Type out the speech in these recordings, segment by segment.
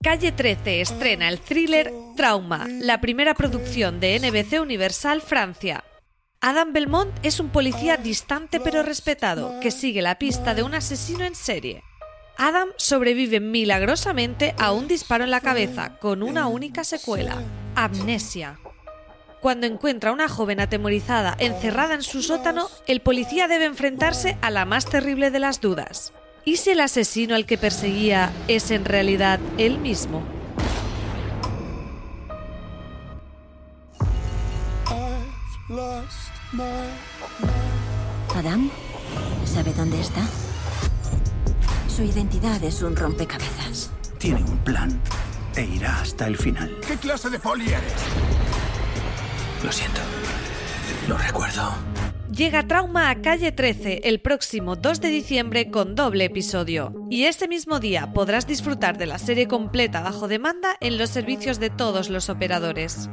Calle 13 estrena el thriller Trauma, la primera producción de NBC Universal Francia. Adam Belmont es un policía distante pero respetado que sigue la pista de un asesino en serie. Adam sobrevive milagrosamente a un disparo en la cabeza con una única secuela, amnesia. Cuando encuentra a una joven atemorizada encerrada en su sótano, el policía debe enfrentarse a la más terrible de las dudas. ¿Y si el asesino al que perseguía es en realidad él mismo? Adam, ¿sabe dónde está? Su identidad es un rompecabezas. Tiene un plan e irá hasta el final. ¿Qué clase de poli eres? Lo siento. Lo recuerdo. Llega Trauma a Calle 13 el próximo 2 de diciembre con doble episodio. Y ese mismo día podrás disfrutar de la serie completa bajo demanda en los servicios de todos los operadores.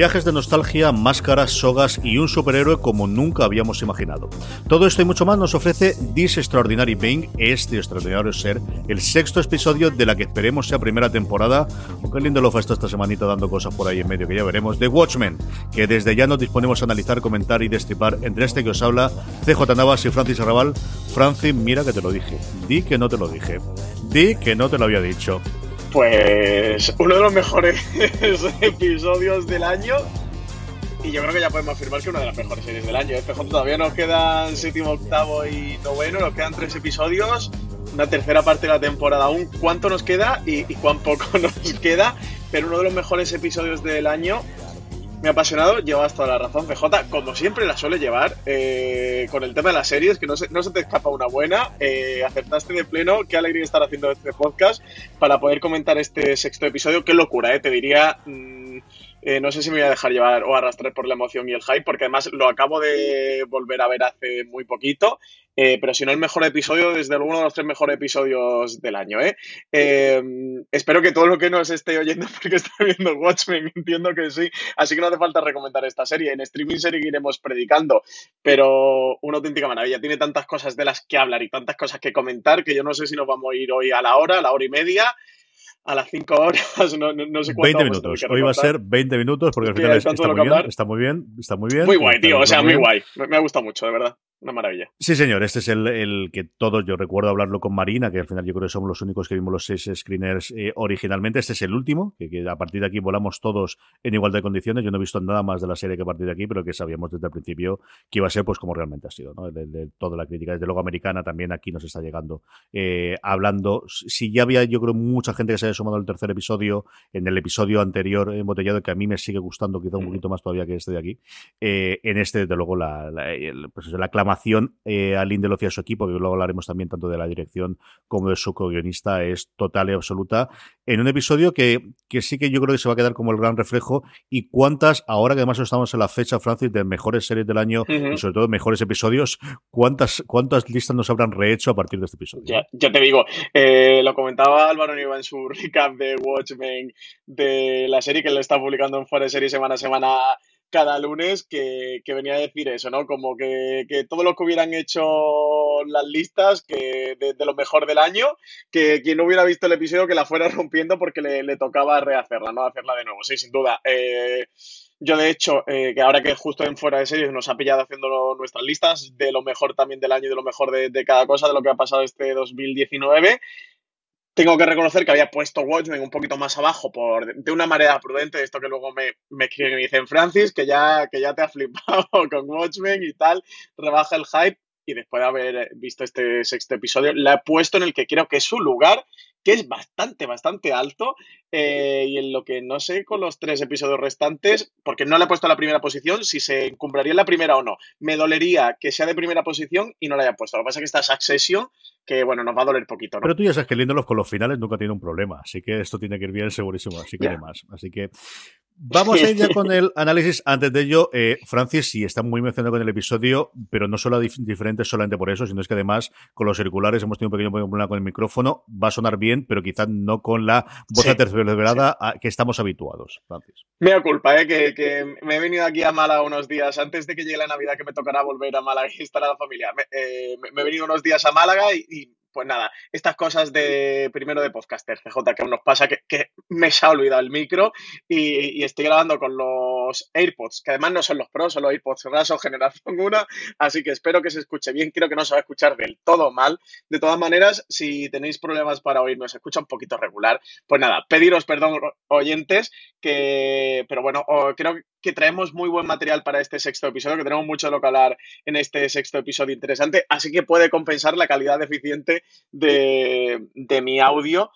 Viajes de nostalgia, máscaras, sogas y un superhéroe como nunca habíamos imaginado. Todo esto y mucho más nos ofrece This Extraordinary Being, este extraordinario ser, el sexto episodio de la que esperemos sea primera temporada. O qué lindo lo está esta semanita dando cosas por ahí en medio que ya veremos. The Watchmen, que desde ya nos disponemos a analizar, comentar y destripar entre este que os habla, CJ Navas y Francis Arrabal. Francis, mira que te lo dije. Di que no te lo dije. Di que no te lo había dicho. Pues uno de los mejores episodios del año. Y yo creo que ya podemos afirmar que una de las mejores series del año. Este todavía nos quedan séptimo, octavo y noveno, nos quedan tres episodios, una tercera parte de la temporada aún. ¿Cuánto nos queda y, y cuán poco nos queda? Pero uno de los mejores episodios del año me ha apasionado, llevas toda la razón, CJ, como siempre la suele llevar, eh, con el tema de las series, que no se, no se te escapa una buena, eh, acertaste de pleno, qué alegría estar haciendo este podcast para poder comentar este sexto episodio, qué locura, eh, te diría... Mm, eh, no sé si me voy a dejar llevar o arrastrar por la emoción y el hype, porque además lo acabo de volver a ver hace muy poquito, eh, pero si no el mejor episodio, desde uno de los tres mejores episodios del año. ¿eh? espero que todo lo que nos esté oyendo, porque está viendo Watchmen, entiendo que sí, así que no hace falta recomendar esta serie. En streaming seguiremos predicando, pero una auténtica maravilla. Tiene tantas cosas de las que hablar y tantas cosas que comentar que yo no sé si nos vamos a ir hoy a la hora, a la hora y media a las 5 horas, no, no, sé cuánto. 20 minutos. Hoy va a ser 20 minutos porque al final está muy, bien, está muy bien, está muy bien. Muy guay, tío, o sea, muy guay. Me, ha gustado mucho, de verdad una maravilla. Sí, señor, este es el, el, que todos, yo recuerdo hablarlo con Marina, que al final yo creo que somos los únicos que vimos los seis screeners eh, originalmente. Este es el último, que, que, a partir de aquí volamos todos en igualdad de condiciones. Yo no he visto nada más de la serie que a partir de aquí, pero que sabíamos desde el principio que iba a ser pues como realmente ha sido, ¿no? De, toda la crítica, desde luego americana también aquí nos está llegando eh, hablando. Si ya había, yo creo, mucha gente que se había sumado al tercer episodio, en el episodio anterior embotellado, que a mí me sigue gustando quizá un poquito más todavía que este de aquí, eh, en este, desde luego, la, la, pues, la aclamación eh, a Lindelof y a su equipo, que luego hablaremos también tanto de la dirección como de su co-guionista, es total y absoluta. En un episodio que, que sí que yo creo que se va a quedar como el gran reflejo. Y cuántas, ahora que además estamos en la fecha, Francis, de mejores series del año y sobre todo mejores episodios, ¿cuántas, cuántas listas nos habrán rehecho a partir de este episodio? Ya, ya te digo, eh, lo comentaba Álvaro Niva en su recap de Watchmen, de la serie que le está publicando en Fuera de Serie semana a semana cada lunes que, venía a decir eso, ¿no? Como que, que, todo lo que hubieran hecho las listas que de, lo mejor del año, que quien no hubiera visto el episodio que la fuera rompiendo porque le, tocaba rehacerla, ¿no? Hacerla de nuevo, sí, sin duda. Eh, yo, de hecho, eh, que ahora que justo en fuera de series nos ha pillado haciendo nuestras listas de lo mejor también del año y de lo mejor de, de cada cosa, de lo que ha pasado este 2019, tengo que reconocer que había puesto Watchmen un poquito más abajo por de una manera prudente, esto que luego me, me escriben y me dicen, Francis, que ya, que ya te ha flipado con Watchmen y tal, rebaja el hype y después de haber visto este sexto episodio, la he puesto en el que creo que es su lugar, que es bastante, bastante alto. Eh, y en lo que no sé con los tres episodios restantes, porque no le he puesto la primera posición, si se encumbraría en la primera o no. Me dolería que sea de primera posición y no la haya puesto. Lo que pasa es que esta Succession, que bueno, nos va a doler poquito, ¿no? Pero tú ya sabes que liéndolos con los finales nunca tiene un problema. Así que esto tiene que ir bien segurísimo. Así que más. Así que Vamos a ir ya con el análisis. Antes de ello, eh, Francis sí está muy mencionado con el episodio, pero no solo diferente solamente por eso, sino es que además con los circulares hemos tenido un pequeño problema con el micrófono. Va a sonar bien, pero quizás no con la voz sí, aterciopelada que estamos habituados, Francis. Mea culpa, ¿eh? Que, que, me he venido aquí a Málaga unos días antes de que llegue la Navidad, que me tocará volver a Málaga y estar a la familia. Me, eh, me he venido unos días a Málaga y, y pues nada, estas cosas de primero de podcaster, CJ, que aún nos pasa que, me se ha olvidado el micro y, estoy grabando con los AirPods, que además no son los pros, son los AirPods Raso generación 1, así que espero que se escuche bien, creo que no se va a escuchar del todo mal. De todas maneras, si tenéis problemas para oírnos, se escucha un poquito regular, pues nada, pediros perdón oyentes, que, pero bueno, creo que traemos muy buen material para este sexto episodio, que tenemos mucho de lo que hablar en este sexto episodio interesante, así que puede compensar la calidad deficiente de, de mi audio.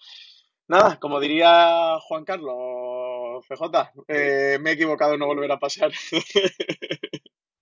Nada, como diría Juan Carlos, CJ, eh, me he equivocado, no volverá a pasar.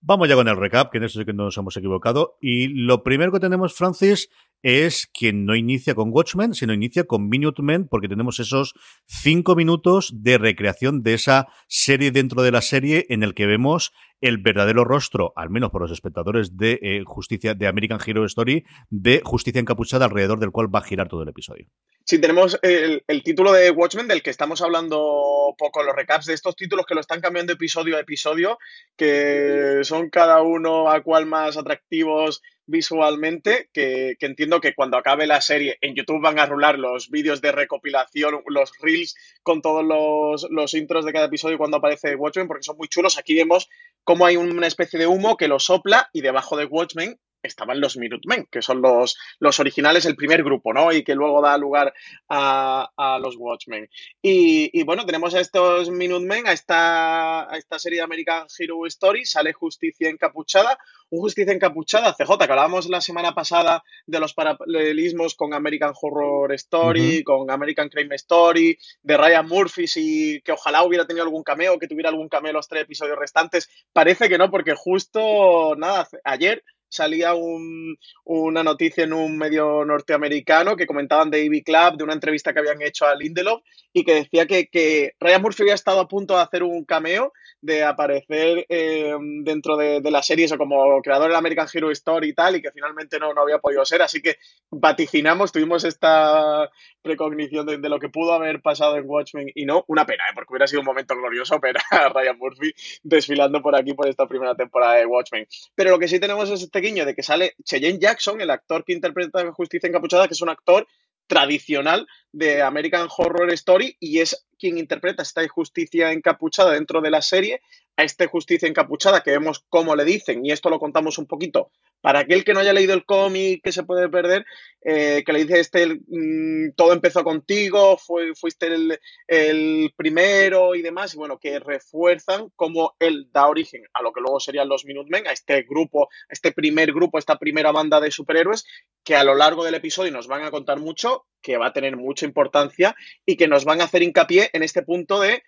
Vamos ya con el recap, que en eso sí que nos hemos equivocado. Y lo primero que tenemos, Francis, es que no inicia con Watchmen, sino inicia con Minutemen, porque tenemos esos cinco minutos de recreación de esa serie dentro de la serie en el que vemos el verdadero rostro, al menos por los espectadores de eh, Justicia, de American Hero Story, de Justicia Encapuchada, alrededor del cual va a girar todo el episodio. Sí, tenemos el, el, título de Watchmen, del que estamos hablando poco en los recaps, de estos títulos que lo están cambiando episodio a episodio, que son cada uno a cual más atractivos visualmente, que, que, entiendo que cuando acabe la serie en YouTube van a rular los vídeos de recopilación, los reels con todos los, los intros de cada episodio cuando aparece Watchmen, porque son muy chulos. Aquí vemos cómo hay una especie de humo que lo sopla y debajo de Watchmen estaban los Minutemen, que son los, los originales, el primer grupo, ¿no? Y que luego da lugar a, a los Watchmen. Y, y, bueno, tenemos a estos Minutemen, a esta, a esta serie de American Hero Story, sale Justicia Encapuchada, un Justicia Encapuchada, CJ, que hablábamos la semana pasada de los paralelismos con American Horror Story, uh -huh. con American Crime Story, de Ryan Murphy, y que ojalá hubiera tenido algún cameo, que tuviera algún cameo los tres episodios restantes. Parece que no, porque justo, nada, ayer salía un, una noticia en un medio norteamericano que comentaban de Ivy Club, de una entrevista que habían hecho a Lindelof, y que decía que, Ryan Murphy había estado a punto de hacer un cameo, de aparecer eh, dentro de, la serie, eso como creador de American Hero Story y tal, y que finalmente no, no había podido ser. Así que vaticinamos, tuvimos esta precognición de, de lo que pudo haber pasado en Watchmen, y no, una pena, ¿eh? porque hubiera sido un momento glorioso ver a Ryan Murphy desfilando por aquí por esta primera temporada de Watchmen. Pero lo que sí tenemos es este de que sale Cheyenne Jackson, el actor que interpreta Justicia Encapuchada, que es un actor tradicional de American Horror Story y es quien interpreta esta justicia encapuchada dentro de la serie, a esta justicia encapuchada que vemos cómo le dicen, y esto lo contamos un poquito, para aquel que no haya leído el cómic que se puede perder, eh, que le dice este, mmm, todo empezó contigo, fue, fuiste el, el, primero y demás, y bueno, que refuerzan cómo él da origen a lo que luego serían los Minutemen, a este grupo, a este primer grupo, esta primera banda de superhéroes, que a lo largo del episodio nos van a contar mucho, que va a tener mucha importancia y que nos van a hacer hincapié en este punto de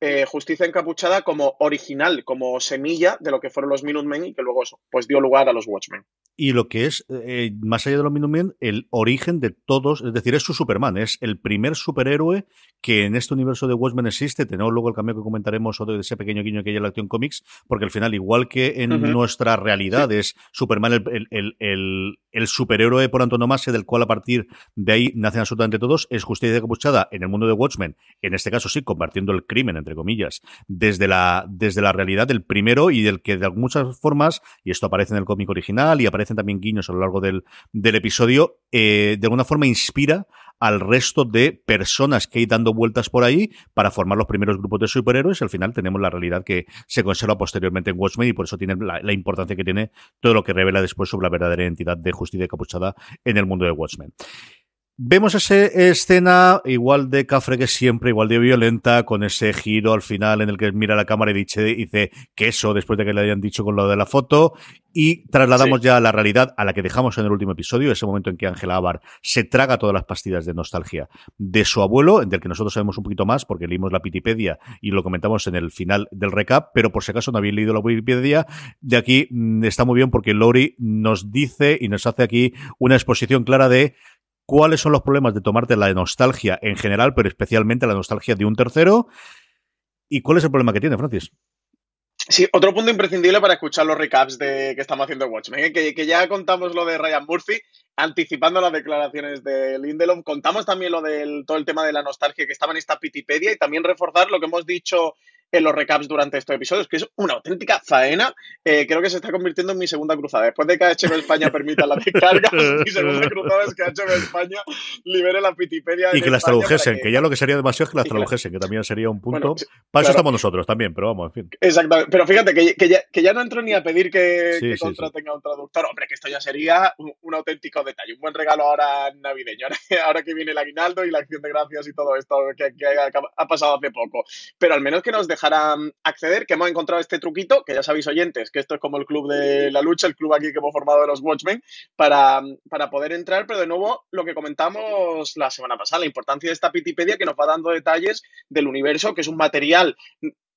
eh, Justicia Encapuchada como original, como semilla de lo que fueron los Minutemen y que luego pues dio lugar a los Watchmen. Y lo que es, eh, más allá de los Minutemen, el origen de todos, es decir, es su Superman, es el primer superhéroe que en este universo de Watchmen existe. Tenemos luego el cambio que comentaremos o de ese pequeño guiño que hay en la acción comics, porque al final, igual que en uh -huh. nuestra realidad, sí. es Superman el, el, el, el, superhéroe por antonomasia del cual a partir de ahí nacen absolutamente todos, es Justicia Encapuchada en el mundo de Watchmen, en este caso sí, compartiendo el crimen, entre desde la, desde la realidad del primero y del que de muchas formas, y esto aparece en el cómic original y aparecen también guiños a lo largo del, del episodio, eh, de alguna forma inspira al resto de personas que hay dando vueltas por ahí para formar los primeros grupos de superhéroes. Al final tenemos la realidad que se conserva posteriormente en Watchmen y por eso tiene la, la importancia que tiene todo lo que revela después sobre la verdadera identidad de justicia capuchada en el mundo de Watchmen. Vemos esa escena igual de cafre que siempre, igual de violenta, con ese giro al final en el que mira la cámara y dice, que eso después de que le hayan dicho con lo de la foto. Y trasladamos ya a la realidad a la que dejamos en el último episodio, ese momento en que Ángela Abar se traga todas las pastillas de nostalgia de su abuelo, del que nosotros sabemos un poquito más porque leímos la Pitipedia y lo comentamos en el final del recap, pero por si acaso no habéis leído la Wikipedia, de aquí mm, está muy bien porque Lori nos dice y nos hace aquí una exposición clara de cuáles son los problemas de tomarte la nostalgia en general, pero especialmente la nostalgia de un tercero. ¿Y cuál es el problema que tiene, Francis? Sí, otro punto imprescindible para escuchar los recaps de que estamos haciendo Watchmen, ¿eh? que, que, ya contamos lo de Ryan Murphy, anticipando las declaraciones de Lindelof, contamos también lo del todo el tema de la nostalgia que estaba en esta Pitipedia y también reforzar lo que hemos dicho en los recaps durante estos episodios, que es una auténtica faena. Eh, creo que se está convirtiendo en mi segunda cruzada. Después de que HBO España permita la descarga, mi segunda cruzada es que HBO España libere la Pitipedia. Y que las tradujesen, que... ya lo que sería demasiado es que las tradujesen, que también sería un punto. Para eso estamos nosotros también, pero vamos, en fin. Exactamente. Pero fíjate que, que, ya, que ya, no entro ni a pedir que, que contraten a un traductor. Hombre, que esto ya sería un, un, auténtico detalle, un buen regalo ahora navideño, ahora, que viene el aguinaldo y la acción de gracias y todo esto que, que ha, ha pasado hace poco. Pero al menos que nos dejaran acceder, que hemos encontrado este truquito, que ya sabéis oyentes, que esto es como el club de la lucha, el club aquí que hemos formado de los Watchmen, para, para poder entrar, pero de nuevo lo que comentamos la semana pasada, la importancia de esta Pitipedia que nos va dando detalles del universo, que es un material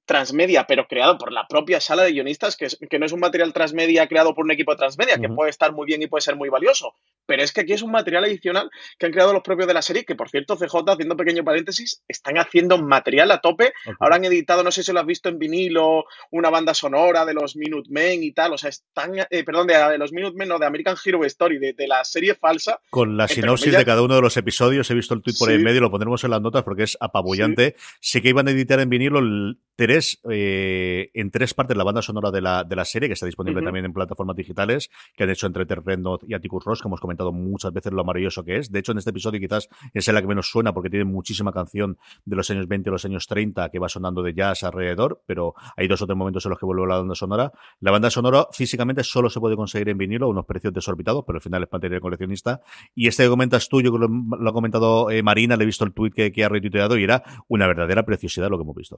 transmedia, pero creado por la propia sala de guionistas, que, es, que no es un material transmedia creado por un equipo transmedia, uh -huh. que puede estar muy bien y puede ser muy valioso, pero es que aquí es un material adicional que han creado los propios de la serie, que por cierto, CJ, haciendo pequeño paréntesis, están haciendo material a tope, okay. ahora han editado, no sé si lo has visto en vinilo, una banda sonora de los Minutemen y tal, o sea, están, eh, perdón, de, de, los Minutemen, no, de American Hero Story, de, de la serie falsa. Con la sinopsis comillas, de cada uno de los episodios, he visto el tweet por sí. ahí en medio, lo pondremos en las notas porque es apabullante. Sí. Sé que iban a editar en vinilo el tres, eh, en tres partes la banda sonora de la, de la serie, que está disponible uh -huh. también en plataformas digitales, que han hecho entre Terreno y Atticus Ross, que hemos comentado muchas veces lo maravilloso que es. De hecho, en este episodio quizás es la que menos suena porque tiene muchísima canción de los años 20 y los años 30 que va sonando de jazz alrededor, pero hay dos o tres momentos en los que vuelve la banda sonora. La banda sonora físicamente solo se puede conseguir en vinilo, unos precios desorbitados, pero al final es material coleccionista. Y este que comentas tú, yo que lo, ha comentado eh, Marina, le he visto el tweet que, que ha retuiteado y era una verdadera preciosidad lo que hemos visto.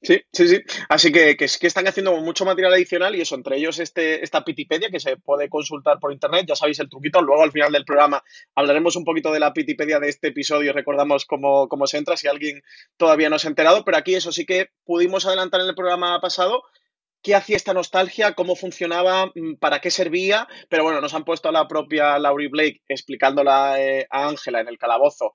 Sí, sí, sí. Así que, que, que, están haciendo mucho material adicional y eso, entre ellos este, esta Pitipedia que se puede consultar por internet. Ya sabéis el truquito. Luego al final del programa hablaremos un poquito de la Pitipedia de este episodio. Recordamos cómo, cómo se entra si alguien todavía no se ha enterado. Pero aquí eso sí que pudimos adelantar en el programa pasado qué hacía esta nostalgia, cómo funcionaba, mm, para qué servía, pero bueno, nos han puesto a la propia Laurie Blake explicándola eh, a Ángela en el calabozo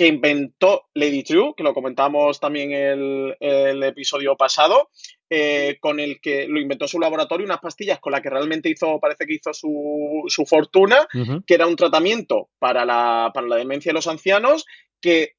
que inventó Lady True, que lo comentamos también el, el episodio pasado, eh, con el que lo inventó su laboratorio, unas pastillas con las que realmente hizo, parece que hizo su, su fortuna, uh -huh. que era un tratamiento para la, para la demencia de los ancianos, que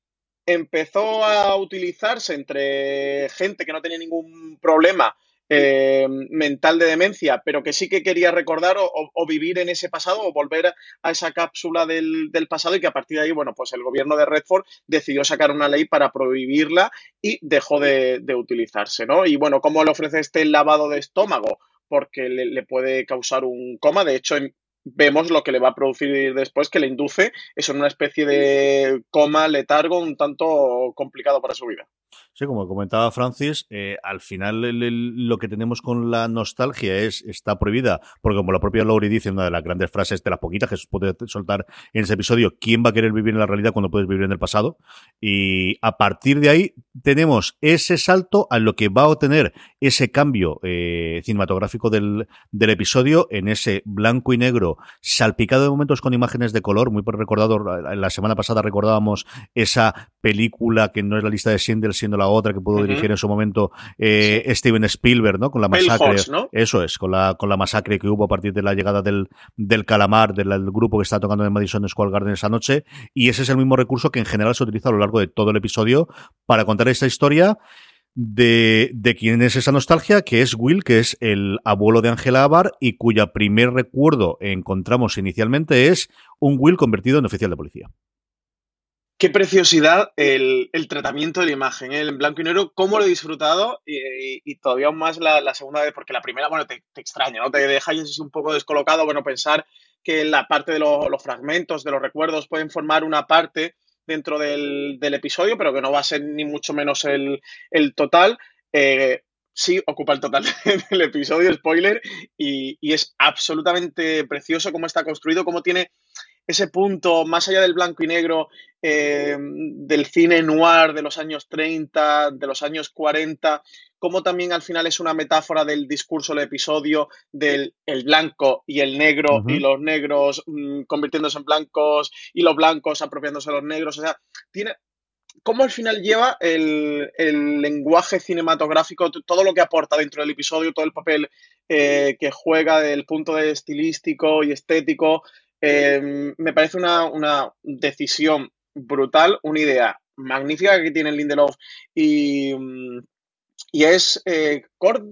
empezó a utilizarse entre gente que no tenía ningún problema eh, mental de demencia, pero que sí que quería recordar o, vivir en ese pasado o volver a esa cápsula del, del, pasado y que a partir de ahí, bueno, pues el gobierno de Redford decidió sacar una ley para prohibirla y dejó de, utilizarse, ¿no? Y bueno, ¿cómo le ofrece este lavado de estómago? Porque le, puede causar un coma, de hecho, vemos lo que le va a producir después, que le induce en una especie de coma, letargo un tanto complicado para su vida. Sí, como comentaba Francis, eh, al final lo que tenemos con la nostalgia es está prohibida, porque como la propia Laurie dice, una de las grandes frases de las poquitas que se puede soltar en ese episodio, ¿quién va a querer vivir en la realidad cuando puedes vivir en el pasado? Y a partir de ahí tenemos ese salto a lo que va a obtener ese cambio eh, cinematográfico del, del episodio en ese blanco y negro salpicado de momentos con imágenes de color, muy recordado, la semana pasada recordábamos esa película que no es la lista de Schindler, siendo la otra que pudo dirigir en su momento eh, Steven Spielberg, ¿no? Con la masacre. Eso es, con la, con la masacre que hubo a partir de la llegada del, del calamar, del, grupo que está tocando en Madison Square Garden esa noche. Y ese es el mismo recurso que en general se utiliza a lo largo de todo el episodio para contar esta historia. De, de, quién es esa nostalgia, que es Will, que es el abuelo de Angela Abar y cuya primer recuerdo encontramos inicialmente es un Will convertido en oficial de policía. Qué preciosidad el, tratamiento de la imagen, ¿eh? en blanco y negro, cómo lo he disfrutado y, todavía aún más la, segunda vez, porque la primera, bueno, te, extraña, ¿no? Te deja así un poco descolocado, bueno, pensar que la parte de los fragmentos, de los recuerdos, pueden formar una parte dentro del, episodio, pero que no va a ser ni mucho menos el, total. Eh, sí, ocupa el total del episodio, spoiler, y es absolutamente precioso cómo está construido, cómo tiene ese punto más allá del blanco y negro eh, del cine noir de los años 30, de los años 40, como también al final es una metáfora del discurso del episodio del el blanco y el negro y los negros mm, convirtiéndose en blancos y los blancos apropiándose de los negros. O sea, tiene, cómo al final lleva el, lenguaje cinematográfico, todo lo que aporta dentro del episodio, todo el papel eh, que juega del punto de estilístico y estético, eh, me parece una, decisión brutal, una idea magnífica que tiene Lindelof y, mm, y es eh, Cord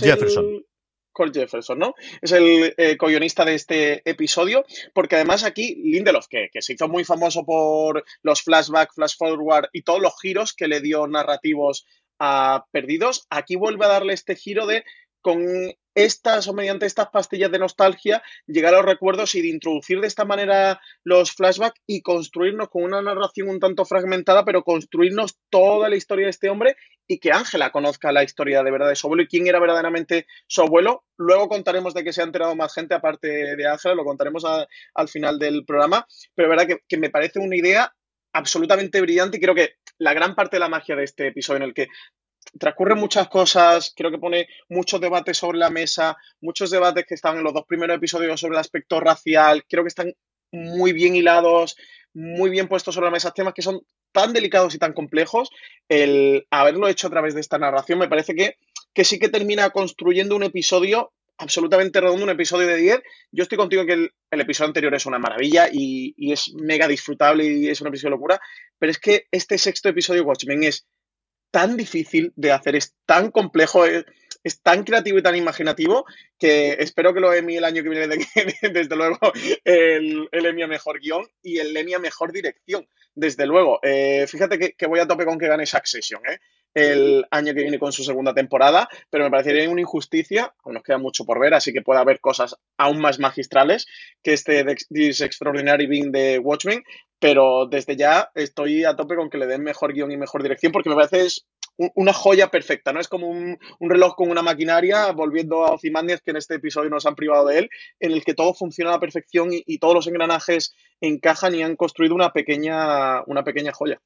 Jefferson. Cord Jefferson, ¿no? Es el eh, co-guionista de este episodio, porque además aquí Lindelof, que, que, se hizo muy famoso por los flashback, flash forward y todos los giros que le dio narrativos a Perdidos, aquí vuelve a darle este giro de con estas o mediante estas pastillas de nostalgia llegar a los recuerdos y de introducir de esta manera los flashbacks y construirnos con una narración un tanto fragmentada, pero construirnos toda la historia de este hombre y que Ángela conozca la historia de verdad de su abuelo y quién era verdaderamente su abuelo. Luego contaremos de que se ha enterado más gente aparte de Ángela, lo contaremos al final del programa, pero verdad que, que me parece una idea absolutamente brillante y creo que la gran parte de la magia de este episodio en el que transcurren muchas cosas, creo que pone muchos debates sobre la mesa, muchos debates que están en los dos primeros episodios sobre el aspecto racial, creo que están muy bien hilados, muy bien puestos sobre la mesa, temas que son tan delicados y tan complejos, el haberlo hecho a través de esta narración me parece que, que sí que termina construyendo un episodio absolutamente redondo, un episodio de 10. Yo estoy contigo que el, episodio anterior es una maravilla y, es mega disfrutable y es un episodio locura, pero es que este sexto episodio de Watchmen es tan difícil de hacer, es tan complejo, es, tan creativo y tan imaginativo que espero que lo Emmy el año que viene, desde luego, el, el Emmy a mejor guion y el Emmy a mejor dirección, desde luego. Eh, fíjate que, voy a tope con que gane Succession, ¿eh? El año que viene con su segunda temporada, pero me parecería una injusticia, nos queda mucho por ver, así que puede haber cosas aún más magistrales que este This Extraordinary Being de Watchmen, pero desde ya estoy a tope con que le den mejor guion y mejor dirección, porque me parece es una joya perfecta, ¿no? Es como un, reloj con una maquinaria, volviendo a Ozymandias, que en este episodio nos han privado de él, en el que todo funciona a la perfección y, todos los engranajes encajan y han construido una pequeña, una pequeña joya.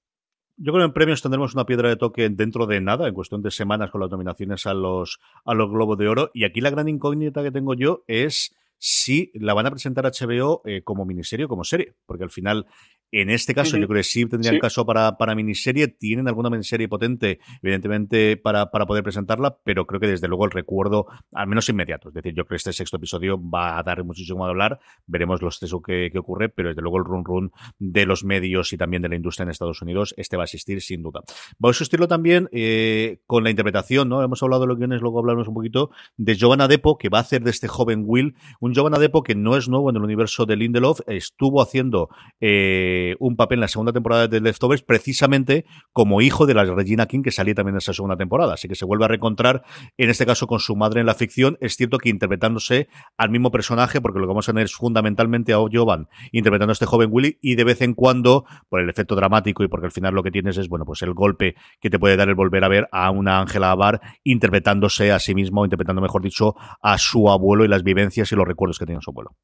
Yo creo que en premios tendremos una piedra de toque dentro de nada, en cuestión de semanas con las nominaciones a los, a los Globos de Oro. Y aquí la gran incógnita que tengo yo es si la van a presentar HBO eh, como miniserie o como serie, porque al final en este caso, yo creo que sí tendrían caso para, para miniserie. Tienen alguna miniserie potente, evidentemente, para, para poder presentarla, pero creo que desde luego el recuerdo, al menos inmediato. Es decir, yo creo que este sexto episodio va a dar muchísimo a hablar. Veremos los tesos que, que, ocurre, pero desde luego el run run de los medios y también de la industria en Estados Unidos, este va a existir sin duda. Va a asistirlo también eh, con la interpretación, ¿no? Hemos hablado de los guiones, luego hablaremos un poquito de Giovanna Depo, que va a hacer de este joven Will, un Giovanna Depo que no es nuevo en el universo de Lindelof, estuvo haciendo. Eh, un papel en la segunda temporada de Leftovers, precisamente como hijo de la Regina King, que salía también en esa segunda temporada. Así que se vuelve a reencontrar, en este caso, con su madre en la ficción. Es cierto que interpretándose al mismo personaje, porque lo que vamos a tener es fundamentalmente a Jovan interpretando a este joven Willy, y de vez en cuando, por el efecto dramático y porque al final lo que tienes es, bueno, pues el golpe que te puede dar el volver a ver a una Ángela Abar interpretándose a sí mismo, interpretando, mejor dicho, a su abuelo y las vivencias y los recuerdos que tiene su abuelo.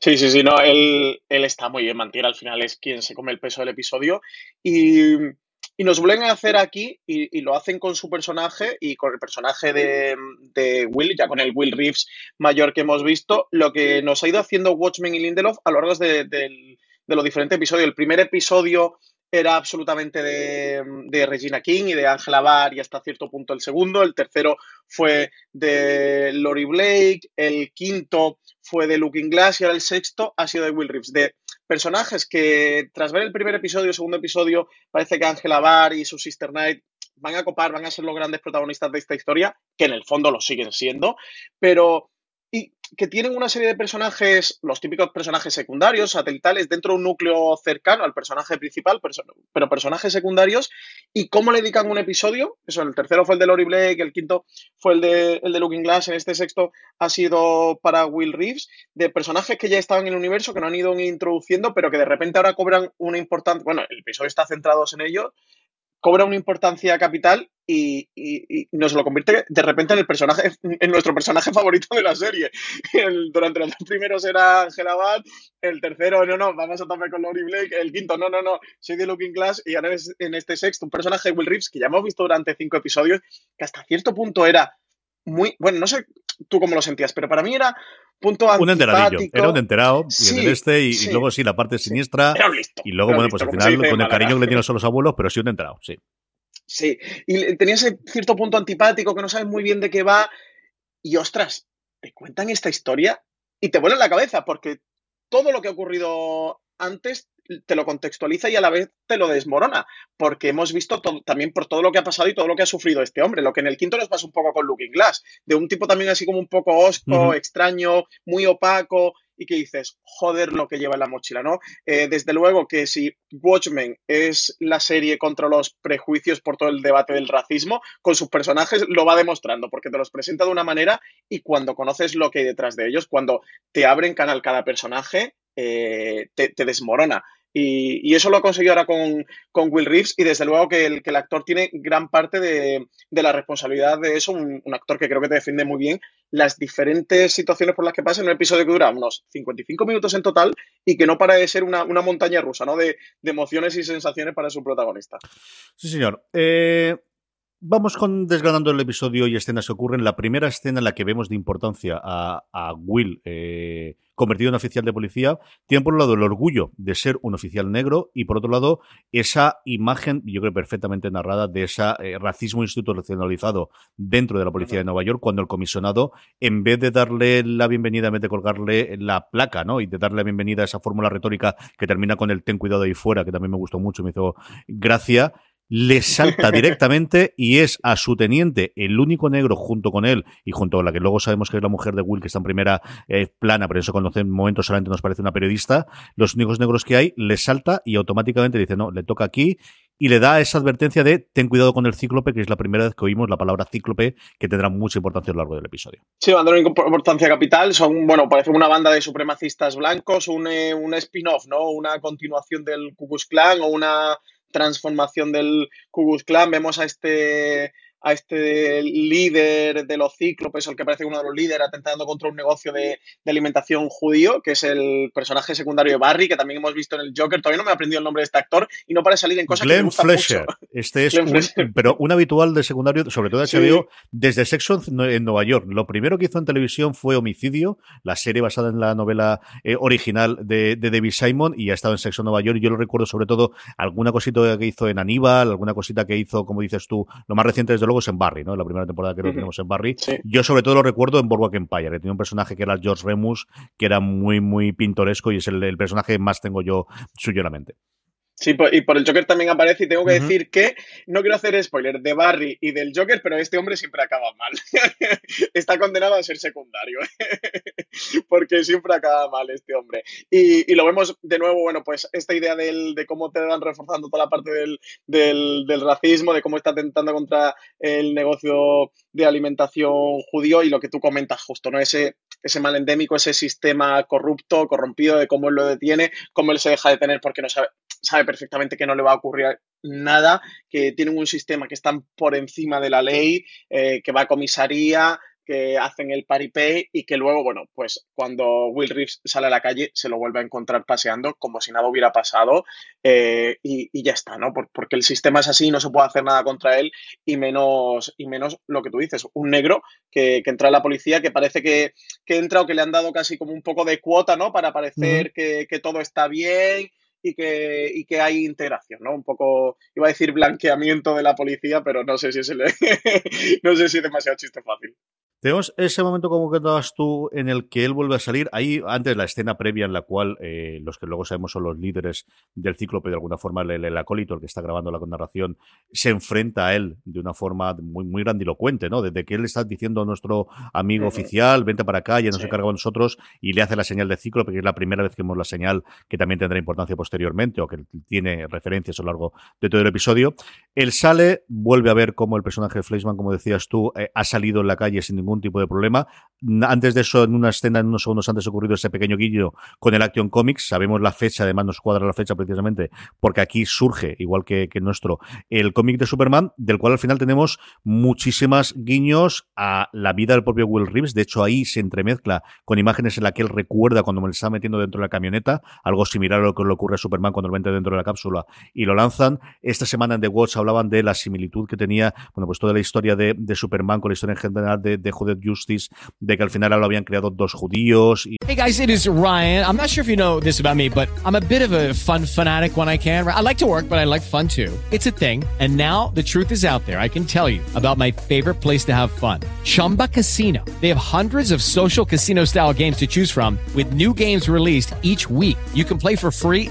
Sí, sí, sí, no, él, él está muy bien, Mantiera al final es quien se come el peso del episodio y, y nos vuelven a hacer aquí y, y, lo hacen con su personaje y con el personaje de, de, Will, ya con el Will Reeves mayor que hemos visto, lo que nos ha ido haciendo Watchmen y Lindelof a lo largo de, de, de los diferentes episodios. El primer episodio era absolutamente de, de, Regina King y de Angela Barr y hasta cierto punto el segundo. El tercero fue de Lori Blake. El quinto fue de Looking Glass y ahora el sexto ha sido de Will Reeves. De personajes que tras ver el primer episodio, segundo episodio, parece que Angela Barr y su Sister Knight van a copar, van a ser los grandes protagonistas de esta historia, que en el fondo lo siguen siendo, pero que tienen una serie de personajes, los típicos personajes secundarios, satelitales, dentro de un núcleo cercano al personaje principal, pero personajes secundarios, y cómo le dedican un episodio. Eso, el tercero fue el de Lori Blake, el quinto fue el de, el de Looking Glass, en este sexto ha sido para Will Reeves, de personajes que ya estaban en el universo, que no han ido introduciendo, pero que de repente ahora cobran una importante. Bueno, el episodio está centrado en ello, cobra una importancia capital y, y, nos lo convierte de repente en el personaje, en nuestro personaje favorito de la serie. Durante los dos primeros era Angela Bad, el tercero, no, no, vamos a tomar con Lori Blake, el quinto, no, no, no, soy de Looking Glass, y ahora es en este sexto, un personaje Will Reeves que ya hemos visto durante cinco episodios, que hasta cierto punto era muy, bueno, no sé tú cómo lo sentías, pero para mí era punto Un enteradillo, era un enterado, y sí, en el este, y, sí, y, luego sí, la parte siniestra, listo, y luego, bueno, pues al final, con el cariño que le tienen a los abuelos, pero sí un enterado, sí. Sí, y tenía ese cierto punto antipático que no sabes muy bien de qué va, y ostras, te cuentan esta historia y te vuela la cabeza, porque todo lo que ha ocurrido antes te lo contextualiza y a la vez te lo desmorona, porque hemos visto también por todo lo que ha pasado y todo lo que ha sufrido este hombre, lo que en el quinto nos pasa un poco con Looking Glass, de un tipo también así como un poco osco, uh -huh. extraño, muy opaco, y que dices, joder lo que lleva en la mochila, ¿no? Eh, desde luego que si Watchmen es la serie contra los prejuicios por todo el debate del racismo, con sus personajes lo va demostrando, porque te los presenta de una manera y cuando conoces lo que hay detrás de ellos, cuando te abren canal cada personaje, eh, te, te desmorona. Y, eso lo ha conseguido ahora con, con, Will Reeves y desde luego que el, que el actor tiene gran parte de, de la responsabilidad de eso, un, un, actor que creo que te defiende muy bien las diferentes situaciones por las que pasa en un episodio que dura unos 55 minutos en total y que no para de ser una, una montaña rusa ¿no? de, de, emociones y sensaciones para su protagonista. Sí, señor. Eh, Vamos con desgranando el episodio y escenas que ocurren. La primera escena en la que vemos de importancia a, a Will eh, convertido en oficial de policía tiene por un lado el orgullo de ser un oficial negro y por otro lado esa imagen, yo creo perfectamente narrada, de ese eh, racismo institucionalizado dentro de la policía de Nueva York cuando el comisionado, en vez de darle la bienvenida, en vez de colgarle la placa ¿no? y de darle la bienvenida a esa fórmula retórica que termina con el ten cuidado ahí fuera, que también me gustó mucho, me hizo gracia, le salta directamente y es a su teniente, el único negro junto con él y junto a la que luego sabemos que es la mujer de Will, que está en primera eh, plana, pero eso cuando en momentos solamente nos parece una periodista, los únicos negros que hay, le salta y automáticamente dice, no, le toca aquí y le da esa advertencia de ten cuidado con el cíclope, que es la primera vez que oímos la palabra cíclope, que tendrá mucha importancia a lo largo del episodio. Sí, van a tener importancia capital. Son, bueno, parece una banda de supremacistas blancos, un, eh, un spin-off, ¿no? Una continuación del Ku Klux Klan o una transformación del Ku Klux Klan. Vemos a este a este líder de los cíclopes, el que parece uno de los líderes, atentando contra un negocio de, de, alimentación judío, que es el personaje secundario de Barry, que también hemos visto en el Joker. Todavía no me he aprendido el nombre de este actor y no para salir en cosas Glenn que me gustan Fletcher. mucho. Este es un, pero un habitual de secundario, sobre todo de HBO, sí. desde Sexo en Nueva York. Lo primero que hizo en televisión fue Homicidio, la serie basada en la novela eh, original de, de, David Simon, y ha estado en Sexo en Nueva York. Yo lo recuerdo sobre todo alguna cosita que hizo en Aníbal, alguna cosita que hizo, como dices tú, lo más reciente desde luego es en Barry, ¿no? La primera temporada que lo tenemos en Barry. Sí. Yo sobre todo lo recuerdo en Boardwalk Empire, que tenía un personaje que era George Remus, que era muy, muy pintoresco y es el, el personaje que más tengo yo suyo en la mente. Sí, y por el Joker también aparece y tengo que decir que no quiero hacer spoiler de Barry y del Joker, pero este hombre siempre acaba mal. Está condenado a ser secundario, porque siempre acaba mal este hombre. Y, lo vemos de nuevo, bueno, pues esta idea de cómo te van reforzando toda la parte del, del, racismo, de cómo está atentando contra el negocio de alimentación judío y lo que tú comentas justo, ¿no? Ese, ese mal endémico, ese sistema corrupto, corrompido, de cómo él lo detiene, cómo él se deja de tener porque no sabe sabe perfectamente que no le va a ocurrir nada, que tienen un sistema que están por encima de la ley, eh, que va a comisaría, que hacen el paripé y que luego, bueno, pues cuando Will Reeves sale a la calle se lo vuelve a encontrar paseando como si nada hubiera pasado eh, y, ya está, ¿no? porque el sistema es así, no se puede hacer nada contra él y menos, y menos lo que tú dices, un negro que, entra a la policía que parece que, entra o que le han dado casi como un poco de cuota, ¿no? Para parecer que, que todo está bien y que, y que hay integración, ¿no? Un poco, iba a decir blanqueamiento de la policía, pero no sé si es, no sé si es demasiado chiste fácil. Tenemos ese momento como que estabas tú en el que él vuelve a salir. Ahí, antes la escena previa en la cual eh, los que luego sabemos son los líderes del cíclope, de alguna forma el, acólito, el que está grabando la narración, se enfrenta a él de una forma muy, muy grandilocuente, ¿no? Desde que él está diciendo a nuestro amigo oficial, vente para acá, ya nos encarga de nosotros, y le hace la señal de cíclope, que es la primera vez que vemos la señal, que también tendrá importancia posteriormente, o que tiene referencias a lo largo de todo el episodio. Él sale, vuelve a ver cómo el personaje de Fleischman, como decías tú, eh, ha salido en la calle sin ningún tipo de problema. Antes de eso, en una escena, en unos segundos antes, ha ocurrido ese pequeño guillo con el Action Comics. Sabemos la fecha, además nos cuadra la fecha precisamente, porque aquí surge, igual que, que nuestro, el cómic de Superman, del cual al final tenemos muchísimas guiños a la vida del propio Will Reeves. De hecho, ahí se entremezcla con imágenes en las que él recuerda cuando me lo está metiendo dentro de la camioneta, algo similar a lo que le ocurre a Superman cuando lo mete dentro de la cápsula y lo lanzan. Esta semana en The Watch hablaban de la similitud que tenía, bueno, pues toda la historia de, de Superman con la historia en general de, de Justice, de que al final lo habían creado dos judíos. Hey guys, it is Ryan. I'm not sure if you know this about me, but I'm a bit of a fun fanatic when I can. I like to work, but I like fun too. It's a thing. And now the truth is out there. I can tell you about my favorite place to have fun. Chumba Casino. They have hundreds of social casino style games to choose from with new games released each week. You can play for free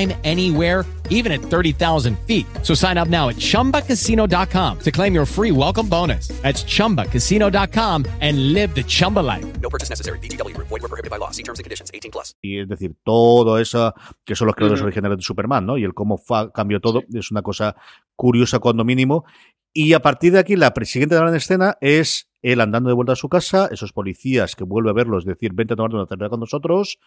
anywhere even at 30,000 feet. So sign up now at ChumbaCasino.com to claim your free welcome bonus. That's ChumbaCasino.com and live the Chumba life. No purchase necessary. BGW. Void were prohibited by law. See terms and conditions. 18 plus. Y es decir, todo eso que son los creadores uh -huh. originales de Superman, ¿no? Y el cómo cambió todo es una cosa curiosa cuando mínimo. Y a partir de aquí, la siguiente gran escena es él andando de vuelta a su casa, esos policías que vuelve a verlos, decir, vente a tomar una cerveza con nosotros,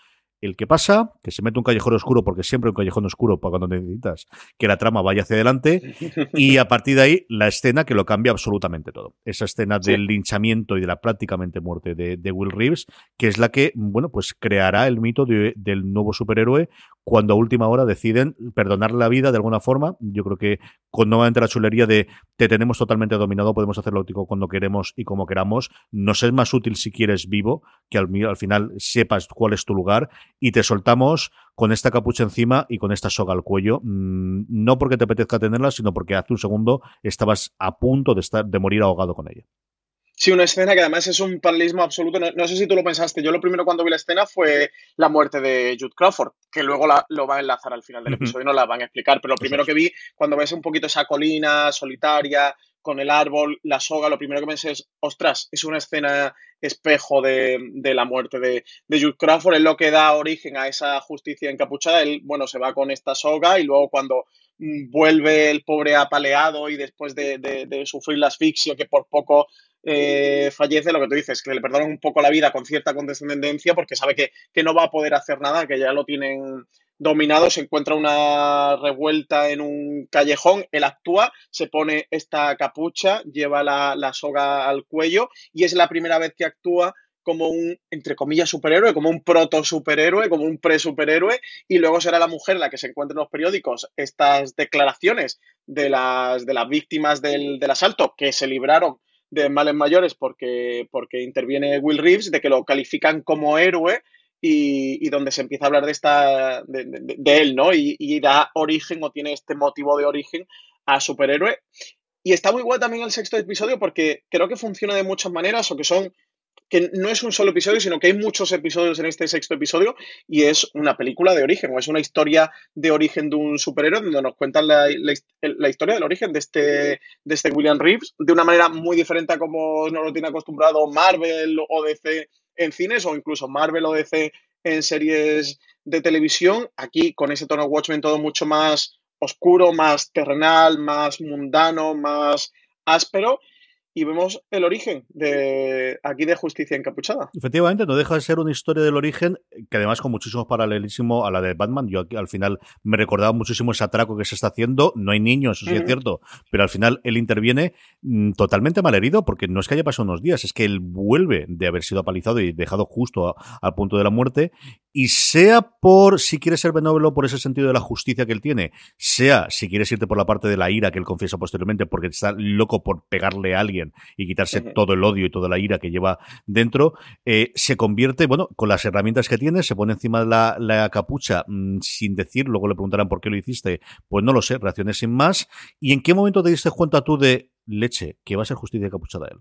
el que pasa, que se mete un callejón oscuro, porque siempre un callejón oscuro para cuando necesitas que la trama vaya hacia adelante, y a partir de ahí la escena que lo cambia absolutamente todo. Esa escena sí. del linchamiento y de la prácticamente muerte de, de, Will Reeves, que es la que, bueno, pues creará el mito de, del nuevo superhéroe cuando a última hora deciden perdonarle la vida de alguna forma. Yo creo que con nuevamente la chulería de te tenemos totalmente dominado, podemos hacerlo cuando queremos y como queramos, nos es más útil si quieres vivo, que al, al final sepas cuál es tu lugar y te soltamos con esta capucha encima y con esta soga al cuello, mmm, no porque te apetezca tenerla, sino porque hace un segundo estabas a punto de, estar, de morir ahogado con ella. Sí, una escena que además es un paralelismo absoluto. No, no, sé si tú lo pensaste. Yo lo primero cuando vi la escena fue la muerte de Jude Crawford, que luego la, lo va a enlazar al final del episodio y no la van a explicar. Pero lo primero que vi cuando ves un poquito esa colina solitaria con el árbol, la soga, lo primero que pensé es, ostras, es una escena espejo de, de la muerte de, de, Jude Crawford, es lo que da origen a esa justicia encapuchada. Él, bueno, se va con esta soga y luego cuando vuelve el pobre apaleado y después de, de, de sufrir la asfixia, que por poco eh, fallece, lo que tú dices, que le perdonan un poco la vida con cierta condescendencia porque sabe que, que, no va a poder hacer nada, que ya lo tienen dominado, se encuentra una revuelta en un callejón, él actúa, se pone esta capucha, lleva la, la soga al cuello y es la primera vez que actúa como un, entre comillas, superhéroe, como un proto-superhéroe, como un pre-superhéroe, y luego será la mujer la que se encuentre en los periódicos estas declaraciones de las, de las víctimas del, del asalto que se libraron de males mayores porque, porque interviene Will Reeves, de que lo califican como héroe y, donde se empieza a hablar de esta de, él, ¿no? Y, da origen o tiene este motivo de origen a superhéroe. Y está muy guay también el sexto episodio porque creo que funciona de muchas maneras o que son que no es un solo episodio, sino que hay muchos episodios en este sexto episodio y es una película de origen o es una historia de origen de un superhéroe donde nos cuentan la, historia del origen de este, de este William Reeves de una manera muy diferente a como nos lo tiene acostumbrado Marvel o DC en cines o incluso Marvel o DC en series de televisión. Aquí con ese tono Watchmen todo mucho más oscuro, más terrenal, más mundano, más áspero y vemos el origen de aquí de Justicia Encapuchada. Efectivamente, no deja de ser una historia del origen que además con muchísimo paralelismo a la de Batman. Yo aquí, al final me recordaba muchísimo ese atraco que se está haciendo. No hay niños, eso sí es cierto, pero al final él interviene mm, totalmente malherido porque no es que haya pasado unos días, es que él vuelve de haber sido apalizado y dejado justo al punto de la muerte y sea por si quiere ser benévolo por ese sentido de la justicia que él tiene, sea si quieres irte por la parte de la ira que él confiesa posteriormente porque está loco por pegarle a alguien y quitarse todo el odio y toda la ira que lleva dentro, eh, se convierte, bueno, con las herramientas que tiene, se pone encima de la, capucha mm, sin decir, luego le preguntarán por qué lo hiciste, pues no lo sé, reacciones sin más. ¿Y en qué momento te diste cuenta tú de leche, que va a ser justicia capuchada él?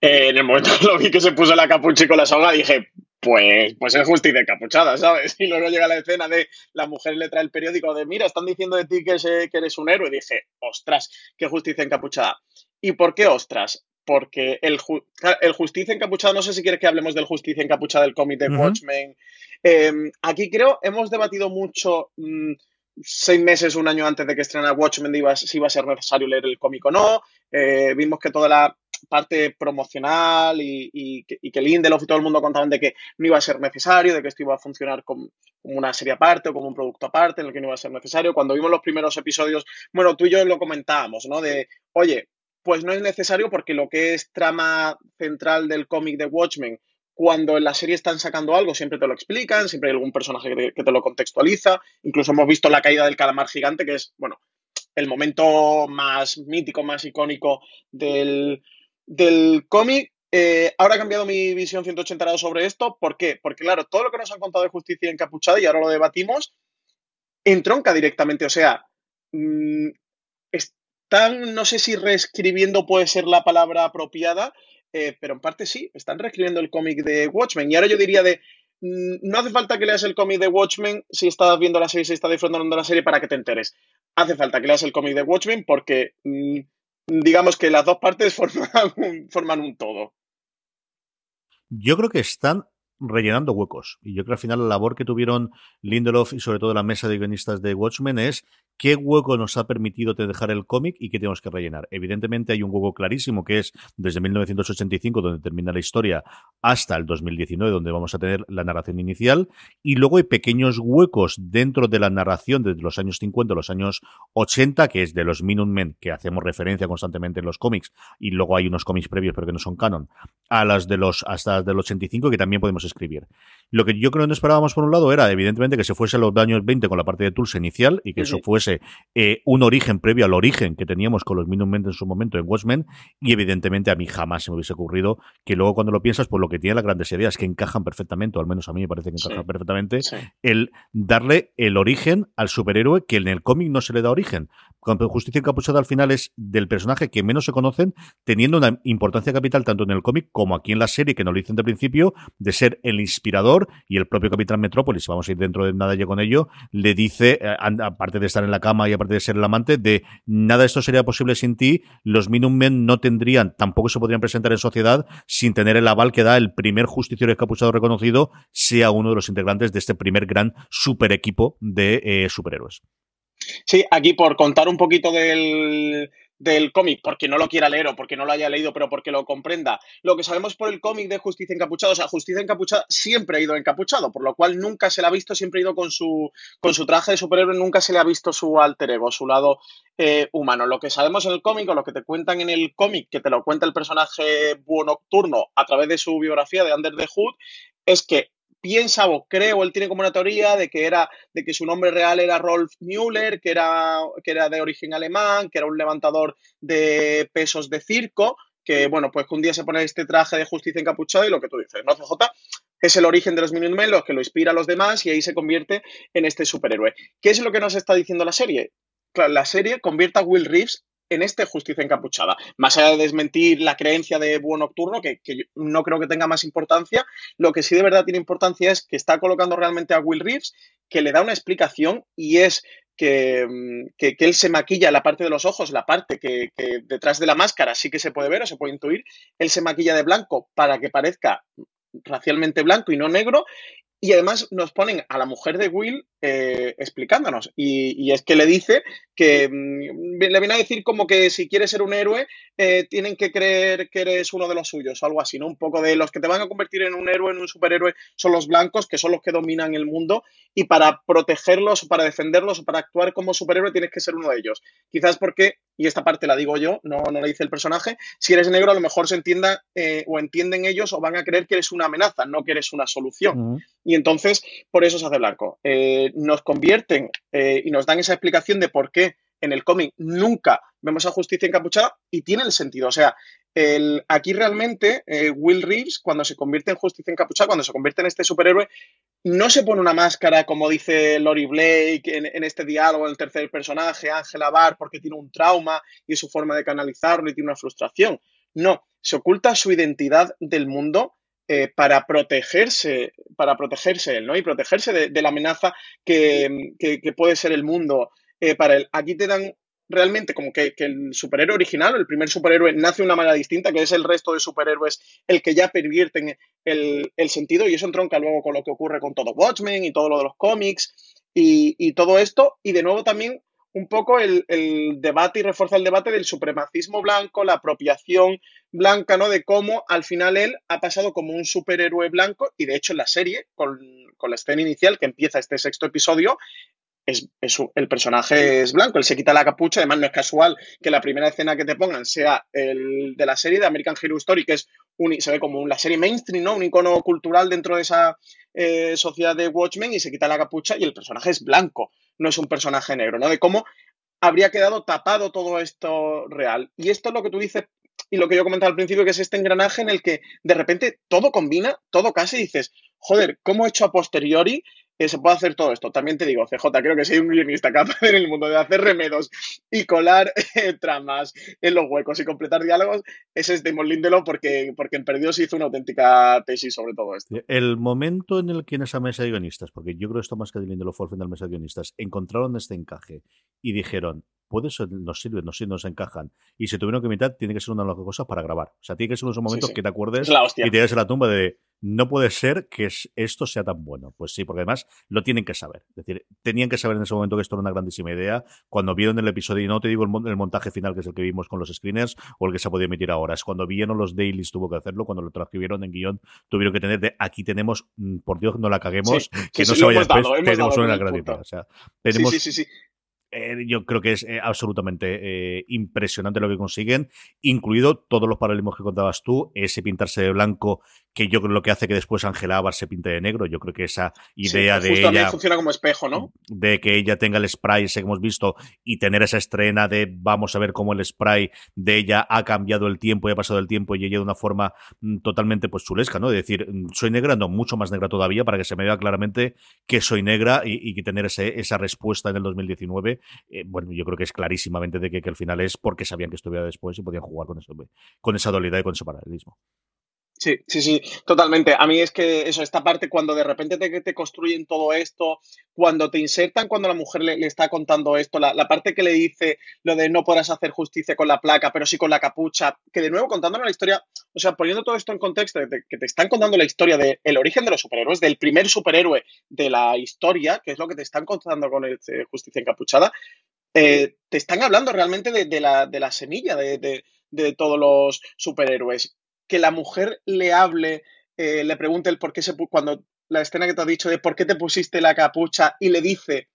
Eh, en el momento que lo vi que se puso la capucha y con la soga, dije, pues, pues es justicia encapuchada, ¿sabes? Y luego llega la escena de la mujer le trae el periódico de, mira, están diciendo de ti que, que eres un héroe. Y dije, ostras, qué justicia encapuchada. ¿Y por qué ostras? Porque el, el Justicia Encapuchada, no sé si quieres que hablemos del Justicia Encapuchada del cómic de Watchmen. Em, aquí creo, hemos debatido mucho mm, seis meses, un año antes de que estrenara Watchmen, si iba a ser necesario leer el cómic o no. Eh, vimos que toda la parte promocional y, que, y, que, Lindelof y todo el mundo contaban de que no iba a ser necesario, de que esto iba a funcionar como, como, una serie aparte o como un producto aparte en el que no iba a ser necesario. Cuando vimos los primeros episodios, bueno, tú y yo lo comentábamos, ¿no? De, oye, pues no es necesario porque lo que es trama central del cómic de Watchmen, cuando en la serie están sacando algo, siempre te lo explican, siempre hay algún personaje que te, lo contextualiza. Incluso hemos visto la caída del calamar gigante, que es, bueno, el momento más mítico, más icónico del, del cómic. Eh, ahora he cambiado mi visión 180 grados sobre esto. ¿Por qué? Porque, claro, todo lo que nos han contado de justicia encapuchada, y ahora lo debatimos, entronca directamente. O sea, mm, están, no sé si reescribiendo puede ser la palabra apropiada, eh, pero en parte sí, están reescribiendo el cómic de Watchmen. Y ahora yo diría de, mm, no hace falta que leas el cómic de Watchmen si estás viendo la serie, si estás disfrutando la serie para que te enteres. Hace falta que leas el cómic de Watchmen porque mm, digamos que las dos partes forman forman un todo. Yo creo que están rellenando huecos. Y yo creo que al final la labor que tuvieron Lindelof y sobre todo la mesa de guionistas de Watchmen es qué hueco nos ha permitido dejar el cómic y qué tenemos que rellenar. Evidentemente hay un hueco clarísimo que es desde 1985, donde termina la historia, hasta el 2019, donde vamos a tener la narración inicial, y luego hay pequeños huecos dentro de la narración desde los años 50 los años 80, que es de los Minutemen, que hacemos referencia constantemente en los cómics, y luego hay unos cómics previos pero que no son canon, a las de los hasta las del 85 que también podemos escribir. Lo que yo creo que no esperábamos por un lado era evidentemente que se fuese a los años 20 con la parte de Tulsa inicial y que eso fuese eh, un origen previo al origen que teníamos con los Minutemen en su momento en Watchmen. Y evidentemente a mí jamás se me hubiese ocurrido que luego cuando lo piensas, pues lo que tiene las grandes ideas que encajan perfectamente, o al menos a mí me parece que encajan perfectamente, el darle el origen al superhéroe que en el cómic no se le da origen. Cuando Justicia Encapuchada al final es del personaje que menos se conocen, teniendo una importancia capital tanto en el cómic como aquí en la serie, que nos lo dicen de principio, de ser el inspirador y el propio Capitán Metrópolis, vamos a ir dentro de nada ya con ello, le dice, eh, aparte de estar en la cama y aparte de ser el amante, de nada de esto sería posible sin ti, los Minutemen no tendrían, tampoco se podrían presentar en sociedad sin tener el aval que da el primer justiciero escapuchado reconocido, sea uno de los integrantes de este primer gran super equipo de eh, superhéroes. Sí, aquí por contar un poquito del, del cómic, porque no lo quiera leer o porque no lo haya leído, pero porque lo comprenda. Lo que sabemos por el cómic de Justicia Encapuchada, o sea, Justicia Encapuchada siempre ha ido encapuchado, por lo cual nunca se le ha visto, siempre ha ido con su, con su traje de superhéroe, nunca se le ha visto su alter ego, su lado eh, humano. Lo que sabemos en el cómic o lo que te cuentan en el cómic, que te lo cuenta el personaje Búho Nocturno a través de su biografía de Under the Hood, es que piensa o cree o él tiene como una teoría de que era de que su nombre real era Rolf Müller, que era, que era de origen alemán, que era un levantador de pesos de circo, que bueno, pues que un día se pone este traje de justicia encapuchado y lo que tú dices, ¿no? CJ es el origen de los Minutemen, lo que lo inspira a los demás y ahí se convierte en este superhéroe. ¿Qué es lo que nos está diciendo la serie? la serie convierte a Will Reeves en este Justicia Encapuchada. Más allá de desmentir la creencia de Búho Nocturno, que, no creo que tenga más importancia, lo que sí de verdad tiene importancia es que está colocando realmente a Will Reeves, que le da una explicación y es que, mm, él se maquilla la parte de los ojos, la parte que, que, detrás de la máscara sí que se puede ver o se puede intuir, él se maquilla de blanco para que parezca racialmente blanco y no negro, y además nos ponen a la mujer de Will eh, explicándonos. Y, es que le dice que mm, le viene a decir como que si quieres ser un héroe, eh, tienen que creer que eres uno de los suyos, algo así, ¿no? Un poco de los que te van a convertir en un héroe, en un superhéroe, son los blancos, que son los que dominan el mundo. Y para protegerlos o para defenderlos o para actuar como superhéroe tienes que ser uno de ellos. Quizás porque, y esta parte la digo yo, no, no la dice el personaje, si eres negro a lo mejor se entienda eh, o entienden ellos o van a creer que eres una amenaza, no que eres una solución. Y entonces, por eso se hace blanco. Eh, nos convierten eh, y nos dan esa explicación de por qué en el cómic nunca vemos a Justicia encapuchada y tiene el sentido. O sea, el, aquí realmente eh, Will Reeves, cuando se convierte en Justicia encapuchada, cuando se convierte en este superhéroe, no se pone una máscara como dice Lori Blake en, este diálogo, en el tercer personaje, Angela Barr, porque tiene un trauma y es su forma de canalizarlo y tiene una frustración. No, se oculta su identidad del mundo eh, para protegerse, para protegerse ¿no? Y protegerse de, la amenaza que, puede ser el mundo eh, para él. Aquí te dan realmente como que, el superhéroe original, el primer superhéroe, nace de una manera distinta, que es el resto de superhéroes el que ya pervierten el, sentido, y eso entronca luego con lo que ocurre con todo Watchmen y todo lo de los cómics y, y todo esto, y de nuevo también un poco el, debate y refuerza el debate del supremacismo blanco, la apropiación blanca, ¿no? De cómo al final él ha pasado como un superhéroe blanco y de hecho en la serie, con, con la escena inicial que empieza este sexto episodio, es, el personaje es blanco, él se quita la capucha, además no es casual que la primera escena que te pongan sea el de la serie de American Hero Story, que es un, se ve como la serie mainstream, ¿no? Un icono cultural dentro de esa eh, sociedad de Watchmen y se quita la capucha y el personaje es blanco, no es un personaje negro, ¿no? De cómo habría quedado tapado todo esto real. Y esto es lo que tú dices y lo que yo comentaba al principio, que es este engranaje en el que de repente todo combina, todo casi dices, joder, ¿cómo he hecho a posteriori se puede hacer todo esto. También te digo, CJ, creo que soy un guionista capaz en el mundo de hacer remedos y colar eh, tramas en los huecos y completar diálogos. Ese es Damon Lindelof porque, porque en Perdidos hizo una auténtica tesis sobre todo esto. El momento en el que en esa mesa de guionistas, porque yo creo esto más que de Lindelof fue el la mesa de guionistas, encontraron este encaje y dijeron, puede nos sirve, nos sirve, nos encajan. Y si tuvieron que imitar, tiene que ser una de las cosas para grabar. O sea, tiene que ser unos momentos que te acuerdes y te des la tumba de no puede ser que esto sea tan bueno. Pues sí, porque además lo tienen que saber. Es decir, tenían que saber en ese momento que esto era una grandísima idea. Cuando vieron el episodio, y no te digo el, montaje final, que es el que vimos con los screeners, o el que se ha podido emitir ahora, es cuando vieron los dailies, tuvo que hacerlo, cuando lo transcribieron en guion, tuvieron que tener de aquí tenemos, mm, por Dios, no la caguemos, que no se vaya después, tenemos una gratuita. O sea, tenemos, sí, sí, sí, eh, yo creo que es eh, absolutamente eh, impresionante lo que consiguen, incluido todos los paralelismos que contabas tú, ese pintarse de blanco que yo creo lo que hace que después Angela Abar se pinte de negro. Yo creo que esa idea de ella. funciona como espejo, ¿no? De que ella tenga el spray, ese que hemos visto, y tener esa estrena de vamos a ver cómo el spray de ella ha cambiado el tiempo y ha pasado el tiempo y ella de una forma mm, totalmente pues chulesca, ¿no? De decir, mm, soy negra, no, mucho más negra todavía, para que se me vea claramente que soy negra y, que tener ese, esa respuesta en el 2019, eh, bueno, yo creo que es clarísimamente de que, que, al final es porque sabían que estuviera después y podían jugar con, eso, con esa dualidad y con ese paralelismo. Sí, sí, sí, totalmente. A mí es que eso, esta parte, cuando de repente te, te construyen todo esto, cuando te insertan, cuando la mujer le, le está contando esto, la, la, parte que le dice lo de no podrás hacer justicia con la placa, pero sí con la capucha, que de nuevo contándonos la historia, o sea, poniendo todo esto en contexto, de, que te están contando la historia del el origen de los superhéroes, del primer superhéroe de la historia, que es lo que te están contando con el, eh, Justicia Encapuchada, eh, te están hablando realmente de, de, la, de la semilla de, de, de todos los superhéroes que la mujer le hable, eh, le pregunte el por qué se cuando la escena que te ha dicho de por qué te pusiste la capucha y le dice,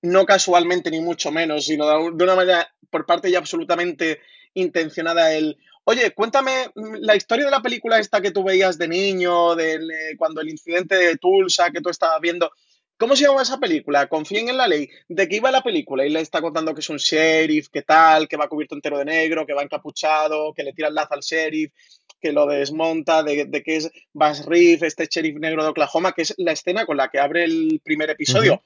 no casualmente ni mucho menos, sino de una manera por parte ya absolutamente intencionada el, oye, cuéntame la historia de la película esta que tú veías de niño, de, de cuando el incidente de Tulsa que tú estabas viendo. ¿Cómo se llama esa película? Confíen en la ley. ¿De qué iba la película? Y le está contando que es un sheriff, que tal, que va cubierto entero de negro, que va encapuchado, que le tira el lazo al sheriff, que lo desmonta, de, de que es Bass Reef, este sheriff negro de Oklahoma, que es la escena con la que abre el primer episodio. Uh -huh.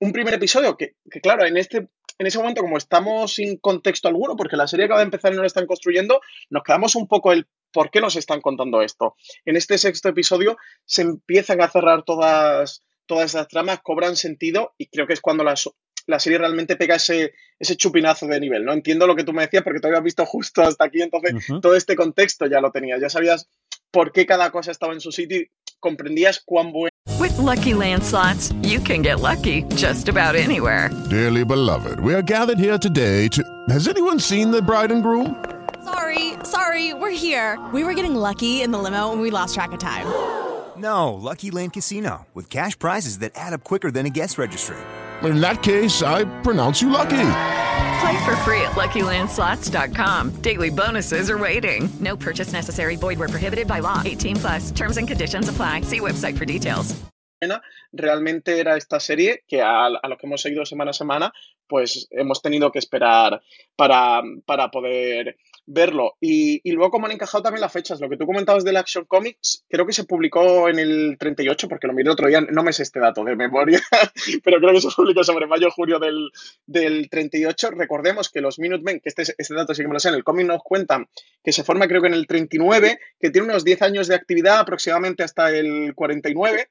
Un primer episodio que, que, claro, en este en ese momento, como estamos sin contexto alguno, porque la serie acaba de empezar y no lo están construyendo, nos quedamos un poco el por qué nos están contando esto. En este sexto episodio se empiezan a cerrar todas todas esas tramas cobran sentido y creo que es cuando la, la serie realmente pega ese, ese chupinazo de nivel, ¿no? Entiendo lo que tú me decías porque te habías visto justo hasta aquí, entonces uh -huh. todo este contexto ya lo tenías, ya sabías por qué cada cosa estaba en su sitio y comprendías cuán bueno. With lucky landslots, you can get lucky just about anywhere. Dearly beloved, we are gathered here today to. Has anyone seen the bride and groom? Sorry, sorry, we're here. We were getting lucky in the limo and we lost track of time. No, Lucky Land Casino, with cash prizes that add up quicker than a guest registry. In that case, I pronounce you lucky. Play for free at LuckyLandSlots.com. Daily bonuses are waiting. No purchase necessary. Void where prohibited by law. 18 plus. Terms and conditions apply. See website for details. Realmente era esta serie que a, a, lo que hemos seguido semana a semana, pues hemos tenido que esperar para, para poder verlo. Y, y, luego, como han encajado también las fechas, lo que tú comentabas del Action Comics, creo que se publicó en el 38, porque lo miré otro día, no me sé este dato de memoria, pero creo que se publicó sobre mayo julio del, del 38. Recordemos que los Minutemen, que este, este dato sí que me lo sé, en el cómic nos cuentan que se forma creo que en el 39, que tiene unos 10 años de actividad aproximadamente hasta el 49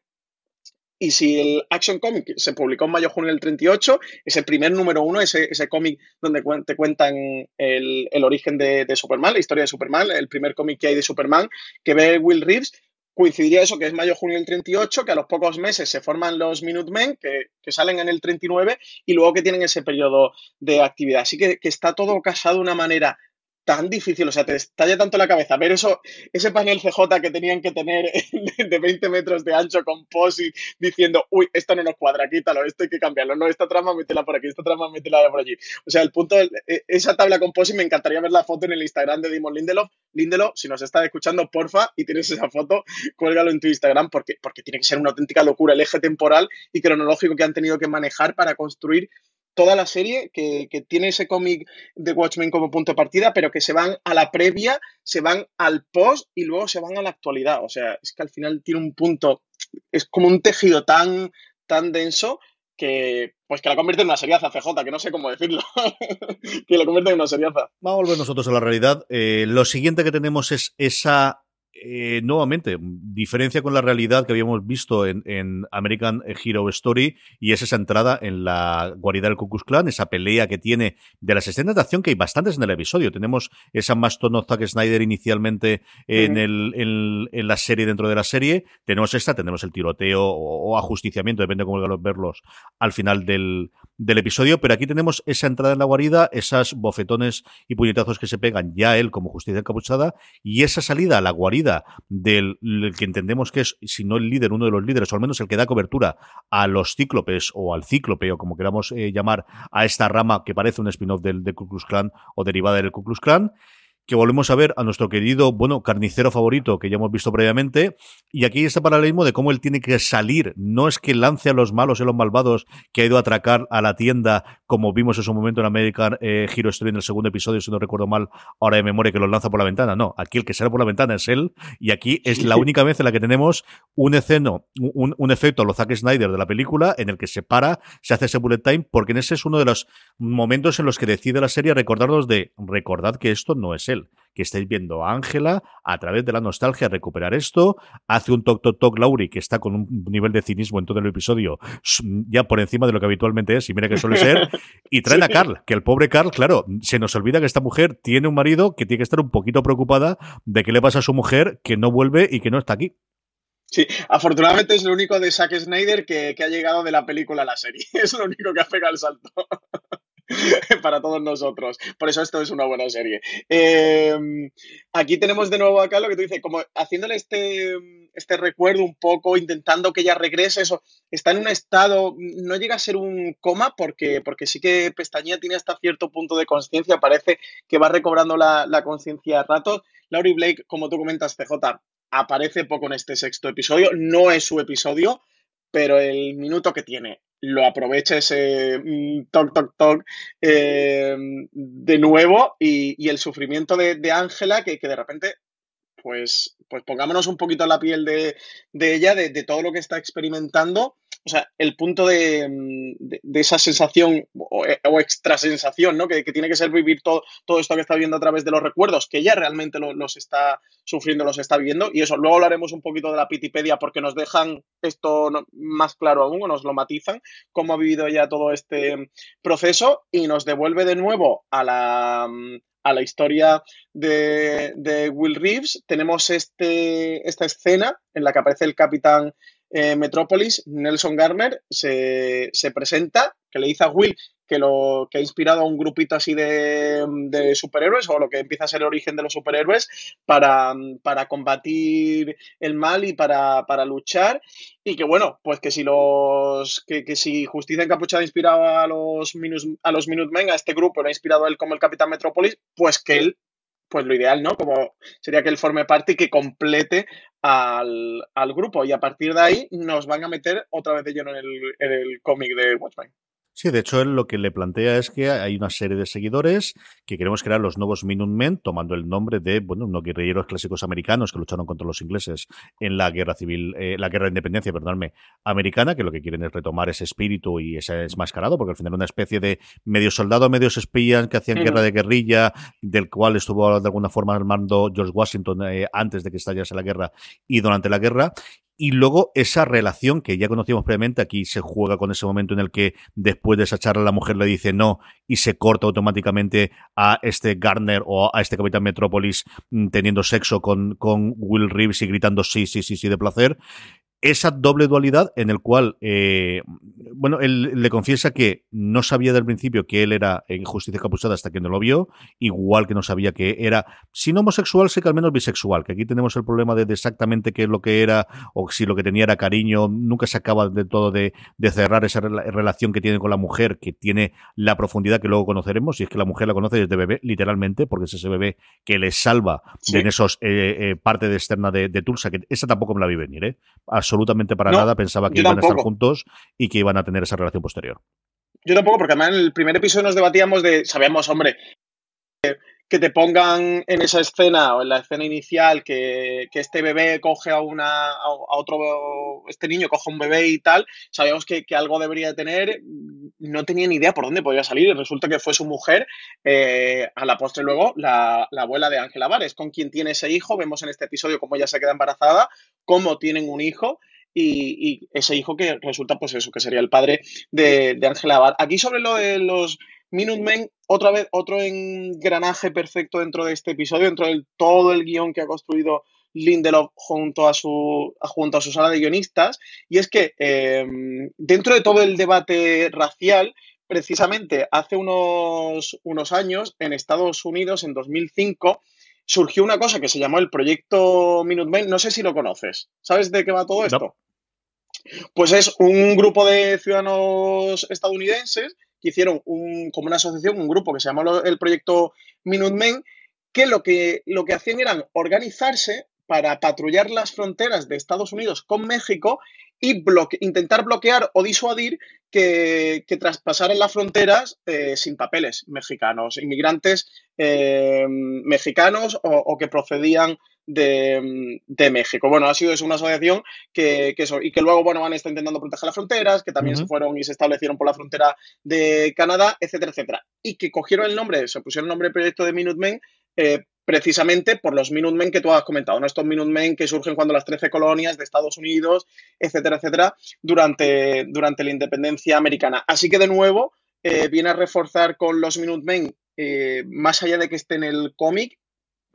y si el Action Comic se publicó en mayo-junio del 38, es el primer número uno, ese, ese cómic donde te cuentan el, el origen de, de, Superman, la historia de Superman, el primer cómic que hay de Superman, que ve Will Reeves, coincidiría eso, que es mayo-junio del 38, que a los pocos meses se forman los Minutemen, que, que, salen en el 39, y luego que tienen ese periodo de actividad. Así que, que está todo casado de una manera tan difícil, o sea, te estalla tanto la cabeza ver eso, ese panel CJ que tenían que tener de 20 metros de ancho con posi diciendo, uy, esto no nos cuadra, quítalo, esto hay que cambiarlo, no, esta trama métela por aquí, esta trama métela por allí. O sea, el punto, e, esa tabla con posi me encantaría ver la foto en el Instagram de Dimon Lindelof. Lindelof, si nos está escuchando, porfa, y tienes esa foto, cuélgalo en tu Instagram porque, porque tiene que ser una auténtica locura el eje temporal y cronológico que han tenido que manejar para construir toda la serie que, tiene ese cómic de Watchmen como punto de partida, pero que se van a la previa, se van al post y luego se van a la actualidad. O sea, es que al final tiene un punto, es como un tejido tan, tan denso que pues que la convierte en una seriaza, CJ, que no sé cómo decirlo. que la convierte en una seriaza. Vamos a volver nosotros a la realidad. Eh, lo siguiente que tenemos es esa eh, nuevamente, diferencia con la realidad que habíamos visto en, en, American Hero Story y es esa entrada en la guarida del Ku Klux Klan, esa pelea que tiene de las escenas de acción que hay bastantes en el episodio. Tenemos esa más tono Zack Snyder inicialmente en, uh -huh. el, en, en, la serie dentro de la serie. Tenemos esta, tenemos el tiroteo o, o ajusticiamiento, depende de cómo verlos al final del, del episodio, pero aquí tenemos esa entrada en la guarida, esas bofetones y puñetazos que se pegan ya él como justicia encapuchada y esa salida a la guarida del, que entendemos que es, si no el líder, uno de los líderes, o al menos el que da cobertura a los cíclopes o al cíclope, o como queramos eh, llamar a esta rama que parece un spin-off del, del Ku Klan o derivada del Ku Klux Klan que volvemos a ver a nuestro querido, bueno, carnicero favorito que ya hemos visto previamente, y aquí este paralelismo de cómo él tiene que salir, no es que lance a los malos y a los malvados que ha ido a atracar a la tienda, como vimos en su momento en American eh, Hero Story en el segundo episodio, si no recuerdo mal, ahora de memoria que los lanza por la ventana, no, aquí el que sale por la ventana es él, y aquí es la única vez en la que tenemos un esceno, un, un efecto a lo Zack Snyder de la película, en el que se para, se hace ese bullet time, porque en ese es uno de los momentos en los que decide la serie recordarnos de, recordad que esto no es él que estáis viendo a Ángela a través de la nostalgia recuperar esto. Hace un toc toc toc Lauri que está con un nivel de cinismo en todo el episodio ya por encima de lo que habitualmente es, y mira que suele ser. Y traen a Carl, que el pobre Carl, claro, se nos olvida que esta mujer tiene un marido que tiene que estar un poquito preocupada de qué le pasa a su mujer que no vuelve y que no está aquí. Sí, afortunadamente es lo único de Zack Snyder que, que, ha llegado de la película a la serie. Es lo único que ha pegado el salto. para todos nosotros. Por eso esto es una buena serie. Eh, aquí tenemos de nuevo acá lo que tú dices, como haciéndole este, este recuerdo un poco, intentando que ella regrese, eso, está en un estado, no llega a ser un coma porque, porque sí que Pestañía tiene hasta cierto punto de conciencia, parece que va recobrando la, la conciencia a ratos. Laurie Blake, como tú comentas, CJ, aparece poco en este sexto episodio, no es su episodio, pero el minuto que tiene lo aprovecha ese mm, toc, toc, toc eh, de nuevo y, el sufrimiento de Ángela que, que, de repente, pues, pues pongámonos un poquito en la piel de, ella, de, de, todo lo que está experimentando o sea, el punto de, mm, esa sensación o, eh, extra sensación, ¿no? Que, tiene que ser vivir todo, todo esto que está viendo a través de los recuerdos, que ella realmente los está sufriendo, los está viviendo. Y eso, luego hablaremos un poquito de la Pitipedia porque nos dejan esto más claro aún, o nos lo matizan, cómo ha vivido ella todo este proceso y nos devuelve de nuevo a la, mm, a la historia de, de Will Reeves. Tenemos este, esta escena en la que aparece el capitán eh, Metrópolis, Nelson Garner se, presenta, que le dice a Will que, lo, que ha inspirado a un grupito así de, superhéroes, o lo que empieza a ser el origen de los superhéroes, para, combatir el mal y para, luchar. Y que bueno, pues que si los que, si Justicia Encapuchada ha inspirado a los, a los Minutemen, a este grupo, lo ha inspirado a él como el Capitán Metrópolis, pues que él pues lo ideal, ¿no? Como sería que él forme parte y que complete al, grupo. Y a partir de ahí nos van a meter otra vez de lleno en el, el cómic de Watchmen. Sí, de hecho, él lo que le plantea es que hay una serie de seguidores que queremos crear los nuevos Minutemen, tomando el nombre de, bueno, unos guerrilleros clásicos americanos que lucharon contra los ingleses en la guerra civil, eh, la guerra de independencia, perdóname, americana, que lo que quieren es retomar ese espíritu y ese esmascarado, porque al final era una especie de medio soldado, medios espías que hacían guerra de guerrilla, del cual estuvo de alguna forma armando George Washington eh, antes de que estallase la guerra y durante la guerra, y luego esa relación que ya conocíamos previamente, aquí se juega con ese momento en el que después de esa charla la mujer le dice no y se corta automáticamente a este Garner o a este Capitán Metrópolis mm, teniendo sexo con, con Will Reeves y gritando sí, sí, sí, sí de placer esa doble dualidad en el cual, eh, bueno, él le confiesa que no sabía del principio que él era en justicia capuzada hasta que no lo vio, igual que no sabía que era, si no homosexual, sé que al menos bisexual, que aquí tenemos el problema de, exactamente qué es lo que era, o si lo que tenía era cariño, nunca se acaba de todo de, cerrar esa relación que tiene con la mujer, que tiene la profundidad que luego conoceremos, y es que la mujer la conoce desde bebé, literalmente, porque es ese bebé que le salva en esos eh, eh, parte de externa de, de, Tulsa, que esa tampoco me la vi venir, ¿eh? Absolutamente para nada pensaba que iban a estar juntos y que iban a tener esa relación posterior. Yo tampoco, porque además en el primer episodio nos debatíamos de, sabíamos, hombre, que te pongan en esa escena o en la escena inicial que, este bebé coge a una a otro este niño coge un bebé y tal sabíamos que, algo debería tener no tenía ni idea por dónde podía salir y resulta que fue su mujer eh, a la postre luego la, abuela de Ángela Vares con quien tiene ese hijo vemos en este episodio cómo ella se queda embarazada cómo tienen un hijo y, ese hijo que resulta, pues eso, que sería el padre de Ángela Abad. Aquí sobre lo de los Minutemen, otra vez, otro engranaje perfecto dentro de este episodio, dentro de todo el guion que ha construido Lindelof junto a su, junto a su sala de guionistas, y es que em, dentro de todo el debate racial, precisamente hace unos, unos años, en Estados Unidos, en 2005, surgió una cosa que se llamó el proyecto Minutemen. No sé si lo conoces. ¿Sabes de qué va todo esto? Pues es un grupo de ciudadanos estadounidenses que hicieron un, como una asociación, un grupo que se llamó el proyecto Minutemen, que lo que, lo que hacían eran organizarse para patrullar las fronteras de Estados Unidos con México y intentar bloquear o disuadir que, traspasaran las fronteras eh, sin papeles mexicanos, inmigrantes eh, mexicanos o, que procedían de, México. Bueno, ha sido es una asociación que, eso, y que luego bueno, van a estar intentando proteger las fronteras, que también se fueron y se establecieron por la frontera de Canadá, etcétera, etcétera. Y que cogieron el nombre, se pusieron el nombre del proyecto de Minutemen eh, precisamente por los Minutemen que tú has comentado, ¿no? Estos Minutemen que surgen cuando las 13 colonias de Estados Unidos, etcétera, etcétera, durante, durante la independencia americana. Así que de nuevo eh, viene a reforzar con los Minutemen, eh, más allá de que esté en el cómic,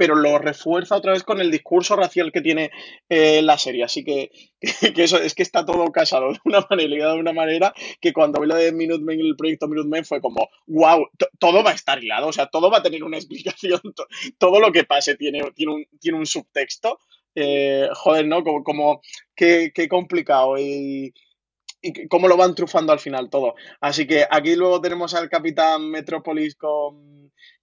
pero lo refuerza otra vez con el discurso racial que tiene eh, la serie. Así que, que, eso es que está todo casado de una manera de una manera que cuando vi de Minutemen, el proyecto Minutemen, fue como, wow, todo va a estar hilado, o sea, todo va a tener una explicación, todo lo que pase tiene, tiene, un, tiene un subtexto. Eh, joder, ¿no? Como, como qué, qué complicado y, y cómo lo van trufando al final todo. Así que aquí luego tenemos al Capitán Metrópolis con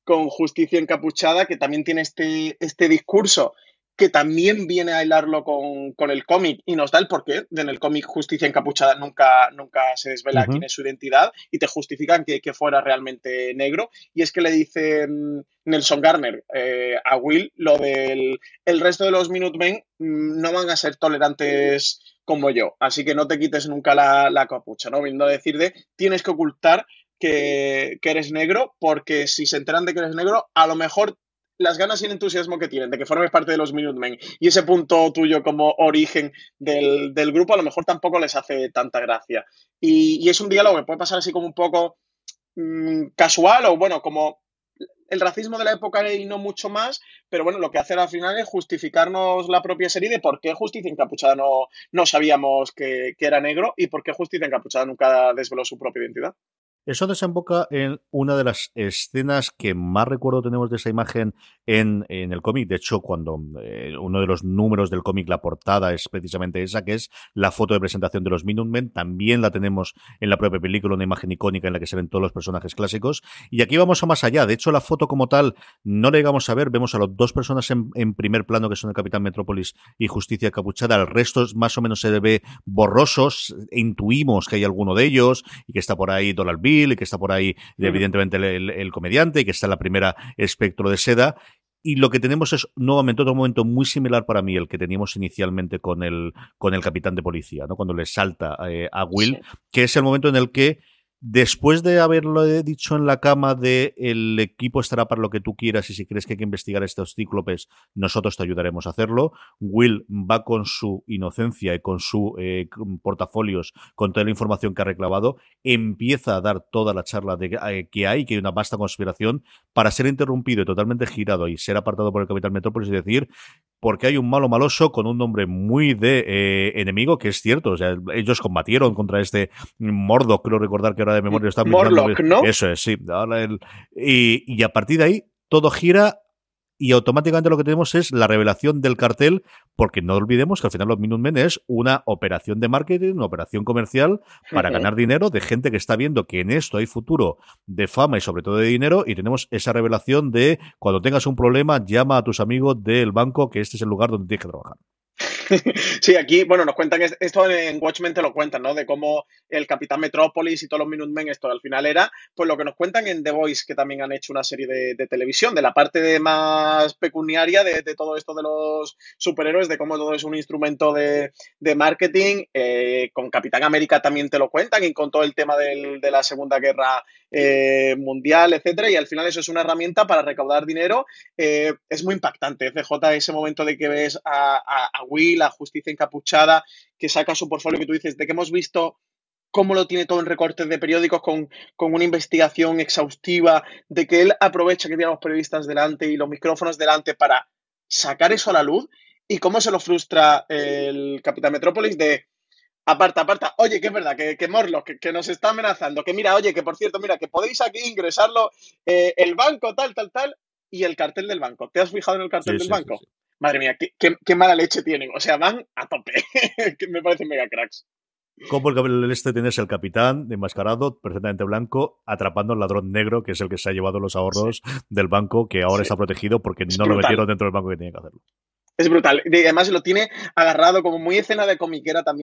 con Justicia Encapuchada, que también tiene este, este discurso que también viene a hilarlo con, el cómic y nos da el porqué. En el cómic Justicia Encapuchada nunca, nunca se desvela quién es su identidad y te justifican que, fuera realmente negro. Y es que le dice mm, Nelson Garner eh, a Will lo del el resto de los Minutemen mm, no van a ser tolerantes como yo, así que no te quites nunca la, la capucha, ¿no? Viendo a decir de tienes que ocultar que, eres negro, porque si se enteran de que eres negro, a lo mejor las ganas y el entusiasmo que tienen de que formes parte de los Minutemen y ese punto tuyo como origen del, grupo a lo mejor tampoco les hace tanta gracia. Y, es un diálogo que puede pasar así como un poco mm, casual o bueno, como el racismo de la época y no mucho más, pero bueno, lo que hace al final es justificarnos la propia serie de por qué Justicia Encapuchada no, no sabíamos que, que era negro y por qué Justicia Encapuchada nunca desveló su propia identidad. Eso desemboca en una de las escenas que más recuerdo tenemos de esa imagen en, el cómic. De hecho, cuando eh, uno de los números del cómic, la portada es precisamente esa, que es la foto de presentación de los Minutemen. También la tenemos en la propia película, una imagen icónica en la que se ven todos los personajes clásicos. Y aquí vamos a más allá. De hecho, la foto como tal no la llegamos a ver. Vemos a las dos personas en, primer plano, que son el Capitán Metrópolis y Justicia Capuchada. El resto más o menos se ve borrosos. Intuimos que hay alguno de ellos y que está por ahí Y que está por ahí, evidentemente, el, comediante, y que está en la primera espectro de seda. Y lo que tenemos es nuevamente otro momento muy similar para mí, el que teníamos inicialmente con el, con el capitán de policía, ¿no? Cuando le salta eh, a Will, que es el momento en el que Después de haberlo dicho en la cama de el equipo estará para lo que tú quieras y si crees que hay que investigar estos cíclopes, nosotros te ayudaremos a hacerlo. Will va con su inocencia y con su eh, portafolios, con toda la información que ha reclamado, empieza a dar toda la charla de eh, que hay, que hay una vasta conspiración, para ser interrumpido y totalmente girado y ser apartado por el Capital Metrópolis y decir porque hay un malo maloso con un nombre muy de eh, enemigo, que es cierto. O sea, ellos combatieron contra este Mordoc, creo recordar que ahora de memoria está Morlock, ¿no? Eso es, sí. y, y a partir de ahí, todo gira y automáticamente lo que tenemos es la revelación del cartel, porque no olvidemos que al final los Minutemen es una operación de marketing, una operación comercial para ganar dinero de gente que está viendo que en esto hay futuro de fama y sobre todo de dinero y tenemos esa revelación de cuando tengas un problema llama a tus amigos del banco que este es el lugar donde tienes que trabajar. sí, aquí, bueno, nos cuentan, esto en Watchmen te lo cuentan, ¿no? De cómo el Capitán Metrópolis y todos los Minutemen, esto al final era, pues lo que nos cuentan en The Voice, que también han hecho una serie de, televisión, de la parte más pecuniaria de, todo esto de los superhéroes, de cómo todo es un instrumento de, marketing. Eh, con Capitán América también te lo cuentan y con todo el tema de la Segunda Guerra eh, Mundial, etcétera. Y al final eso es una herramienta para recaudar dinero. Eh, es muy impactante, CJ, ese momento de que ves a, a Will la justicia encapuchada, que saca su portfolio que tú dices, de que hemos visto cómo lo tiene todo en recortes de periódicos con, una investigación exhaustiva, de que él aprovecha que tiene los periodistas delante y los micrófonos delante para sacar eso a la luz, y cómo se lo frustra el Capitán Metrópolis de aparta, aparta, oye, que es verdad, que, que Morlock, que, nos está amenazando, que mira, oye, que por cierto, mira, que podéis aquí ingresarlo eh, el banco, tal, tal, tal, y el cartel del banco. ¿Te has fijado en el cartel del banco? madre mía, qué, mala leche tienen. O sea, van a tope. que me parecen mega cracks. Como el este tienes el capitán enmascarado, perfectamente blanco, atrapando al ladrón negro, que es el que se ha llevado los ahorros del banco, que ahora está protegido porque no lo metieron dentro del banco que tenía que hacerlo. Es brutal. Y además lo tiene agarrado como muy escena de comiquera también.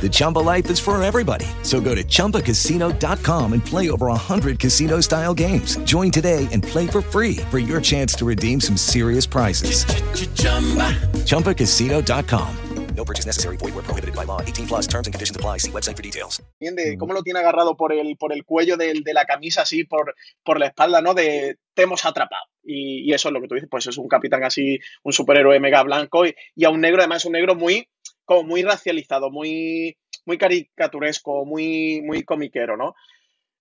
The Chumba life is for everybody. So go to ChumbaCasino.com and play over 100 casino style games. Join today and play for free for your chance to redeem some serious prizes. ChumbaCasino.com. No purchase necessary. Void where prohibited by law. 18 plus terms and conditions apply. See website for details. de cómo lo tiene agarrado por el, por el cuello de, de la camisa, así por, por la espalda, ¿no? De te hemos atrapado. Y, y eso es lo que tú dices, pues es un capitán así, un superhéroe mega blanco y, y a un negro, además un negro muy, como muy racializado, muy, muy caricaturesco, muy, muy comiquero, ¿no?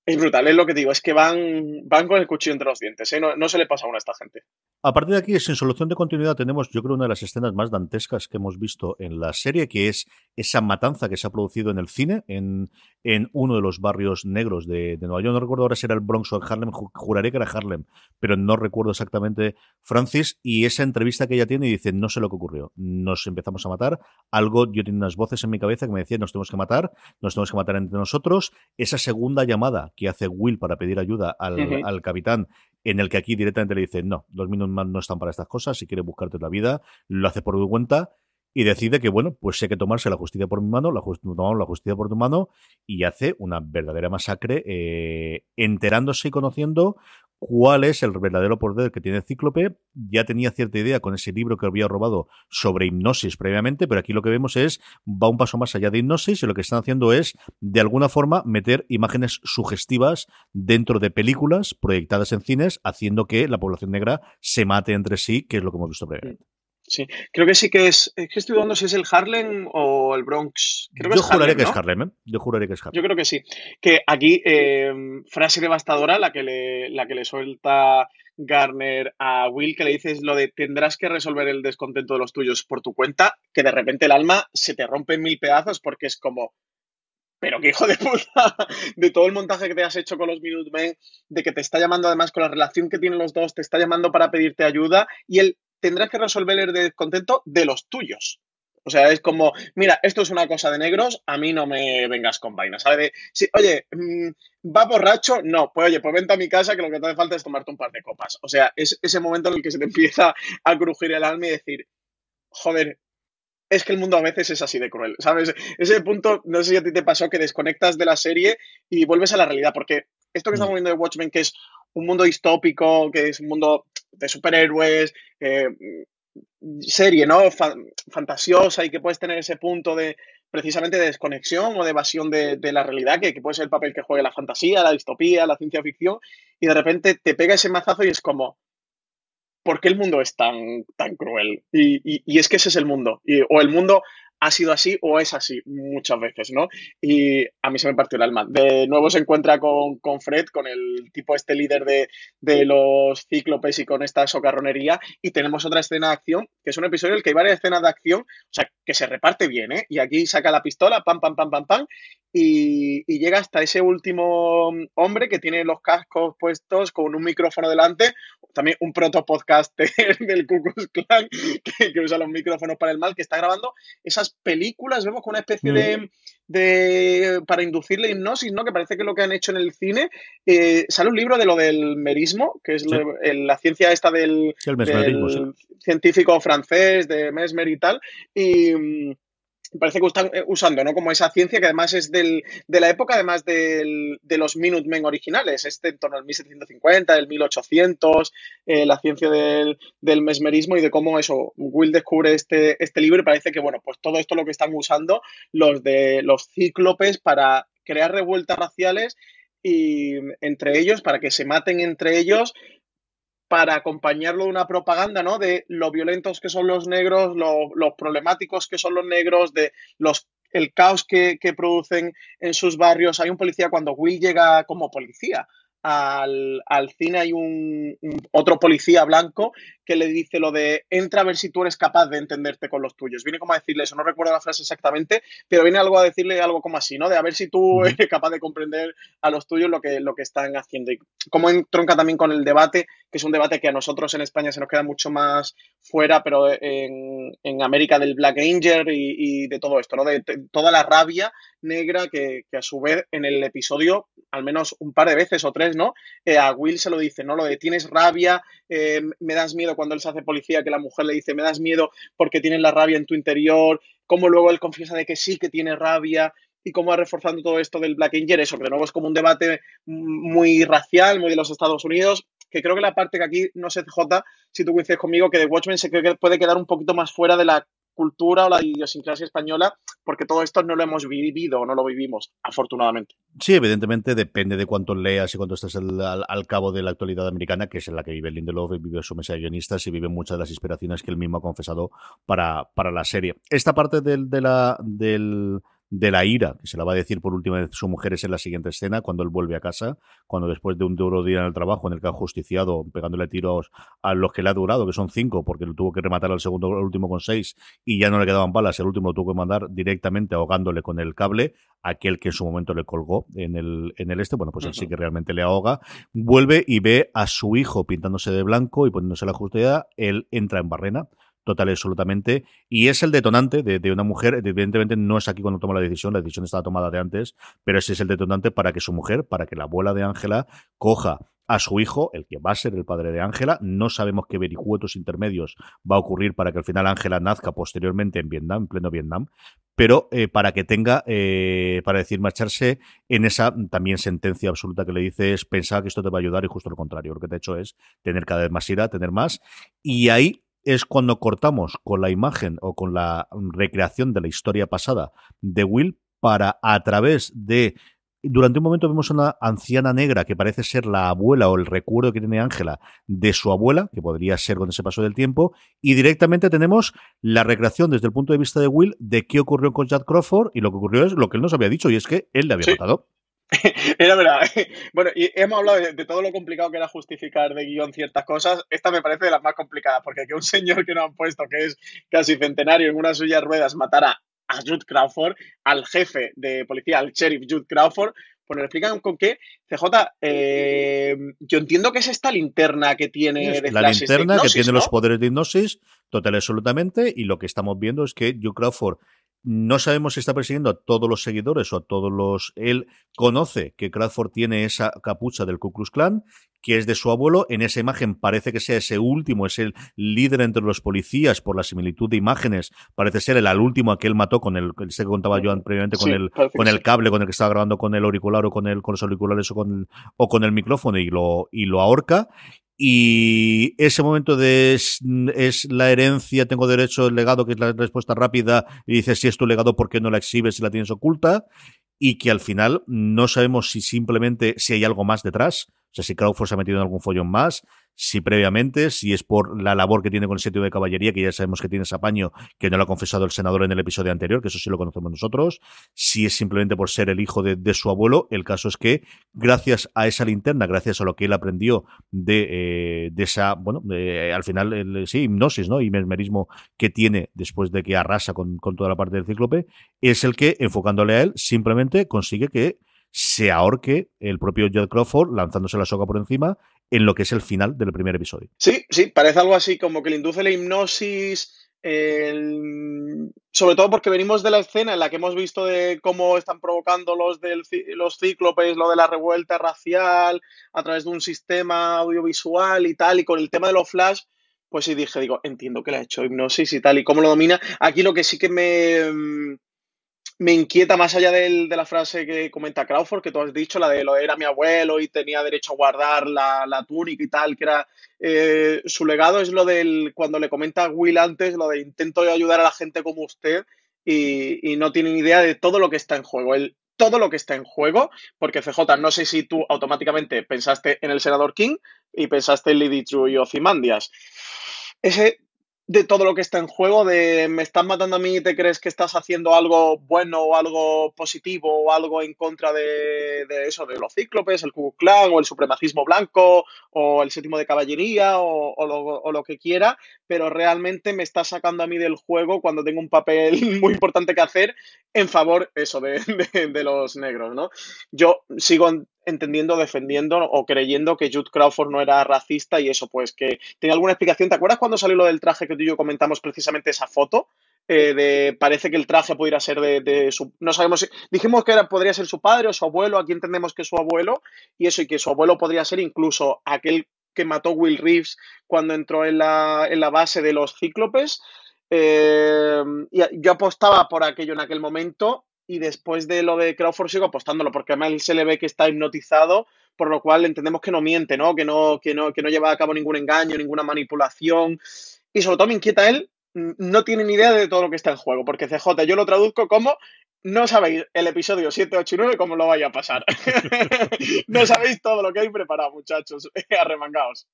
Es brutal, es lo que digo, es que van, van con el cuchillo entre los dientes, ¿eh? no, se le pasa a una a esta gente. A partir de aquí, sin solución de continuidad, tenemos, yo creo, una de las escenas más dantescas que hemos visto en la serie, que es esa matanza que se ha producido en el cine, en, en uno de los barrios negros de, de Nueva York. No recuerdo ahora si era el Bronx o el Harlem, ju- juraré que era Harlem, pero no recuerdo exactamente Francis. Y esa entrevista que ella tiene y dice, no sé lo que ocurrió, nos empezamos a matar. Algo, yo tenía unas voces en mi cabeza que me decían, nos tenemos que matar, nos tenemos que matar entre nosotros. Esa segunda llamada que hace Will para pedir ayuda al, al capitán en el que aquí directamente le dice, no, los Minutemen no están para estas cosas, si quieres buscarte la vida, lo hace por tu cuenta y decide que, bueno, pues sé que tomarse la justicia por mi mano, la, just- la justicia por tu mano y hace una verdadera masacre eh, enterándose y conociendo cuál es el verdadero poder que tiene Cíclope. Ya tenía cierta idea con ese libro que había robado sobre hipnosis previamente, pero aquí lo que vemos es, va un paso más allá de hipnosis y lo que están haciendo es, de alguna forma, meter imágenes sugestivas dentro de películas proyectadas en cines, haciendo que la población negra se mate entre sí, que es lo que hemos visto previamente. Creo que sí que es, es que estoy dudando si es el Harlem o el Bronx. Creo que Yo es Harlem, que ¿no? es Harlem, ¿eh? Yo juraría que es Harlem. Yo creo que sí. Que aquí, eh, frase devastadora, la que le, la que le suelta Garner a Will, que le dices lo de tendrás que resolver el descontento de los tuyos por tu cuenta, que de repente el alma se te rompe en mil pedazos porque es como, pero qué hijo de puta, de todo el montaje que te has hecho con los Minutemen, de que te está llamando además con la relación que tienen los dos, te está llamando para pedirte ayuda y él tendrás que resolver el descontento de los tuyos. O sea, es como, mira, esto es una cosa de negros, a mí no me vengas con vainas, ¿sabes? De, sí, oye, mm, ¿va borracho? No, pues oye, pues vente a mi casa que lo que te hace falta es tomarte un par de copas. O sea, es ese momento en el que se te empieza a crujir el alma y decir, joder, es que el mundo a veces es así de cruel, ¿sabes? Ese punto, no sé si a ti te pasó que desconectas de la serie y vuelves a la realidad, porque esto que estamos viendo de Watchmen, que es un mundo distópico, que es un mundo de superhéroes, eh, serie, ¿no? Fa- fantasiosa y que puedes tener ese punto de precisamente de desconexión o de evasión de, la realidad, que, que puede ser el papel que juegue la fantasía, la distopía, la ciencia ficción, y de repente te pega ese mazazo y es como, ¿por qué el mundo es tan, tan cruel? Y, y- es que ese es el mundo. O el mundo ha sido así o es así muchas veces, ¿no? Y a mí se me partió el alma. De nuevo se encuentra con, con Fred, con el tipo este líder de, de los cíclopes y con esta socarronería. Y tenemos otra escena de acción, que es un episodio en el que hay varias escenas de acción, o sea, que se reparte bien, ¿eh? Y aquí saca la pistola, pam, pam, pam, pam, pam, y, y llega hasta ese último hombre que tiene los cascos puestos con un micrófono delante, también un proto podcaster del Ku Klux Klan que, que usa los micrófonos para el mal, que está grabando esas películas, vemos con una especie de, de para inducir la hipnosis, ¿no? Que parece que es lo que han hecho en el cine. Eh, sale un libro de lo del merismo, que es Sí. lo- el- la ciencia esta del, Sí, el del científico francés, de Mesmer y tal. Y mm, parece que están eh, usando, ¿no? Como esa ciencia que además es del, de la época, además del- de los Minutemen originales, este en torno al 1750, el 1800, eh, la ciencia del, del mesmerismo y de cómo eso, Will descubre este, este libro y parece que, bueno, pues todo esto lo que están usando los de los cíclopes para crear revueltas raciales y entre ellos, para que se maten entre ellos para acompañarlo de una propaganda, ¿no? De lo violentos que son los negros, lo, los problemáticos que son los negros, de los el caos que, que producen en sus barrios. Hay un policía cuando Will llega como policía al, al cine hay un, un- otro policía blanco que le dice lo de entra a ver si tú eres capaz de entenderte con los tuyos. Viene como a decirle eso, no recuerdo la frase exactamente, pero viene algo a decirle algo como así, ¿no? De a ver si tú eres capaz de comprender a los tuyos lo que, lo que están haciendo. Y como entronca también con el debate, que es un debate que a nosotros en España se nos queda mucho más fuera, pero en, en América del Black Ranger y, y de todo esto, ¿no? De, de toda la rabia negra que, que, a su vez en el episodio, al menos un par de veces o tres, ¿no? Eh, a Will se lo dice, ¿no? Lo de tienes rabia, eh, me das miedo cuando él se hace policía, que la mujer le dice, me das miedo porque tienes la rabia en tu interior, como luego él confiesa de que sí que tiene rabia y cómo va reforzando todo esto del Black Angel, eso que de nuevo es como un debate muy racial, muy de los Estados Unidos, que creo que la parte que aquí, no sé, CJ, si tú coincides conmigo, que de Watchmen se cree que puede quedar un poquito más fuera de la cultura o la idiosincrasia española, porque todo esto no lo hemos vivido, no lo vivimos, afortunadamente. Sí, evidentemente depende de cuánto leas y cuánto estés al, al, al, cabo de la actualidad americana, que es en la que vive Lindelof vive su mesa de guionistas y vive muchas de las inspiraciones que él mismo ha confesado para, para la serie. Esta parte del, de la, del, de la ira, que se la va a decir por última vez su mujer es en la siguiente escena, cuando él vuelve a casa, cuando después de un duro día en el trabajo en el que ha justiciado, pegándole tiros a los que le ha durado, que son cinco, porque lo tuvo que rematar al segundo, al último con seis, y ya no le quedaban balas, el último lo tuvo que mandar directamente ahogándole con el cable, aquel que en su momento le colgó en el, en el este, bueno, pues él sí que realmente le ahoga, vuelve y ve a su hijo pintándose de blanco y poniéndose la justicia, él entra en barrena, total y absolutamente, y es el detonante de, una mujer, evidentemente no es aquí cuando toma la decisión, la decisión estaba tomada de antes, pero ese es el detonante para que su mujer, para que la abuela de Ángela coja a su hijo, el que va a ser el padre de Ángela. No sabemos qué vericuetos intermedios va a ocurrir para que al final Ángela nazca posteriormente en Vietnam, en pleno Vietnam, pero eh, para que tenga, eh, para decir, marcharse en esa también sentencia absoluta que le dice es pensar que esto te va a ayudar y justo lo contrario. Lo que te ha hecho es tener cada vez más ira, tener más. Y ahí es cuando cortamos con la imagen o con la recreación de la historia pasada de Will para a través de durante un momento vemos una anciana negra que parece ser la abuela o el recuerdo que tiene Ángela de su abuela, que podría ser con ese paso del tiempo, y directamente tenemos la recreación desde el punto de vista de Will de qué ocurrió con Jack Crawford y lo que ocurrió es lo que él nos había dicho y es que él le había sí. matado. Era verdad. Bueno, y hemos hablado de, de, todo lo complicado que era justificar de guion ciertas cosas. Esta me parece de las más complicadas, porque que un señor que no han puesto, que es casi centenario, en una suya ruedas, matara a Jude Crawford, al jefe de policía, al sheriff Jude Crawford, pues nos explican con qué. CJ, eh, yo entiendo que es esta linterna que tiene de La linterna de hipnosis, que tiene ¿no? los poderes de hipnosis, total y absolutamente, y lo que estamos viendo es que Jude Crawford no sabemos si está persiguiendo a todos los seguidores o a todos los. Él conoce que Crawford tiene esa capucha del Ku Klux Klan, que es de su abuelo. En esa imagen parece que sea ese último, es el líder entre los policías por la similitud de imágenes. Parece ser el al último a que él mató con el, el que contaba yo previamente con, sí, el, con el cable con el que estaba grabando con el auricular o con, el, con los auriculares o con, o con el micrófono y lo, y lo ahorca. Y ese momento de es, es, la herencia, tengo derecho, el legado, que es la respuesta rápida, y dices si es tu legado, ¿por qué no la exhibes si la tienes oculta? Y que al final no sabemos si simplemente si hay algo más detrás, o sea, si Crawford se ha metido en algún follón más, si previamente, si es por la labor que tiene con el sitio de caballería, que ya sabemos que tiene ese apaño, que no lo ha confesado el senador en el episodio anterior, que eso sí lo conocemos nosotros, si es simplemente por ser el hijo de, su abuelo, el caso es que gracias a esa linterna, gracias a lo que él aprendió de, eh, esa, bueno, de, al final, el, sí, hipnosis, ¿no? Y mesmerismo que tiene después de que arrasa con, toda la parte del cíclope, es el que, enfocándole a él, simplemente consigue que se ahorque el propio Judd Crawford lanzándose la soga por encima en lo que es el final del primer episodio. Sí, sí, parece algo así como que le induce la hipnosis, sobre todo porque venimos de la escena en la que hemos visto de cómo están provocando los, del, los cíclopes, lo de la revuelta racial a través de un sistema audiovisual y tal, y con el tema de los flash, pues sí dije, digo, entiendo que le ha hecho hipnosis y tal, y cómo lo domina. Aquí lo que sí que me me inquieta más allá del, de la frase que comenta Crawford, que tú has dicho, la de lo era mi abuelo y tenía derecho a guardar la, la túnica y tal, que era eh, su legado, es lo del, cuando le comenta Will antes, lo de intento ayudar a la gente como usted y, y no tiene ni idea de todo lo que está en juego. El, todo lo que está en juego, porque CJ, no sé si tú automáticamente pensaste en el senador King y pensaste en Lady True y Ozymandias. Ese de todo lo que está en juego, de me estás matando a mí y te crees que estás haciendo algo bueno o algo positivo o algo en contra de, de eso, de los cíclopes, el Ku Klan o el supremacismo blanco o el séptimo de caballería o, o, lo, o, lo, que quiera, pero realmente me estás sacando a mí del juego cuando tengo un papel muy importante que hacer en favor eso de, de, de los negros, ¿no? Yo sigo entendiendo, defendiendo o creyendo que Jude Crawford no era racista y eso, pues que tenía alguna explicación. ¿Te acuerdas cuando salió lo del traje que tú y yo comentamos precisamente esa foto? Eh, de parece que el traje pudiera ser de, de, su no sabemos si, dijimos que era, podría ser su padre o su abuelo aquí entendemos que es su abuelo y eso y que su abuelo podría ser incluso aquel que mató Will Reeves cuando entró en la, en la base de los cíclopes eh, y yo apostaba por aquello en aquel momento y después de lo de Crawford sigo apostándolo, porque además él se le ve que está hipnotizado, por lo cual entendemos que no miente, ¿no? Que no, que no, que no lleva a cabo ningún engaño, ninguna manipulación. Y sobre todo me inquieta él, no tiene ni idea de todo lo que está en juego, porque CJ yo lo traduzco como no sabéis el episodio 7, 8 y 9 cómo lo vaya a pasar. no sabéis todo lo que hay preparado, muchachos. Arremangaos.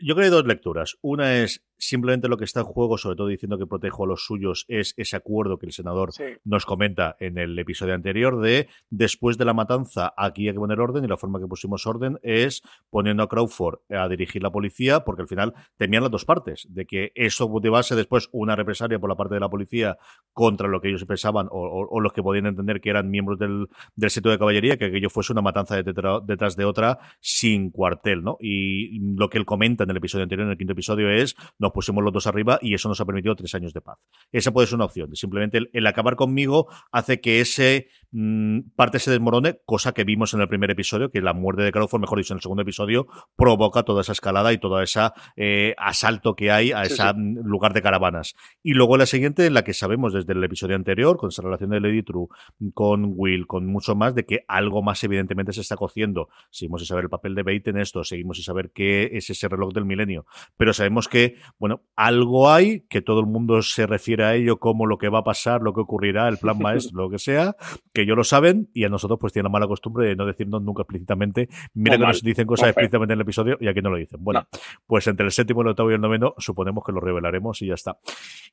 Yo creo que hay dos lecturas. Una es simplemente lo que está en juego, sobre todo diciendo que protejo a los suyos, es ese acuerdo que el senador sí. nos comenta en el episodio anterior de después de la matanza aquí hay que poner orden y la forma que pusimos orden es poniendo a Crawford a dirigir la policía porque al final temían las dos partes, de que eso motivase después una represalia por la parte de la policía contra lo que ellos pensaban o, o, o los que podían entender que eran miembros del, del seto de caballería, que aquello fuese una matanza de detrás de otra sin cuartel, ¿no? Y lo que él comenta en el episodio anterior, en el quinto episodio, es nos pusimos los dos arriba y eso nos ha permitido tres años de paz. Esa puede ser una opción. Simplemente el, el acabar conmigo hace que ese mmm, parte se desmorone, cosa que vimos en el primer episodio, que la muerte de Crawford, mejor dicho, en el segundo episodio, provoca toda esa escalada y todo ese eh, asalto que hay a sí, ese sí. lugar de caravanas. Y luego la siguiente, en la que sabemos desde el episodio anterior, con esa relación de Lady True, con Will, con mucho más, de que algo más evidentemente se está cociendo. Seguimos sin saber el papel de Bait en esto, seguimos sin saber qué es ese reloj del milenio, pero sabemos que, bueno, algo hay, que todo el mundo se refiere a ello como lo que va a pasar, lo que ocurrirá, el plan maestro, lo que sea, que ellos lo saben y a nosotros pues tienen la mala costumbre de no decirnos nunca explícitamente. Mira que nos dicen cosas explícitamente en el episodio y aquí no lo dicen. Bueno, no. pues entre el séptimo, el octavo y el noveno suponemos que lo revelaremos y ya está.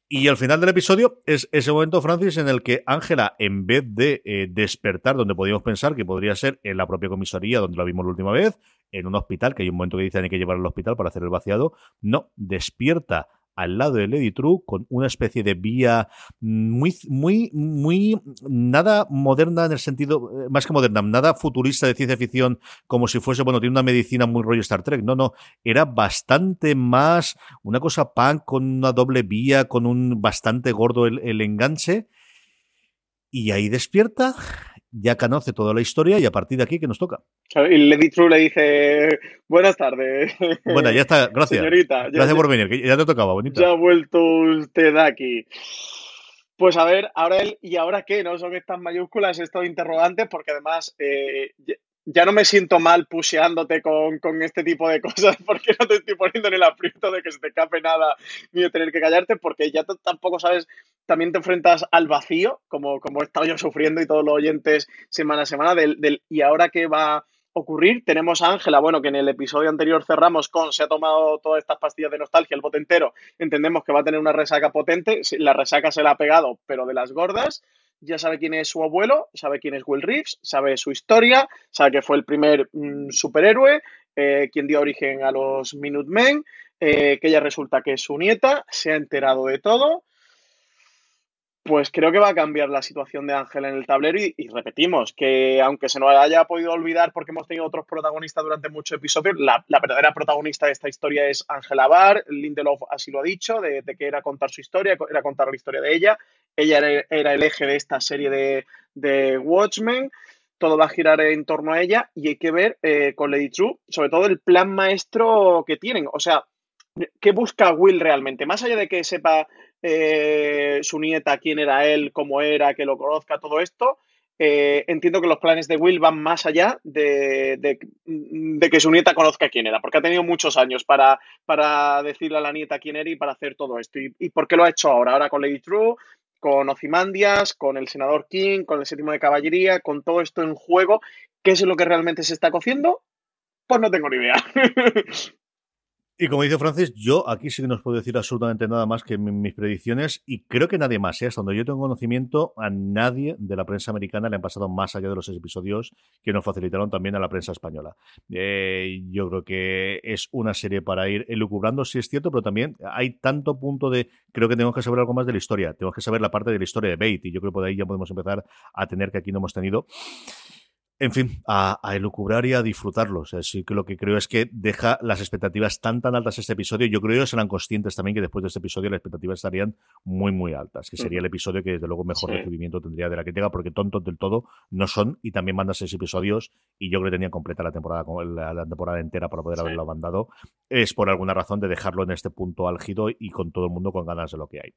Y al final del episodio es ese momento, Francis, en el que Ángela, en vez de eh, despertar donde podíamos pensar que podría ser en la propia comisaría donde la vimos la última vez, en un hospital, que hay un momento que dicen hay que llevar al hospital para hacer el vaciado, no, despierta al lado de Lady True con una especie de vía muy, muy, muy, nada moderna en el sentido, eh, más que moderna, nada futurista de ciencia ficción, como si fuese, bueno, tiene una medicina muy rollo Star Trek. No, no, era bastante más una cosa punk con una doble vía, con un bastante gordo el enganche. Y ahí despierta ya conoce toda la historia y a partir de aquí, ¿qué nos toca? Y Lady True le dice, buenas tardes. Bueno, ya está, gracias. Señorita. Gracias ya, por venir, que ya te tocaba, bonita. Ya ha vuelto usted aquí. Pues a ver, ahora él, ¿y ahora qué? No son estas mayúsculas, estos interrogantes, porque además eh, ya no me siento mal puseándote con, con, este tipo de cosas porque no te estoy poniendo en el aprieto de que se te escape nada ni de tener que callarte porque ya tampoco sabes, también te enfrentas al vacío, como, como he estado yo sufriendo y todos los oyentes semana a semana, del, del y ahora qué va a ocurrir. Tenemos a Ángela, bueno, que en el episodio anterior cerramos con se ha tomado todas estas pastillas de nostalgia, el bote entero, entendemos que va a tener una resaca potente, la resaca se la ha pegado, pero de las gordas ya sabe quién es su abuelo, sabe quién es Will Reeves, sabe su historia, sabe que fue el primer mmm, superhéroe, eh, quien dio origen a los Minutemen, eh, que ella resulta que es su nieta, se ha enterado de todo. Pues creo que va a cambiar la situación de Ángel en el tablero y, repetimos que aunque se nos haya podido olvidar porque hemos tenido otros protagonistas durante muchos episodios, la, verdadera protagonista de esta historia es Ángela Barr, Lindelof así lo ha dicho, de, de, que era contar su historia, era contar la historia de ella, ella era, el eje de esta serie de, de, Watchmen, todo va a girar en torno a ella y hay que ver eh, con Lady True, sobre todo el plan maestro que tienen, o sea, ¿qué busca Will realmente? Más allá de que sepa eh, su nieta quién era él, cómo era, que lo conozca, todo esto, eh, entiendo que los planes de Will van más allá de, que su nieta conozca quién era, porque ha tenido muchos años para, para decirle a la nieta quién era y para hacer todo esto. ¿Y, y por qué lo ha hecho ahora? Ahora con Lady True, con Ozymandias, con el senador King, con el séptimo de caballería, con todo esto en juego, ¿qué es lo que realmente se está cociendo? Pues no tengo ni idea. Y como dice Francis, yo aquí sí que no os puedo decir absolutamente nada más que mis predicciones y creo que nadie más. ¿eh? Hasta donde yo tengo conocimiento, a nadie de la prensa americana le han pasado más allá de los seis episodios que nos facilitaron también a la prensa española. Eh, yo creo que es una serie para ir elucubrando, si es cierto, pero también hay tanto punto de creo que tenemos que saber algo más de la historia. Tenemos que saber la parte de la historia de Bait y yo creo que por ahí ya podemos empezar a tener que aquí no hemos tenido en fin, a, a, elucubrar y a disfrutarlos. Así que lo que creo es que deja las expectativas tan tan altas este episodio. Yo creo que serán conscientes también que después de este episodio las expectativas estarían muy muy altas, que sería el episodio que desde luego mejor sí. recibimiento tendría de la crítica, porque tontos del todo no son y también mandan seis episodios y yo creo que tenían completa la temporada la, la temporada entera para poder sí. haberlo mandado. Es por alguna razón de dejarlo en este punto álgido y con todo el mundo con ganas de lo que hay.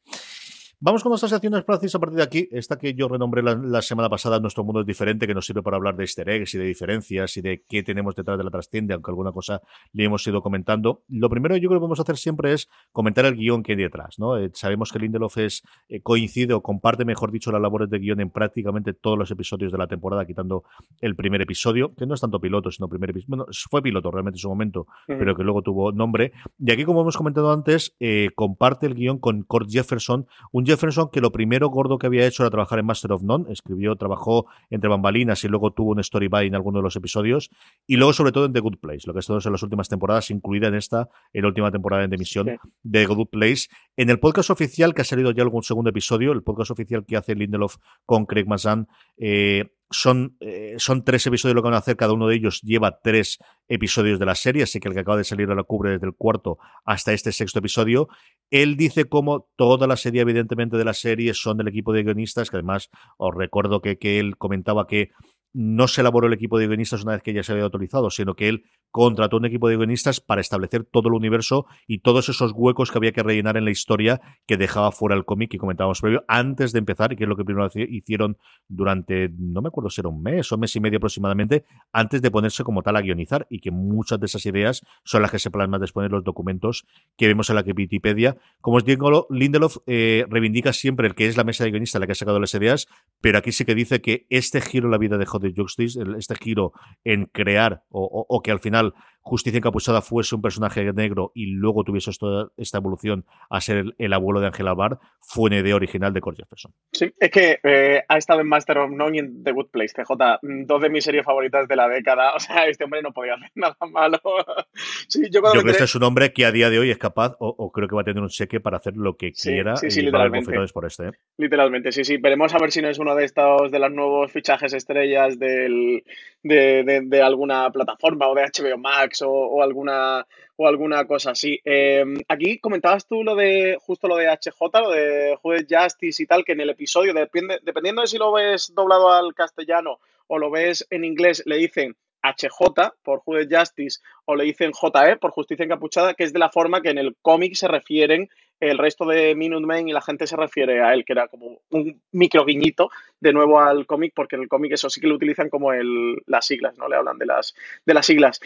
Vamos con nuestras secciones Francis a partir de aquí. Esta que yo renombré la, la, semana pasada, Nuestro Mundo es Diferente, que nos sirve para hablar de easter eggs y de diferencias y de qué tenemos detrás de la trastienda, aunque alguna cosa le hemos ido comentando. Lo primero yo creo que vamos a hacer siempre es comentar el guion que hay detrás. ¿no? Eh, sabemos que Lindelof es, eh, coincide o comparte, mejor dicho, las labores de guion en prácticamente todos los episodios de la temporada, quitando el primer episodio, que no es tanto piloto, sino primer episodio. Bueno, fue piloto realmente en su momento, mm. pero que luego tuvo nombre. Y aquí, como hemos comentado antes, eh, comparte el guion con Cord Jefferson, un Jefferson que lo primero gordo que había hecho era trabajar en Master of None, escribió, trabajó entre bambalinas y luego tuvo un story by en alguno de los episodios, y luego sobre todo en The Good Place, lo que ha estado en las últimas temporadas, incluida en esta, en la última temporada de emisión sí. de The Good Place. En el podcast oficial, que ha salido ya algún segundo episodio, el podcast oficial que hace Lindelof con Craig Mazan, eh, son, eh, son tres episodios lo que van a hacer, cada uno de ellos lleva tres episodios de la serie, así que el que acaba de salir a la cubre desde el cuarto hasta este sexto episodio. Él dice como toda la serie, evidentemente, de la serie son del equipo de guionistas, que además os recuerdo que, que él comentaba que no se elaboró el equipo de guionistas una vez que ya se había autorizado, sino que él contrató un equipo de guionistas para establecer todo el universo y todos esos huecos que había que rellenar en la historia que dejaba fuera el cómic que comentábamos previo antes de empezar, y que es lo que primero hicieron durante, no me acuerdo si era un mes o mes y medio aproximadamente, antes de ponerse como tal a guionizar, y que muchas de esas ideas son las que se plasman después en los documentos que vemos en la Wikipedia. Como os digo, Lindelof eh, reivindica siempre el que es la mesa de guionistas la que ha sacado las ideas, pero aquí sí que dice que este giro en la vida de de Justice, este giro en crear o, o, que al final final Justicia Encapuchada fuese un personaje negro y luego tuviese esto, esta evolución a ser el, el, abuelo de Angela Barr, fue una idea original de Cord Jefferson. Sí, es que eh, ha estado en Master of None y en The Good Place, CJ, dos de mis series favoritas de la década. O sea, este hombre no podía hacer nada malo. sí, yo, yo creo que este es un hombre que a día de hoy es capaz, o, o creo que va a tener un cheque para hacer lo que sí, quiera sí, sí, y literalmente. por este. ¿eh? Literalmente, sí, sí. Veremos a ver si no es uno de estos, de los nuevos fichajes estrellas del, de, de, de, alguna plataforma o de HBO Max o, alguna o alguna cosa así. Eh, aquí comentabas tú lo de justo lo de HJ, lo de Juez Justice y tal, que en el episodio, dependiendo de si lo ves doblado al castellano o lo ves en inglés, le dicen HJ por Juez Justice o le dicen JE por Justicia Encapuchada, que es de la forma que en el cómic se refieren el resto de Minutemen y la gente se refiere a él, que era como un micro guiñito de nuevo al cómic, porque en el cómic eso sí que lo utilizan como el, las siglas, ¿no? Le hablan de las, de las siglas.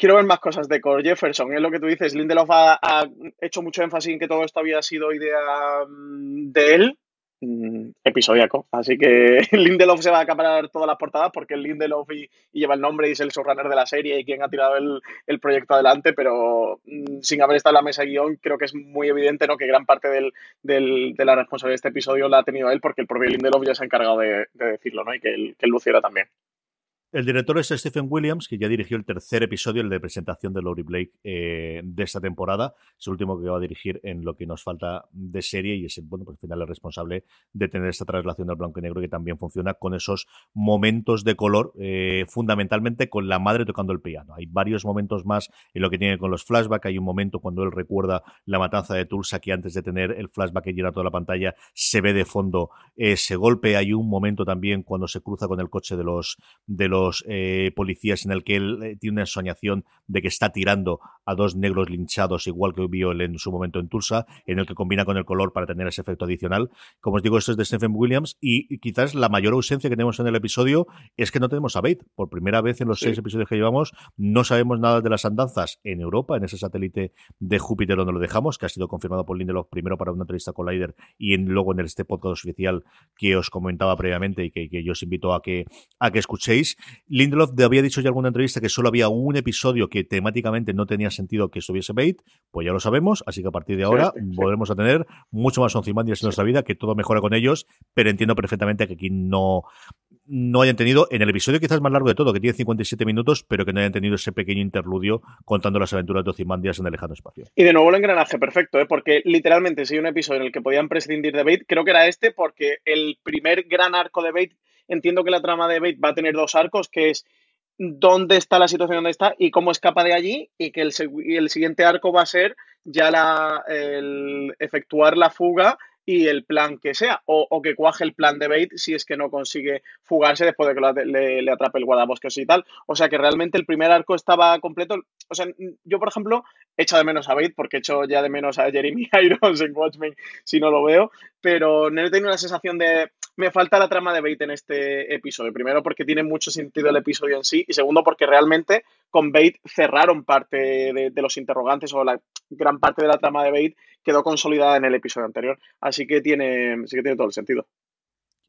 Quiero ver más cosas de Core Jefferson. Es lo que tú dices. Lindelof ha, hecho mucho énfasis en que todo esto había sido idea mm, de él, mm, episodiaco. Así que Lindelof se va a acaparar todas las portadas porque es Lindelof y, lleva el nombre y es el showrunner de la serie y quien ha tirado el, proyecto adelante, pero mmm, sin haber estado en la mesa guion, creo que es muy evidente ¿no? que gran parte de la responsabilidad de este episodio la ha tenido él porque el propio Lindelof ya se ha encargado de, de decirlo ¿no? y que él, que él luciera también. El director es Stephen Williams, que ya dirigió el tercer episodio, el de presentación de Laurie Blake eh, de esta temporada. Es el último que va a dirigir en lo que nos falta de serie y es, bueno, pues al final el responsable de tener esta traslación del blanco y negro que también funciona con esos momentos de color, eh, fundamentalmente con la madre tocando el piano. Hay varios momentos más en lo que tiene con los flashbacks. Hay un momento cuando él recuerda la matanza de Tulsa que antes de tener el flashback que llena toda la pantalla se ve de fondo ese golpe. Hay un momento también cuando se cruza con el coche de los, de los los eh, policías en el que él eh, tiene una ensoñación de que está tirando a dos negros linchados, igual que vio él en su momento en Tulsa, en el que combina con el color para tener ese efecto adicional. Como os digo, esto es de Stephen Williams y, quizás la mayor ausencia que tenemos en el episodio es que no tenemos a Bate. Por primera vez en los sí. seis episodios que llevamos, no sabemos nada de las andanzas en Europa, en ese satélite de Júpiter donde lo dejamos, que ha sido confirmado por Lindelof primero para una entrevista con Lider y en, luego en este podcast oficial que os comentaba previamente y que, que yo os invito a que, a que escuchéis. Lindelof había dicho ya en alguna entrevista que solo había un episodio que temáticamente no tenía sentido que estuviese Bait, pues ya lo sabemos, así que a partir de ahora volveremos a tener mucho más Ozymandias en nuestra vida, que todo mejora con ellos, pero entiendo perfectamente que aquí no, no hayan tenido, en el episodio quizás más largo de todo, que tiene 57 minutos, pero que no hayan tenido ese pequeño interludio contando las aventuras de Ozymandias en el lejano espacio. Y de nuevo el engranaje perfecto, ¿eh? porque literalmente si hay un episodio en el que podían prescindir de Bait, creo que era este, porque el primer gran arco de Bait, entiendo que la trama de Bait va a tener dos arcos, que es dónde está la situación donde está y cómo escapa de allí, y que el, el siguiente arco va a ser ya la, el efectuar la fuga y el plan que sea, o, que cuaje el plan de Bait si es que no consigue fugarse después de que le, le, atrape el guardabosques y tal. O sea que realmente el primer arco estaba completo. O sea, yo, por ejemplo, echo de menos a Bait porque echo ya de menos a Jeremy Irons en Watchmen si no lo veo, pero no he tenido la sensación de me falta la trama de Bait en este episodio. Primero porque tiene mucho sentido el episodio en sí y segundo porque realmente con Bait cerraron parte de, los interrogantes o la gran parte de la trama de Bait quedó consolidada en el episodio anterior. Así que tiene, sí que tiene todo el sentido.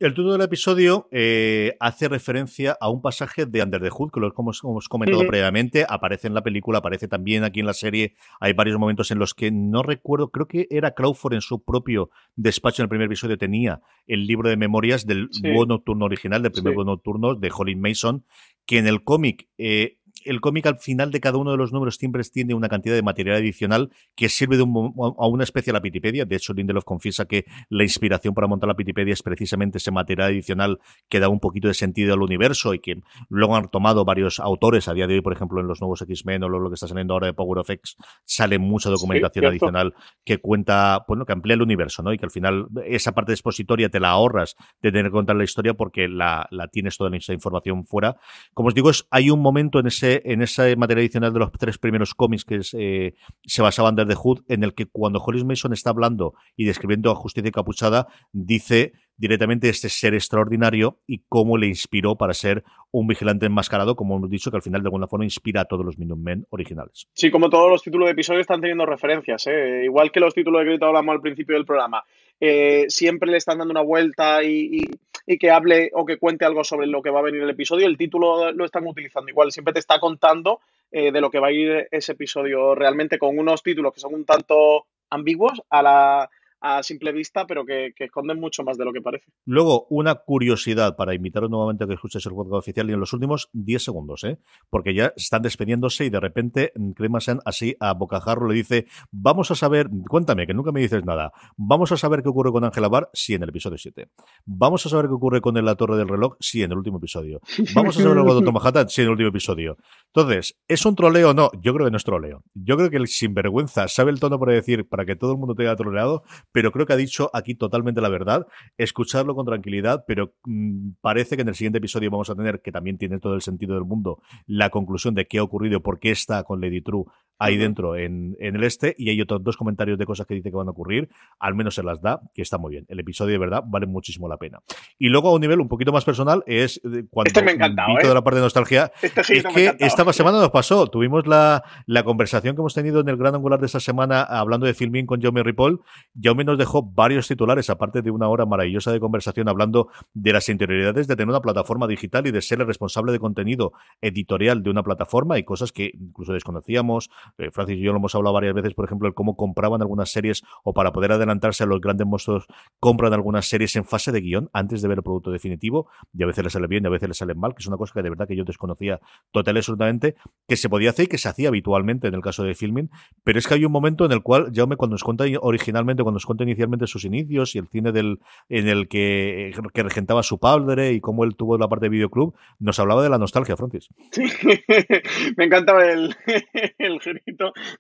El título del episodio eh, hace referencia a un pasaje de Under the Hood, que lo hemos, hemos comentado previamente, aparece en la película, aparece también aquí en la serie. Hay varios momentos en los que no recuerdo, creo que era Crawford en su propio despacho en el primer episodio tenía el libro de memorias del Búho Nocturno original, del primer sí. Nocturno de Holly Mason, que en el cómic eh, el cómic al final de cada uno de los números siempre tiene una cantidad de material adicional que sirve de un, a una especie de la Pitipedia. De hecho, Lindelof confiesa que la inspiración para montar la Pitipedia es precisamente ese material adicional que da un poquito de sentido al universo y que luego han tomado varios autores. A día de hoy, por ejemplo, en los nuevos X-Men o lo que está saliendo ahora de Power of X, sale mucha documentación sí, adicional que cuenta, bueno, que amplía el universo, ¿no? Y que al final esa parte expositoria te la ahorras de tener que contar la historia porque la, la tienes toda esa información fuera. Como os digo, es, hay un momento en ese, en ese material adicional de los tres primeros cómics que eh, se basaban de The Hood, en el que cuando Hollis Mason está hablando y describiendo a Justicia Capuchada, dice directamente este ser extraordinario y cómo le inspiró para ser un vigilante enmascarado, como hemos dicho, que al final de alguna forma inspira a todos los Men originales. Sí, como todos los títulos de episodio están teniendo referencias, ¿eh? igual que los títulos de crédito hablamos al principio del programa. Eh, siempre le están dando una vuelta y, y, que hable o que cuente algo sobre lo que va a venir el episodio. El título lo están utilizando igual, siempre te está contando eh, de lo que va a ir ese episodio realmente con unos títulos que son un tanto ambiguos a la a simple vista, pero que, esconden mucho más de lo que parece. Luego, una curiosidad para invitaros nuevamente a que escuches el podcast oficial y en los últimos 10 segundos, ¿eh? porque ya están despidiéndose y de repente Cremasen así a bocajarro le dice, vamos a saber, cuéntame, que nunca me dices nada, vamos a saber qué ocurre con Angela Bar, sí, en el episodio 7. Vamos a saber qué ocurre con la Torre del Reloj, sí, en el último episodio. Vamos a saber algo de Manhattan, sí, en el último episodio. Entonces, ¿es un troleo o no? Yo creo que no es troleo. Yo creo que el sinvergüenza sabe el tono para decir, para que todo el mundo tenga troleado, pero creo que ha dicho aquí totalmente la verdad. Escucharlo con tranquilidad, pero mmm, parece que en el siguiente episodio vamos a tener, que también tiene todo el sentido del mundo, la conclusión de qué ha ocurrido, por qué está con Lady True ahí dentro en, en, el este, y hay otros dos comentarios de cosas que dice que van a ocurrir, al menos se las da, que está muy bien. El episodio de verdad vale muchísimo la pena. Y luego a un nivel un poquito más personal es cuando este me encantado, ¿eh? toda la parte de nostalgia, este es que esta semana nos pasó, tuvimos la, la conversación que hemos tenido en el gran angular de esta semana hablando de filming con Jaume Ripoll, Jaume nos dejó varios titulares, aparte de una hora maravillosa de conversación hablando de las interioridades de tener una plataforma digital y de ser el responsable de contenido editorial de una plataforma y cosas que incluso desconocíamos. Eh, Francis y yo lo hemos hablado varias veces, por ejemplo, el cómo compraban algunas series o para poder adelantarse a los grandes monstruos, compran algunas series en fase de guion antes de ver el producto definitivo y a veces les sale bien y a veces les sale mal, que es una cosa que de verdad que yo desconocía total y absolutamente, que se podía hacer y que se hacía habitualmente en el caso de filming, pero es que hay un momento en el cual Jaume cuando nos cuenta originalmente, cuando nos cuenta inicialmente sus inicios y el cine del en el que, regentaba su padre y cómo él tuvo la parte de videoclub, nos hablaba de la nostalgia, Francis. Sí, me encantaba el, el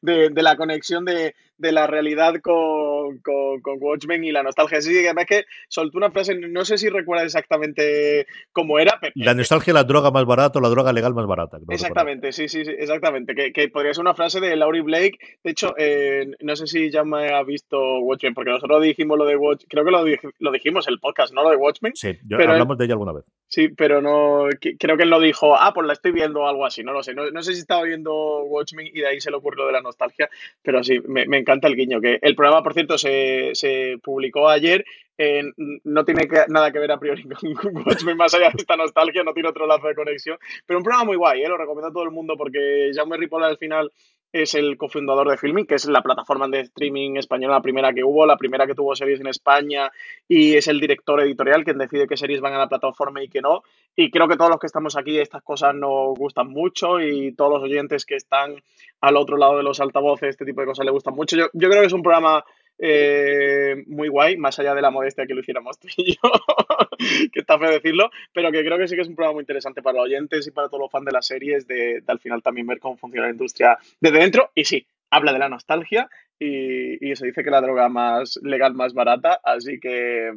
de, de, la conexión de, de la realidad con, con, con, Watchmen y la nostalgia. Sí, además que soltó una frase, no sé si recuerda exactamente cómo era. Pero, la nostalgia, la droga más barata o la droga legal más barata. Exactamente, sí, sí, sí, exactamente. Que, que, podría ser una frase de Laurie Blake. De hecho, eh, no sé si ya me ha visto Watchmen, porque nosotros dijimos lo de Watchmen, creo que lo, lo dijimos el podcast, ¿no? Lo de Watchmen. Sí, yo, pero hablamos él, de ella alguna vez. Sí, pero no, creo que él lo dijo, ah, pues la estoy viendo o algo así, no lo sé. No, no sé si estaba viendo Watchmen y de ahí se le ocurrió de la nostalgia, pero sí, me, encanta el guiño. Que el programa, por cierto, se, se publicó ayer eh, no tiene nada que ver a priori con Watchmen, más allá de esta nostalgia, no tiene otro lazo de conexión. Pero un programa muy guay, ¿eh? lo recomiendo a todo el mundo porque Jaume Ripoll al final es el cofundador de Filming, que es la plataforma de streaming española, la primera que hubo, la primera que tuvo series en España, y es el director editorial quien decide qué series van a la plataforma y qué no. Y creo que todos los que estamos aquí, estas cosas nos gustan mucho y todos los oyentes que están al otro lado de los altavoces, este tipo de cosas les gustan mucho. Yo, yo creo que es un programa eh, muy guay, más allá de la modestia que lo hiciéramos tú y yo, que está feo decirlo, pero que creo que sí que es un programa muy interesante para los oyentes y para todos los fans de las series, de, al final también ver cómo funciona la industria desde dentro. Y sí, habla de la nostalgia y, se dice que la droga más legal, más barata, así que,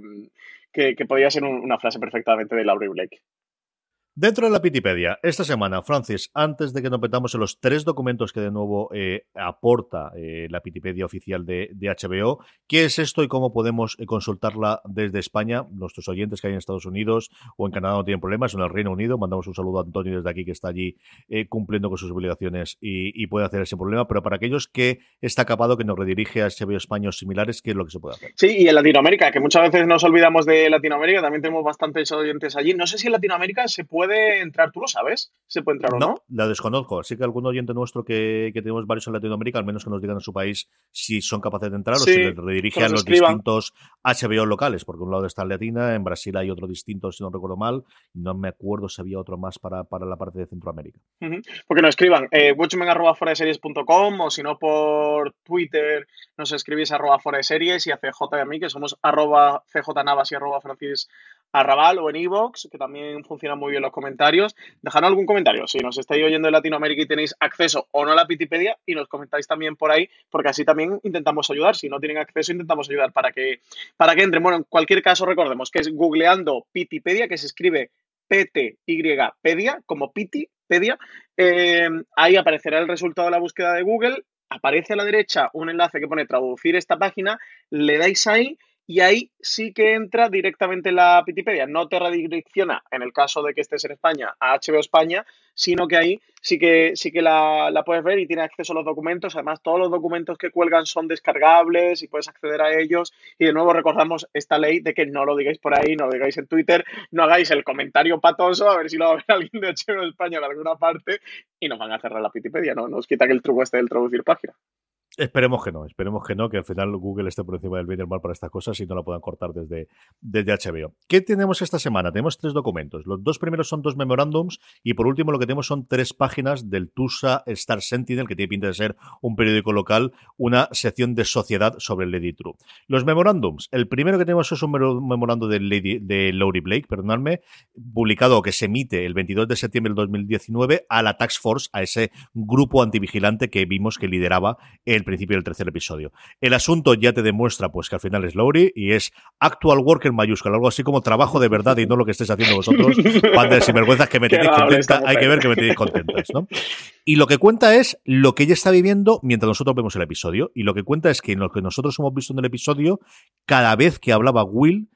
que, podría ser una frase perfectamente de Laurie Blake. Dentro de la Pitipedia, esta semana, Francis, antes de que nos metamos en los tres documentos que de nuevo eh, aporta eh, la Pitipedia oficial de, HBO, ¿qué es esto y cómo podemos eh, consultarla desde España? Nuestros oyentes que hay en Estados Unidos o en Canadá no tienen problemas, en el Reino Unido, mandamos un saludo a Antonio desde aquí que está allí cumpliendo con sus obligaciones y, puede hacer ese problema, pero para aquellos que está capado, que nos redirige a HBO España similares, ¿qué es lo que se puede hacer? Sí, y en Latinoamérica, que muchas veces nos olvidamos de Latinoamérica, también tenemos bastantes oyentes allí. No sé si en Latinoamérica se puede puede entrar, ¿tú lo sabes? ¿Se puede entrar o no? No, la desconozco. Así que algún oyente nuestro que, tenemos varios en Latinoamérica, al menos que nos digan en su país si son capaces de entrar o si les redirige a los distintos HBO locales, porque un lado está en Latina, en Brasil hay otro distinto, si no recuerdo mal, no me acuerdo si había otro más para, para la parte de Centroamérica. Porque nos escriban, eh, watchmen.com o si no por Twitter nos escribís arroba fuera de series y a CJ y a mí, que somos arroba cjnavas y arroba francis Arrabal o en Evox, que también funcionan muy bien los comentarios. Dejadnos algún comentario si nos estáis oyendo de Latinoamérica y tenéis acceso o no a la Pitipedia y nos comentáis también por ahí, porque así también intentamos ayudar. Si no tienen acceso, intentamos ayudar para que, para que entren. Bueno, en cualquier caso, recordemos que es googleando Pitipedia, que se escribe P-T-Y-Pedia, como Pitipedia. Eh, ahí aparecerá el resultado de la búsqueda de Google. Aparece a la derecha un enlace que pone traducir esta página. Le dais ahí y ahí sí que entra directamente la Pitipedia. No te redirecciona, en el caso de que estés en España, a HBO España, sino que ahí sí que, sí que la, puedes ver y tienes acceso a los documentos. Además, todos los documentos que cuelgan son descargables y puedes acceder a ellos. Y de nuevo recordamos esta ley de que no lo digáis por ahí, no lo digáis en Twitter, no hagáis el comentario patoso, a ver si lo va a ver alguien de HBO España en alguna parte y nos van a cerrar la Pitipedia, ¿no? Nos quitan el truco este del traducir página. Esperemos que no, esperemos que no, que al final Google esté por encima del bien y mal para estas cosas y no la puedan cortar desde, desde HBO. ¿Qué tenemos esta semana? Tenemos tres documentos. Los dos primeros son dos memorándums y por último lo que tenemos son tres páginas del TUSA Star Sentinel, que tiene pinta de ser un periódico local, una sección de sociedad sobre Lady True. Los memorándums. El primero que tenemos es un memorando de, Lady, de Laurie Blake, perdonadme, publicado que se emite el 22 de septiembre del 2019 a la Tax Force, a ese grupo antivigilante que vimos que lideraba el principio del tercer episodio. El asunto ya te demuestra pues que al final es Lowry y es actual worker mayúscula, algo así como trabajo de verdad y no lo que estés haciendo vosotros, de sinvergüenzas que me tenéis contenta, hay que ver que me tenéis contentas, ¿no? Y lo que cuenta es lo que ella está viviendo mientras nosotros vemos el episodio. Y lo que cuenta es que en lo que nosotros hemos visto en el episodio, cada vez que hablaba Will,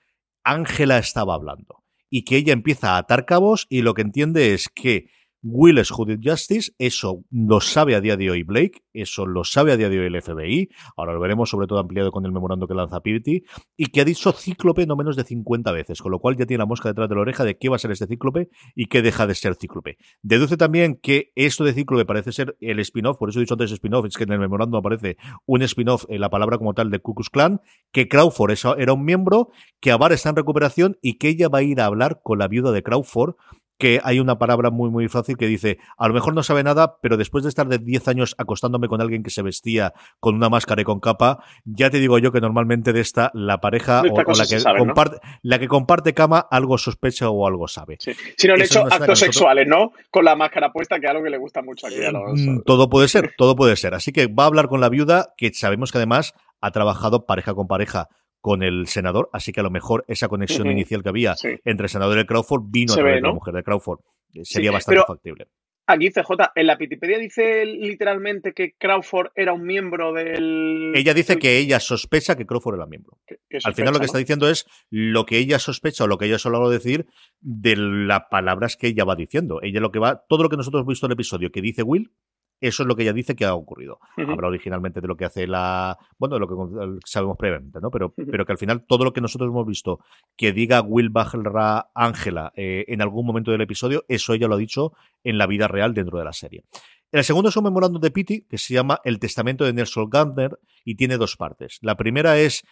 Ángela estaba hablando. Y que ella empieza a atar cabos y lo que entiende es que Will es Judith Justice, eso lo sabe a día de hoy Blake, eso lo sabe a día de hoy el FBI, ahora lo veremos sobre todo ampliado con el memorando que lanza Pivity, y que ha dicho Cíclope no menos de 50 veces, con lo cual ya tiene la mosca detrás de la oreja de qué va a ser este Cíclope y qué deja de ser Cíclope. Deduce también que esto de Cíclope parece ser el spin-off, por eso he dicho antes spin-off, es que en el memorando aparece un spin-off, en la palabra como tal de Ku Clan, que Crawford era un miembro, que Avar está en recuperación y que ella va a ir a hablar con la viuda de Crawford que hay una palabra muy, muy fácil que dice, a lo mejor no sabe nada, pero después de estar de 10 años acostándome con alguien que se vestía con una máscara y con capa, ya te digo yo que normalmente de esta la pareja o, la, que comparte, la que comparte cama algo sospecha o algo sabe. Sí. Si no han hecho actos sexuales, ¿no? Con la máscara puesta, que es algo que le gusta mucho aquí a los... Mm, todo puede ser, todo puede ser. Así que va a hablar con la viuda, que sabemos que además ha trabajado pareja con pareja con el senador, así que a lo mejor esa conexión inicial que había entre el senador y Crawford vino a través de la mujer de Crawford. Eh, sería bastante factible. Aquí CJ, en la Wikipedia dice literalmente que Crawford era un miembro del... Ella dice que ella sospecha que Crawford era miembro. Al final lo que está diciendo es lo que ella sospecha o lo que ella solo va a decir de las palabras que ella va diciendo. Ella lo que va, todo lo que nosotros hemos visto en el episodio que dice Will, Eso es lo que ella dice que ha ocurrido. Ujú. Habla originalmente de lo que hace la. Bueno, de lo que sabemos previamente, ¿no? Pero, pero que al final todo lo que nosotros hemos visto que diga Will Bajra Ángela eh, en algún momento del episodio, eso ella lo ha dicho en la vida real dentro de la serie. El segundo es un memorándum de Pitti que se llama El testamento de Nelson Gardner y tiene dos partes. La primera es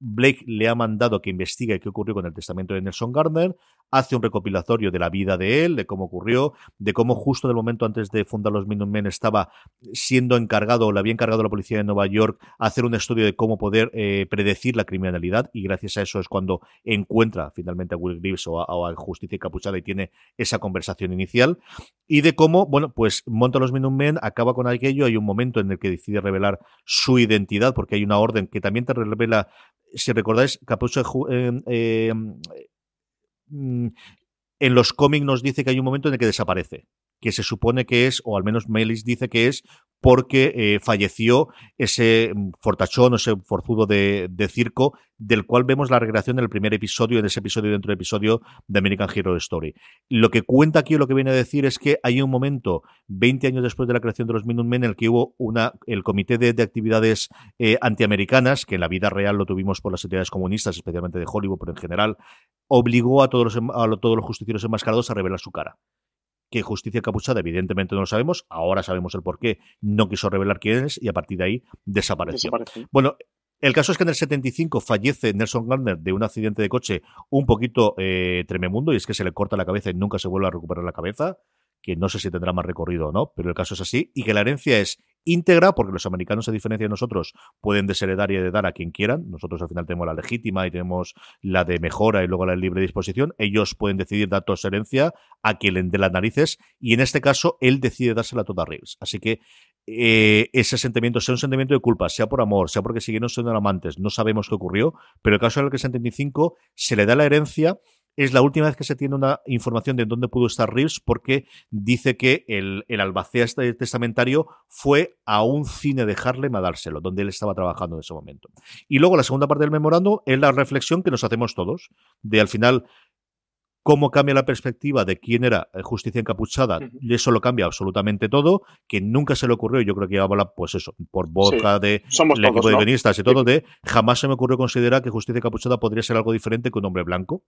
Blake le ha mandado que investigue qué ocurrió con el testamento de Nelson Gardner, hace un recopilatorio de la vida de él, de cómo ocurrió, de cómo justo del momento antes de fundar los Minutemen estaba siendo encargado o le había encargado a la policía de Nueva York hacer un estudio de cómo poder eh, predecir la criminalidad y gracias a eso es cuando encuentra finalmente a Will Greaves o a, o Justicia Capuchada y tiene esa conversación inicial y de cómo, bueno, pues monta los Minutemen, acaba con aquello, hay un momento en el que decide revelar su identidad porque hay una orden que también te revela si recordáis, Capucha Ju- eh, eh, mm, en los cómics nos dice que hay un momento en el que desaparece, que se supone que es, o al menos Melis dice que es, porque eh, falleció ese mm, fortachón ese forzudo de, circo, del cual vemos la recreación en el primer episodio, en ese episodio dentro del episodio de American Hero Story. Lo que cuenta aquí, o lo que viene a decir, es que hay un momento, 20 años después de la creación de los Minutemen, en el que hubo una, el comité de, de actividades eh, antiamericanas, que en la vida real lo tuvimos por las entidades comunistas, especialmente de Hollywood, pero en general, obligó a todos los, a todos los justicieros enmascarados a revelar su cara. Que Justicia Capuchada, evidentemente no lo sabemos, ahora sabemos el por qué, no quiso revelar quién es y a partir de ahí desapareció. Desapareció. Bueno, el caso es que en el 75 fallece Nelson Gardner de un accidente de coche un poquito eh, trememundo y es que se le corta la cabeza y nunca se vuelve a recuperar la cabeza, que no sé si tendrá más recorrido o no, pero el caso es así, y que la herencia es íntegra, porque los americanos, a diferencia de nosotros, pueden desheredar y heredar a quien quieran. Nosotros al final tenemos la legítima y tenemos la de mejora y luego la de libre disposición. Ellos pueden decidir dar toda herencia a quien le dé las narices, y en este caso él decide dársela toda a Reeves. Así que eh, ese sentimiento sea un sentimiento de culpa, sea por amor, sea porque siguieron siendo amantes, no sabemos qué ocurrió, pero el caso en el que el 75 se le da la herencia. Es la última vez que se tiene una información de dónde pudo estar Reeves porque dice que el, el albacea este testamentario fue a un cine de Harlem a dárselo, donde él estaba trabajando en ese momento. Y luego la segunda parte del memorando es la reflexión que nos hacemos todos, de al final cómo cambia la perspectiva de quién era eh, Justicia Encapuchada, y eso lo cambia absolutamente todo, que nunca se le ocurrió, y yo creo que habla, pues eso, por boca Sí. de Somos el equipo de guionistas y todo, de jamás se me ocurrió considerar que Justicia Encapuchada podría ser algo diferente que un hombre blanco,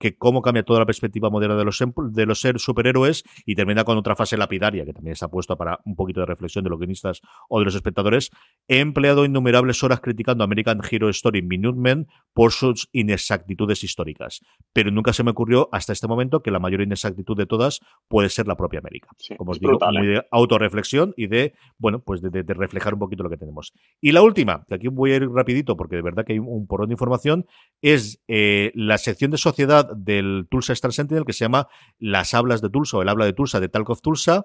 que cómo cambia toda la perspectiva moderna de los, em- de los ser superhéroes y termina con otra fase lapidaria, que también está puesta para un poquito de reflexión de los guionistas o de los espectadores. He empleado innumerables horas criticando American Hero Story Minutemen por sus inexactitudes históricas, pero nunca se me ocurrió hasta este momento que la mayor inexactitud de todas puede ser la propia América. Como os digo, brutal, muy ¿eh? de autorreflexión y de, bueno, pues de, de- de reflejar un poquito lo que tenemos. Y la última, que aquí voy a ir rapidito porque de verdad que hay un, porrón de información, es eh, la sección de sociedad del Tulsa Star Sentinel que se llama Las hablas de Tulsa o el habla de Tulsa de Talk of Tulsa.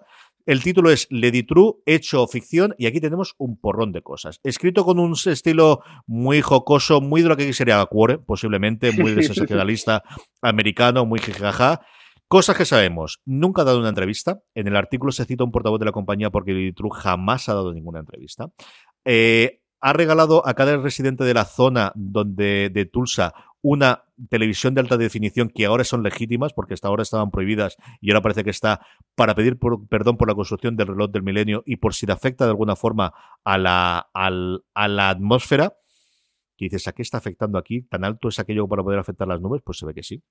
El título es Lady True, hecho o ficción, y aquí tenemos un porrón de cosas. Escrito con un estilo muy jocoso, muy de lo que sería Quore, posiblemente, muy de sensacionalista americano, muy jijaja. Cosas que sabemos. Nunca ha dado una entrevista. En el artículo se cita un portavoz de la compañía porque Lady True jamás ha dado ninguna entrevista. Eh, ha regalado a cada residente de la zona donde de Tulsa una televisión de alta definición que ahora son legítimas porque hasta ahora estaban prohibidas y ahora parece que está para pedir perdón por la construcción del reloj del milenio y por si le afecta de alguna forma a la, a la atmósfera. Que dices, ¿a qué está afectando aquí? ¿Tan alto es aquello para poder afectar las nubes? Pues se ve que sí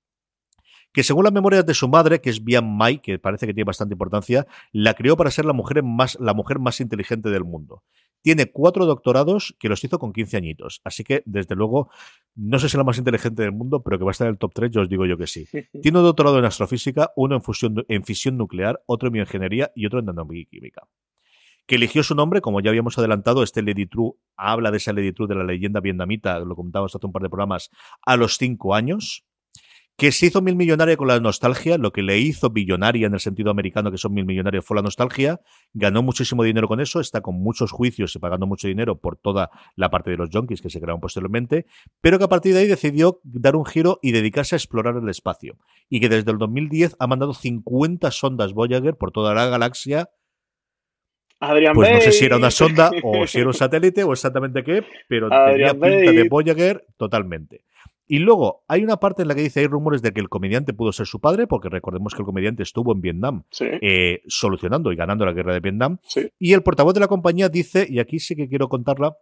que según las memorias de su madre, que es Bian Mai, que parece que tiene bastante importancia, la crió para ser la mujer más, la mujer más inteligente del mundo. Tiene cuatro doctorados que los hizo con 15 añitos. Así que, desde luego, no sé si es la más inteligente del mundo, pero que va a estar en el top 3, yo os digo yo que sí. Tiene un doctorado en astrofísica, uno en, fusión, en fisión nuclear, otro en bioingeniería y otro en nanoquímica que eligió su nombre, como ya habíamos adelantado, este Lady True habla de esa Lady True de la leyenda vietnamita, lo comentábamos hace un par de programas, a los cinco años, que se hizo mil millonaria con la nostalgia, lo que le hizo billonaria en el sentido americano, que son mil millonarios, fue la nostalgia, ganó muchísimo dinero con eso, está con muchos juicios y pagando mucho dinero por toda la parte de los junkies que se crearon posteriormente, pero que a partir de ahí decidió dar un giro y dedicarse a explorar el espacio, y que desde el 2010 ha mandado 50 sondas Voyager por toda la galaxia, Adrian pues no sé si era una sonda o si era un satélite o exactamente qué, pero Adrian tenía pinta de. Voyager totalmente. Y luego hay una parte en la que dice hay rumores de que el comediante pudo ser su padre, porque recordemos que el comediante estuvo en Vietnam eh, solucionando y ganando la guerra de Vietnam. Y el portavoz de la compañía dice, y aquí sí que quiero contarla,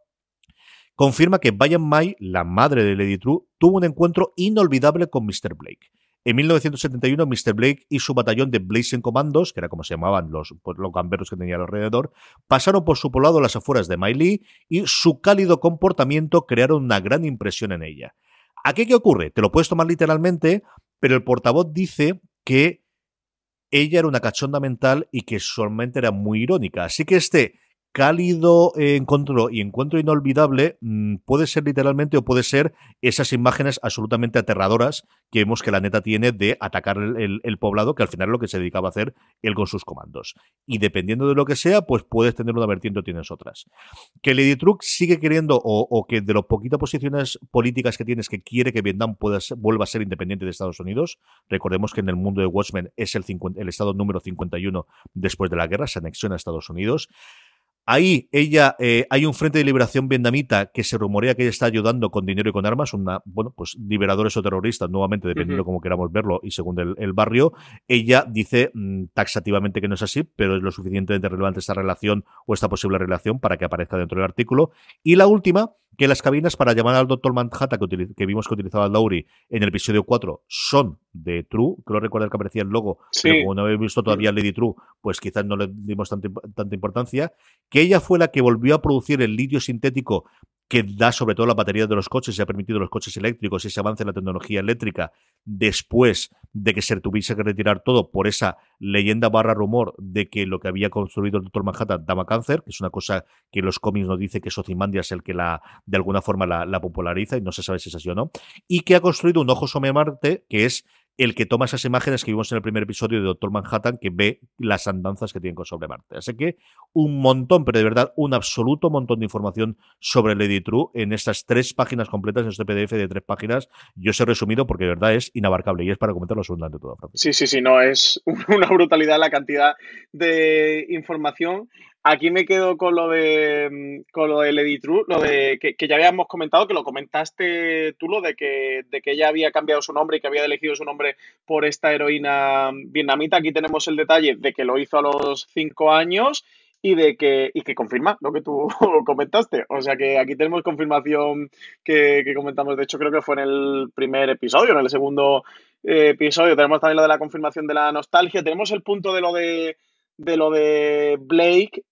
confirma que Bayan Mai, la madre de Lady True, tuvo un encuentro inolvidable con Mr. Blake. En 1971, Mr. Blake y su batallón de Blazing Commandos, que era como se llamaban los, pues, los gamberros que tenía alrededor, pasaron por su poblado a las afueras de Miley y su cálido comportamiento crearon una gran impresión en ella. ¿Aquí qué ocurre? Te lo puedes tomar literalmente, pero el portavoz dice que ella era una cachonda mental y que solamente era muy irónica. Así que este cálido encuentro y encuentro inolvidable mm, puede ser literalmente o puede ser esas imágenes absolutamente aterradoras que vemos que la neta tiene de atacar el, poblado, que al final lo que se dedicaba a hacer él con sus comandos. Y dependiendo de lo que sea, pues puedes tener una vertiente o tienes otras. Que Lady Truk sigue queriendo, o, que de las poquitas posiciones políticas que tienes, que quiere que Vietnam vuelva a ser independiente de Estados Unidos. Recordemos que en el mundo de Watchmen es el, el estado número 51 después de la guerra, se anexiona a Estados Unidos. Ahí ella, eh, hay un frente de liberación vietnamita que se rumorea que ella está ayudando con dinero y con armas, una, bueno, pues liberadores o terroristas, nuevamente, dependiendo de cómo queramos verlo y según el, barrio. Ella dice mm, taxativamente que no es así, pero es lo suficientemente relevante esta relación o esta posible relación para que aparezca dentro del artículo. Y la última, que las cabinas para llamar al Doctor Manhattan que, vimos que utilizaba Lowry en el episodio 4 son de True. Creo recordar que aparecía el logo, pero como no habéis visto todavía Lady True, pues quizás no le dimos tanta, tanta importancia. Que ella fue la que volvió a producir el litio sintético que da sobre todo la batería de los coches y ha permitido los coches eléctricos y ese avance en la tecnología eléctrica después de que se tuviese que retirar todo por esa leyenda barra rumor de que lo que había construido el Doctor Manhattan daba cáncer, que es una cosa que los cómics nos dice que es el que la de alguna forma la, la, populariza y no se sabe si es así o no, y que ha construido un ojo sobre Marte que es el que toma esas imágenes que vimos en el primer episodio de Doctor Manhattan, que ve las andanzas que tienen con sobre Marte. Así que un montón, pero de verdad, un absoluto montón de información sobre Lady True en estas tres páginas completas, en este PDF de tres páginas. Yo os he resumido porque de verdad es inabarcable y es para comentarlo absolutamente todo. Sí, sí, sí, no, es una brutalidad la cantidad de información Aquí me quedo con lo de mm, con lo del Editru, lo de que, ya habíamos comentado, que lo comentaste tú, lo de que, de que ella había cambiado su nombre y que había elegido su nombre por esta heroína vietnamita. Aquí tenemos el detalle de que lo hizo a los cinco años y de que, y que confirma lo que tú comentaste. O sea que aquí tenemos confirmación que, comentamos. De hecho, creo que fue en el primer episodio, en el segundo eh, episodio. Tenemos también lo de la confirmación de la nostalgia. Tenemos el punto de lo de de lo de Blake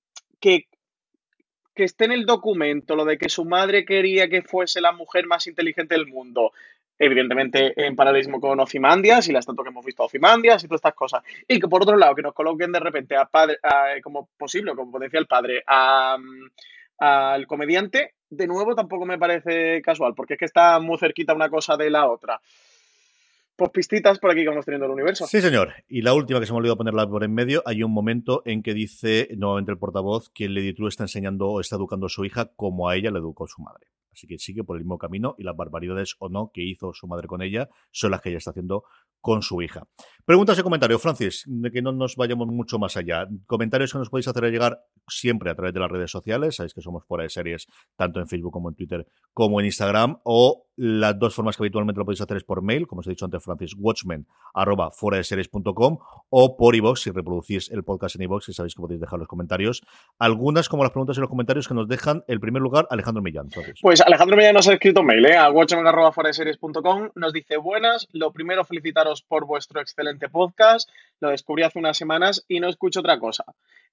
que, esté en el documento lo de que su madre quería que fuese la mujer más inteligente del mundo, evidentemente en paralelismo con Ozymandias y la estatua que hemos visto a y todas estas cosas. Y que por otro lado, que nos coloquen de repente a padre, como posible, como potencial padre, al comediante, de nuevo tampoco me parece casual, porque es que está muy cerquita una cosa de la otra pues pistitas por aquí que vamos teniendo el universo. Sí, señor. Y la última que se me ha olvidado ponerla por en medio, hay un momento en que dice nuevamente el portavoz que Lady True está enseñando o está educando a su hija como a ella le educó su madre. Así que sigue por el mismo camino y las barbaridades o no que hizo su madre con ella son las que ella está haciendo con su hija. Preguntas y comentarios, Francis, de que no nos vayamos mucho más allá. Comentarios que nos podéis hacer llegar siempre a través de las redes sociales. Sabéis que somos fuera de series, tanto en Facebook como en Twitter, como en Instagram. O las dos formas que habitualmente lo podéis hacer es por mail, como os he dicho antes, Francis, watchmen, arroba, fuera de series.com, o por iVoox, si reproducís el podcast en iVoox, y sabéis que podéis dejar los comentarios. Algunas, como las preguntas y los comentarios que nos dejan, el primer lugar, Alejandro Millán. Pues Alejandro Millán nos ha escrito mail, ¿eh? a watchmen, arroba, fuera de series.com. Nos dice, buenas, lo primero, felicitaros por vuestro excelente podcast. Lo descubrí hace unas semanas y no escucho otra cosa.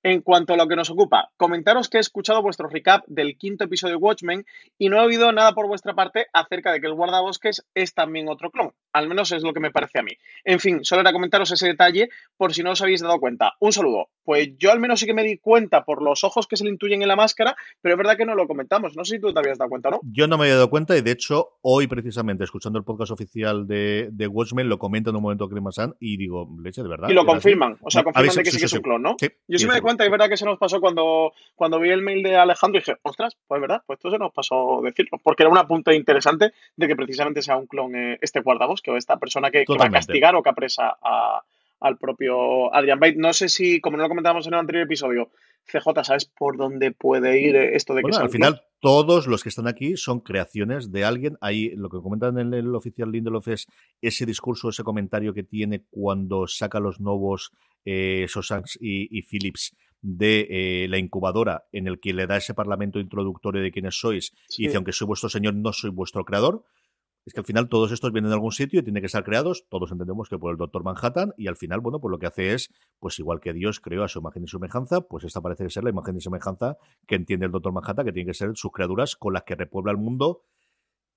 En cuanto a lo que nos ocupa, comentaros que he escuchado vuestro recap del quinto episodio de Watchmen y no he oído nada por vuestra parte acerca de que el guardabosques es también otro clon. Al menos es lo que me parece a mí. En fin, solo era comentaros ese detalle por si no os habéis dado cuenta. Un saludo. Pues yo al menos sí que me di cuenta por los ojos que se le intuyen en la máscara, pero es verdad que no lo comentamos. No sé si tú te habías dado cuenta, ¿no? Yo no me había dado cuenta y de hecho hoy precisamente escuchando el podcast oficial de, de Watchmen lo comento en un momento San y digo, leche, de verdad. Y lo confirman. O sea, confirman de que sí, que es un clon, ¿no? yo sí me cuenta es verdad que se nos pasó cuando, cuando vi el mail de Alejandro y dije, ostras, pues verdad, pues esto se nos pasó decirlo, porque era una punta interesante de que precisamente sea un clon eh, este guardabosque o esta persona que, va a castigar o que apresa al propio Adrian Bate. No sé si, como no lo comentábamos en el anterior episodio, CJ, ¿sabes por dónde puede ir esto de que al final todos los que están aquí son creaciones de alguien. Ahí lo que comentan en el oficial Lindelof es ese discurso, ese comentario que tiene cuando saca los nuevos eh, Sosanks y, y Phillips de eh, la incubadora en el que le da ese parlamento introductorio de quiénes sois Sí. y dice, aunque soy vuestro señor, no soy vuestro creador. Es que al final todos estos vienen de algún sitio y tienen que estar creados, todos entendemos que por el Doctor Manhattan, y al final, bueno, pues lo que hace es, pues igual que Dios creó a su imagen y semejanza, pues esta parece ser la imagen y semejanza que entiende el Doctor Manhattan, que tiene que ser sus criaturas con las que repuebla el mundo,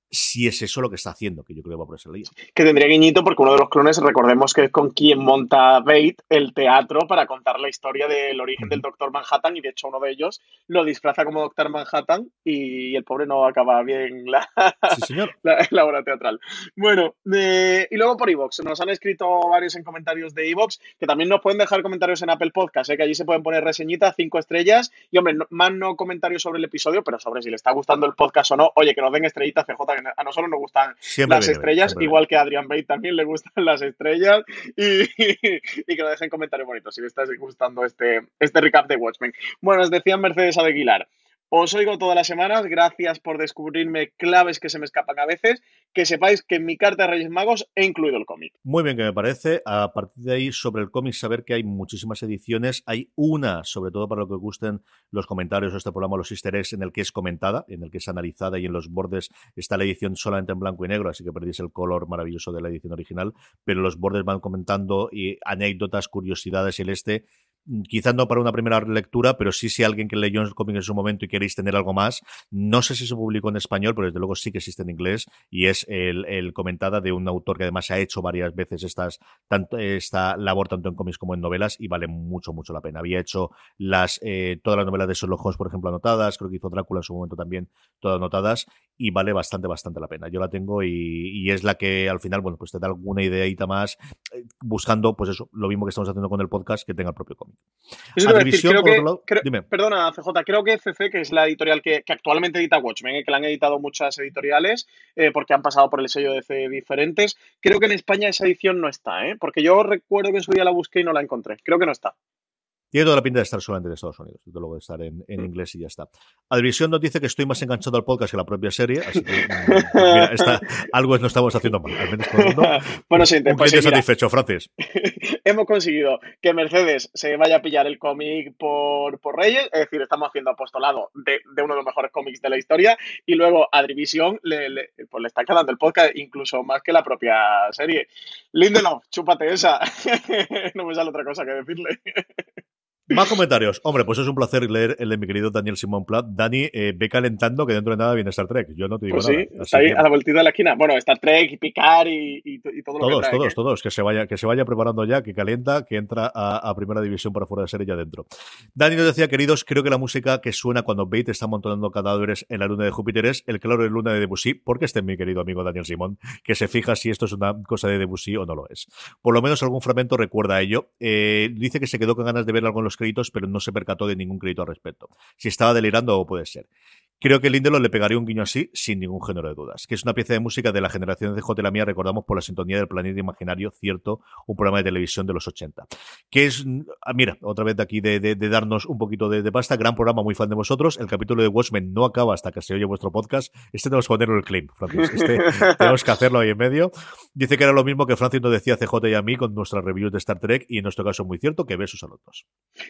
si es eso lo que está haciendo, que yo creo que va por ese línea. Que tendría guiñito porque uno de los clones, recordemos que es con quien monta Bate el teatro para contar la historia del origen del Doctor Manhattan y de hecho uno de ellos lo disfraza como Doctor Manhattan y el pobre no acaba bien la, Sí, señor. la, la obra teatral. Bueno, eh, y luego por Evox, nos han escrito varios en comentarios de Evox, que también nos pueden dejar comentarios en Apple Podcast, eh, que allí se pueden poner reseñitas, cinco estrellas, y hombre, no- más no comentarios sobre el episodio, pero sobre si le está gustando el podcast o no, oye, que nos den estrellitas, CJ, a nosotros nos gustan Siempre las viene estrellas, siempre igual que a Adrian Bate también le gustan las estrellas, y, y que nos dejen comentarios bonitos si le está gustando este, este recap de Watchmen. Bueno, os decía Mercedes Aguilar, os oigo todas las semanas, gracias por descubrirme claves que se me escapan a veces. Que sepáis que en mi carta de Reyes Magos he incluido el cómic. Muy bien, que me parece. A partir de ahí, sobre el cómic, saber que hay muchísimas ediciones. Hay una, sobre todo para lo que gusten los comentarios de este programa, los easter eggs, en el que es comentada, en el que es analizada y en los bordes está la edición solamente en blanco y negro, así que perdéis el color maravilloso de la edición original, pero los bordes van comentando y anécdotas, curiosidades y el este. Quizás no para una primera lectura, pero sí si alguien que leyó el cómic en su momento y queréis tener algo más. No sé si se publicó en español, pero desde luego sí que existe en inglés y es el, el comentada de un autor que además ha hecho varias veces estas, tanto, esta labor tanto en cómics como en novelas y vale mucho, mucho la pena. Había hecho las eh, todas las novelas de Sherlock Holmes, por ejemplo, anotadas, creo que hizo Drácula en su momento también, todas anotadas y vale bastante, bastante la pena. Yo la tengo y, es la que al final, bueno, pues te da alguna ideita más eh, buscando, pues eso, lo mismo que estamos haciendo con el podcast, que tenga el propio cómic. Eso a decir, creo que, otro lado, creo- dime. perdona, CJ, creo que CC, que es la editorial que, que actualmente edita Watchmen, eh, que la han editado muchas editoriales, eh, porque han pasado por el sello de C diferentes, creo que en España esa edición no está, ¿eh? porque yo recuerdo que en su día la busqué y no la encontré. Creo que no está. Tiene toda la pinta de estar solamente en Estados Unidos, desde luego de estar en, en inglés y ya está. Adivisión nos dice que estoy más enganchado al podcast que a la propia serie, así que mm, mira, está, algo no estamos haciendo mal, al menos. Bueno, sí, un pues sí, satisfecho, Francis. Hemos conseguido que Mercedes se vaya a pillar el cómic por, por Reyes, es decir, estamos haciendo apostolado de, de uno de los mejores cómics de la historia, y luego a Drivisión le, le- pues le está quedando el podcast incluso más que la propia serie. Lindelof, chúpate esa. no me sale otra cosa que decirle. Más comentarios. Hombre, pues es un placer leer el de mi querido Daniel Simón Plat. Dani, eh, ve calentando que dentro de nada viene Star Trek. Yo no te digo Pues sí, nada. Así está ahí que- a la vueltita de la esquina. Bueno, Star Trek y Picard y, y, y todo lo que Todos, trae, todos, ¿eh? todos, que se vaya, que se vaya preparando ya, que calienta, que entra a, a primera división para fuera de serie ya dentro. Dani nos decía, queridos, creo que la música que suena cuando Bate está amontonando cadáveres en la luna de Júpiter es el claro de luna de Debussy, porque este mi querido amigo Daniel Simón, que se fija si esto es una cosa de Debussy o no lo es. Por lo menos algún fragmento recuerda a ello. Eh, dice que se quedó con ganas de ver algo en los créditos, pero no se percató de ningún crédito al respecto. Si estaba delirando puede ser. Creo que Lindelof le pegaría un guiño así sin ningún género de dudas. Que es una pieza de música de la generación de J. la mía, recordamos por la sintonía del planeta imaginario, cierto, un programa de televisión de los 80. Que es, ah, mira, otra vez de aquí de, de- de darnos un poquito de, de pasta, gran programa, muy fan de vosotros. El capítulo de Watchmen no acaba hasta que se oye vuestro podcast. Este tenemos que ponerlo el claim, Francis. Este tenemos que hacerlo ahí en medio. Dice que era lo mismo que Francis nos decía a CJ y a mí con nuestras reviews de Star Trek y en nuestro caso muy cierto que besos a los dos.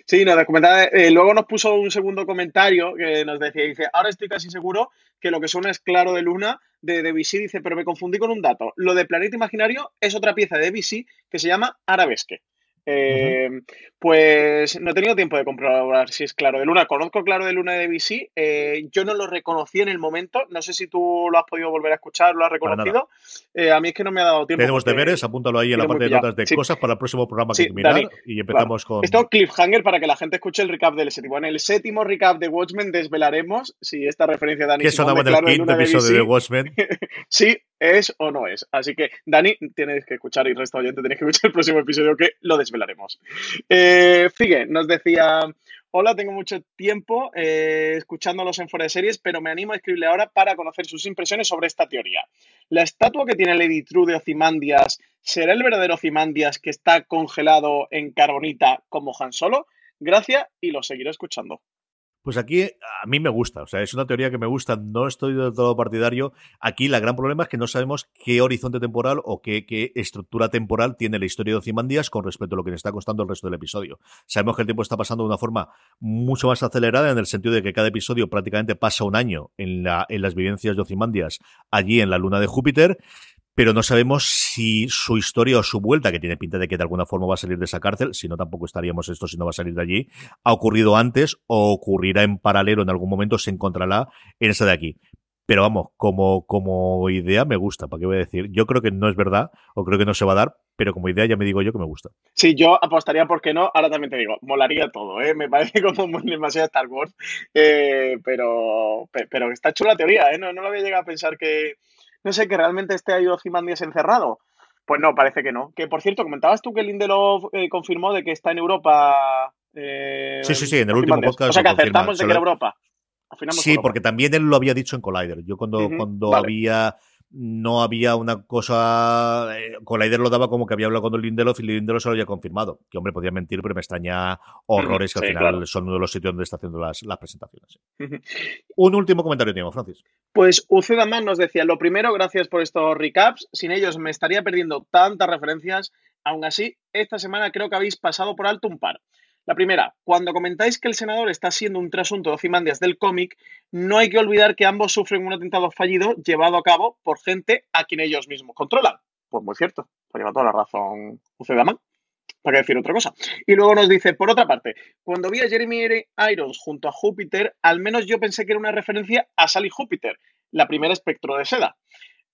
Sí, nada, comentaba, eh, luego nos puso un segundo comentario que nos decía, dice, ahora estoy casi seguro que lo que suena es Claro de Luna de Debussy, dice, pero me confundí con un dato. Lo de Planeta Imaginario es otra pieza de Debussy que se llama Arabesque. Eh, Pues no he tenido tiempo de comprobar si es Claro de Luna. Conozco Claro de Luna de Debussy, eh, yo no lo reconocí en el momento, no sé si tú lo has podido volver a escuchar, lo has reconocido. Eh, a mí es que no me ha dado tiempo. Tenemos deberes, apúntalo ahí en la parte de notas de Sí. cosas para el próximo programa Sí, que mirar Dani, y empezamos con... Esto cliffhanger para que la gente escuche el recap del séptimo. En el séptimo recap de Watchmen desvelaremos si esta referencia de Dani ¿Qué Simón sonaba de en el Claro de quinto de episodio de DC, Watchmen? sí es o no es. Así que, Dani, tienes que escuchar y el resto de oyentes tenéis que escuchar el próximo episodio que lo desvelaremos. Eh, Figue nos decía... Hola, tengo mucho tiempo eh, escuchándolos en fuera de series, pero me animo a escribirle ahora para conocer sus impresiones sobre esta teoría. ¿La estatua que tiene Lady True de Ozymandias será el verdadero Ozymandias que está congelado en carbonita como Han Solo? Gracias y lo seguiré escuchando. Pues aquí a mí me gusta, o sea, es una teoría que me gusta, no estoy del todo partidario. Aquí la gran problema es que no sabemos qué horizonte temporal o qué, qué estructura temporal tiene la historia de Ozymandias con respecto a lo que nos está costando el resto del episodio. Sabemos que el tiempo está pasando de una forma mucho más acelerada en el sentido de que cada episodio prácticamente pasa un año en, la, en las vivencias de Ozymandias allí en la luna de Júpiter pero no sabemos si su historia o su vuelta, que tiene pinta de que de alguna forma va a salir de esa cárcel, si no tampoco estaríamos esto si no va a salir de allí, ha ocurrido antes o ocurrirá en paralelo en algún momento, se encontrará en esa de aquí. Pero vamos, como, como idea me gusta, ¿para qué voy a decir? Yo creo que no es verdad, o creo que no se va a dar, pero como idea ya me digo yo que me gusta. Sí, yo apostaría por qué no, ahora también te digo, molaría todo, ¿eh? me parece como demasiado Star Wars, eh, pero, pero está chula la teoría, ¿eh? no, no lo había llegado a pensar que, no sé, que realmente esté ahí Ozymandias encerrado. Pues no, parece que no. Que por cierto, comentabas tú que Lindelof eh, confirmó de que está en Europa. Eh, sí, sí, sí, en el último podcast. O sea que acertamos de que era Europa. sí, porque también él lo había dicho en Collider. Yo cuando, cuando había no había una cosa. Eh, Collider lo daba como que había hablado con Lindelof y Lindelof se lo había confirmado. Que hombre, podía mentir, pero me extraña horrores que al final son uno de los sitios donde está haciendo las, las presentaciones. Un último comentario tenemos, Francis. Pues Ucedaman nos decía: Lo primero, gracias por estos recaps. Sin ellos me estaría perdiendo tantas referencias. Aún así, esta semana creo que habéis pasado por alto un par. La primera, cuando comentáis que el senador está siendo un trasunto de Ozymandias del cómic, no hay que olvidar que ambos sufren un atentado fallido llevado a cabo por gente a quien ellos mismos controlan. Pues muy cierto, pues lleva toda la razón Ucedaman. ¿Para qué decir otra cosa? Y luego nos dice, por otra parte, cuando vi a Jeremy Irons junto a Júpiter, al menos yo pensé que era una referencia a Sally Júpiter, la primera espectro de seda.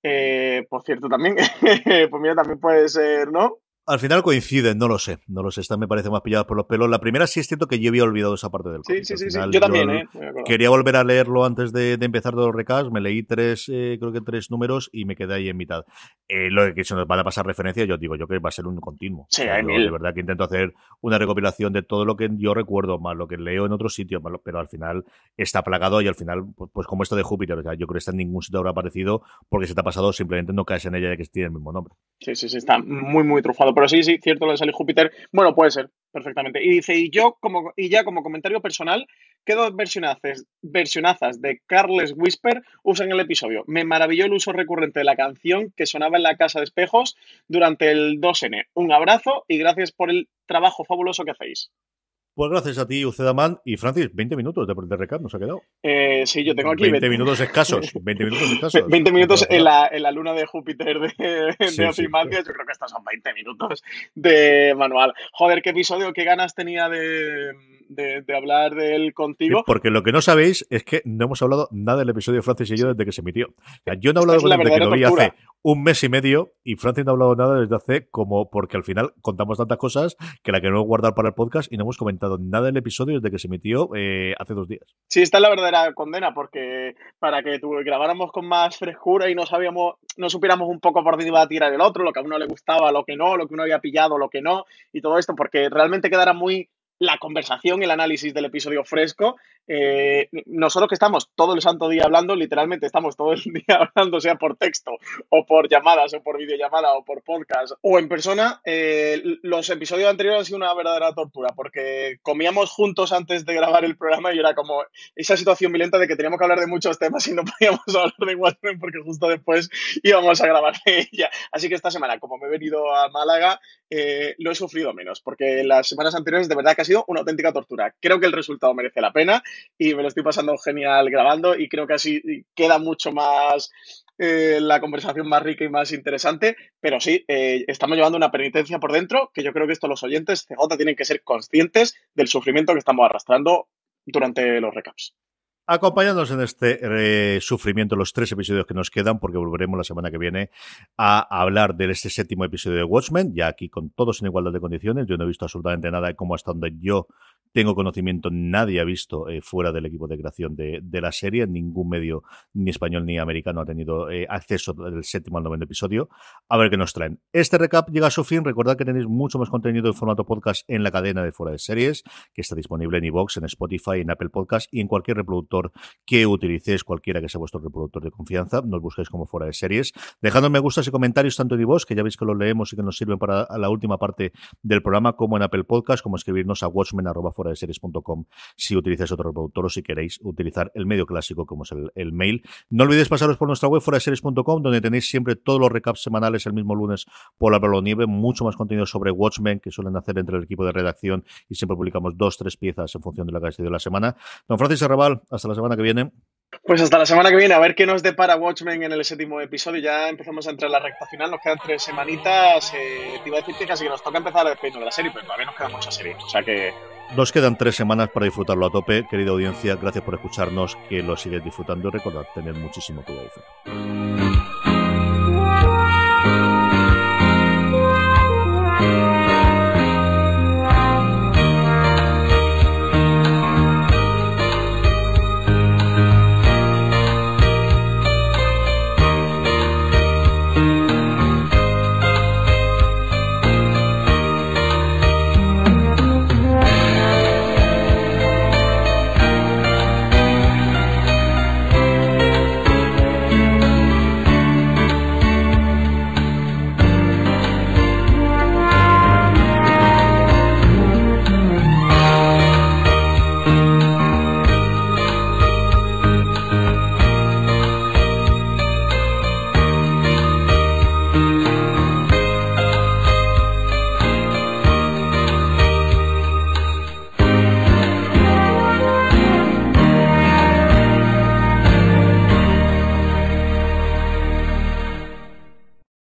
Eh, por cierto, también, pues mira, también puede ser, ¿no? Al final coinciden, no lo sé, no lo sé, esta me parece más pillada por los pelos. La primera sí es cierto que yo había olvidado esa parte del cómic. Sí, sí, sí, yo también, ¿eh? Quería volver a leerlo antes de, empezar todos los recaps, me leí tres, eh, creo que tres números y me quedé ahí en mitad. Eh, lo que se nos van a pasar referencia, yo digo, yo que va a ser un continuo. Sí, De verdad que intento hacer una recopilación de todo lo que yo recuerdo, más lo que leo en otros sitios, pero al final está plagado y al final, pues, pues, como esto de Júpiter, o sea, yo creo que está en ningún sitio habrá aparecido porque se te ha pasado, simplemente no caes en ella de que tiene el mismo nombre. Sí, sí, sí, está muy, muy trufado. Pero sí, sí, cierto lo de Júpiter. Bueno, puede ser, perfectamente. Y dice, y yo, como, y ya como comentario personal, ¿qué dos versionazas, versionazas de Carles Whisper usan el episodio? Me maravilló el uso recurrente de la canción que sonaba en la casa de espejos durante el 2N. Un abrazo y gracias por el trabajo fabuloso que hacéis. Pues gracias a ti, Ucedaman. Y Francis, 20 minutos de, de recap nos ha quedado. Eh, sí, yo tengo aquí. 20, minutos escasos. 20 minutos escasos. 20 minutos en la, en la luna de Júpiter de, de Yo creo que estos son 20 minutos de manual. Joder, qué episodio, qué ganas tenía de, de, hablar de él contigo. porque lo que no sabéis es que no hemos hablado nada del episodio de Francis y yo desde que se emitió. yo no he hablado con él desde que lo vi hace un mes y medio y Francis no ha hablado nada desde hace como porque al final contamos tantas cosas que la queremos guardar para el podcast y no hemos comentado nada del episodio desde que se emitió eh, hace dos días. Sí, esta es la verdadera condena porque para que grabáramos con más frescura y no sabíamos, no supiéramos un poco por dónde iba a tirar el otro, lo que a uno le gustaba, lo que no, lo que uno había pillado, lo que no y todo esto, porque realmente quedara muy la conversación, el análisis del episodio fresco. Eh, nosotros que estamos todo el santo día hablando, literalmente estamos todo el día hablando, sea por texto o por llamadas o por videollamada o por podcast o en persona, eh, los episodios anteriores han sido una verdadera tortura porque comíamos juntos antes de grabar el programa y era como esa situación violenta de que teníamos que hablar de muchos temas y no podíamos hablar de Watchmen porque justo después íbamos a grabar ella. Así que esta semana, como me he venido a Málaga, eh, lo he sufrido menos porque las semanas anteriores de verdad ha una auténtica tortura. Creo que el resultado merece la pena y me lo estoy pasando genial grabando y creo que así queda mucho más eh, la conversación más rica y más interesante, pero sí, eh, estamos llevando una penitencia por dentro que yo creo que esto los oyentes CJ tienen que ser conscientes del sufrimiento que estamos arrastrando durante los recaps acompañándonos en este eh, sufrimiento los tres episodios que nos quedan, porque volveremos la semana que viene a hablar de este séptimo episodio de Watchmen, ya aquí con todos en igualdad de condiciones. Yo no he visto absolutamente nada de cómo hasta donde yo tengo conocimiento, nadie ha visto eh, fuera del equipo de creación de, la serie, ningún medio ni español ni americano ha tenido eh, acceso del séptimo al noveno episodio. A ver qué nos traen. Este recap llega a su fin. Recordad que tenéis mucho más contenido en formato podcast en la cadena de fuera de series, que está disponible en iVoox, en Spotify, en Apple Podcast y en cualquier reproductor que utilicéis, cualquiera que sea vuestro reproductor de confianza. Nos busquéis como fuera de series. Dejadnos me gustas y comentarios tanto en vos, que ya veis que los leemos y que nos sirven para la última parte del programa, como en Apple Podcast, como escribirnos a watchmen.com si utilizáis otro reproductor o si queréis utilizar el medio clásico como es el, mail. No olvidéis pasaros por nuestra web fuera de series.com, donde tenéis siempre todos los recaps semanales el mismo lunes por la Nieve, mucho más contenido sobre Watchmen que suelen hacer entre el equipo de redacción y siempre publicamos dos, tres piezas en función de la que ha sido la semana. Don Francis Arrabal, hasta la semana que viene. Pues hasta la semana que viene, a ver qué nos depara Watchmen en el séptimo episodio. Ya empezamos a entrar en la recta final, nos quedan tres semanitas. Eh, te iba a decir que casi que nos toca empezar el peino de la serie, pero todavía nos queda mucha serie. O sea que. Nos quedan tres semanas para disfrutarlo a tope. Querida audiencia, gracias por escucharnos, que lo sigues disfrutando y recordad tener muchísimo cuidado.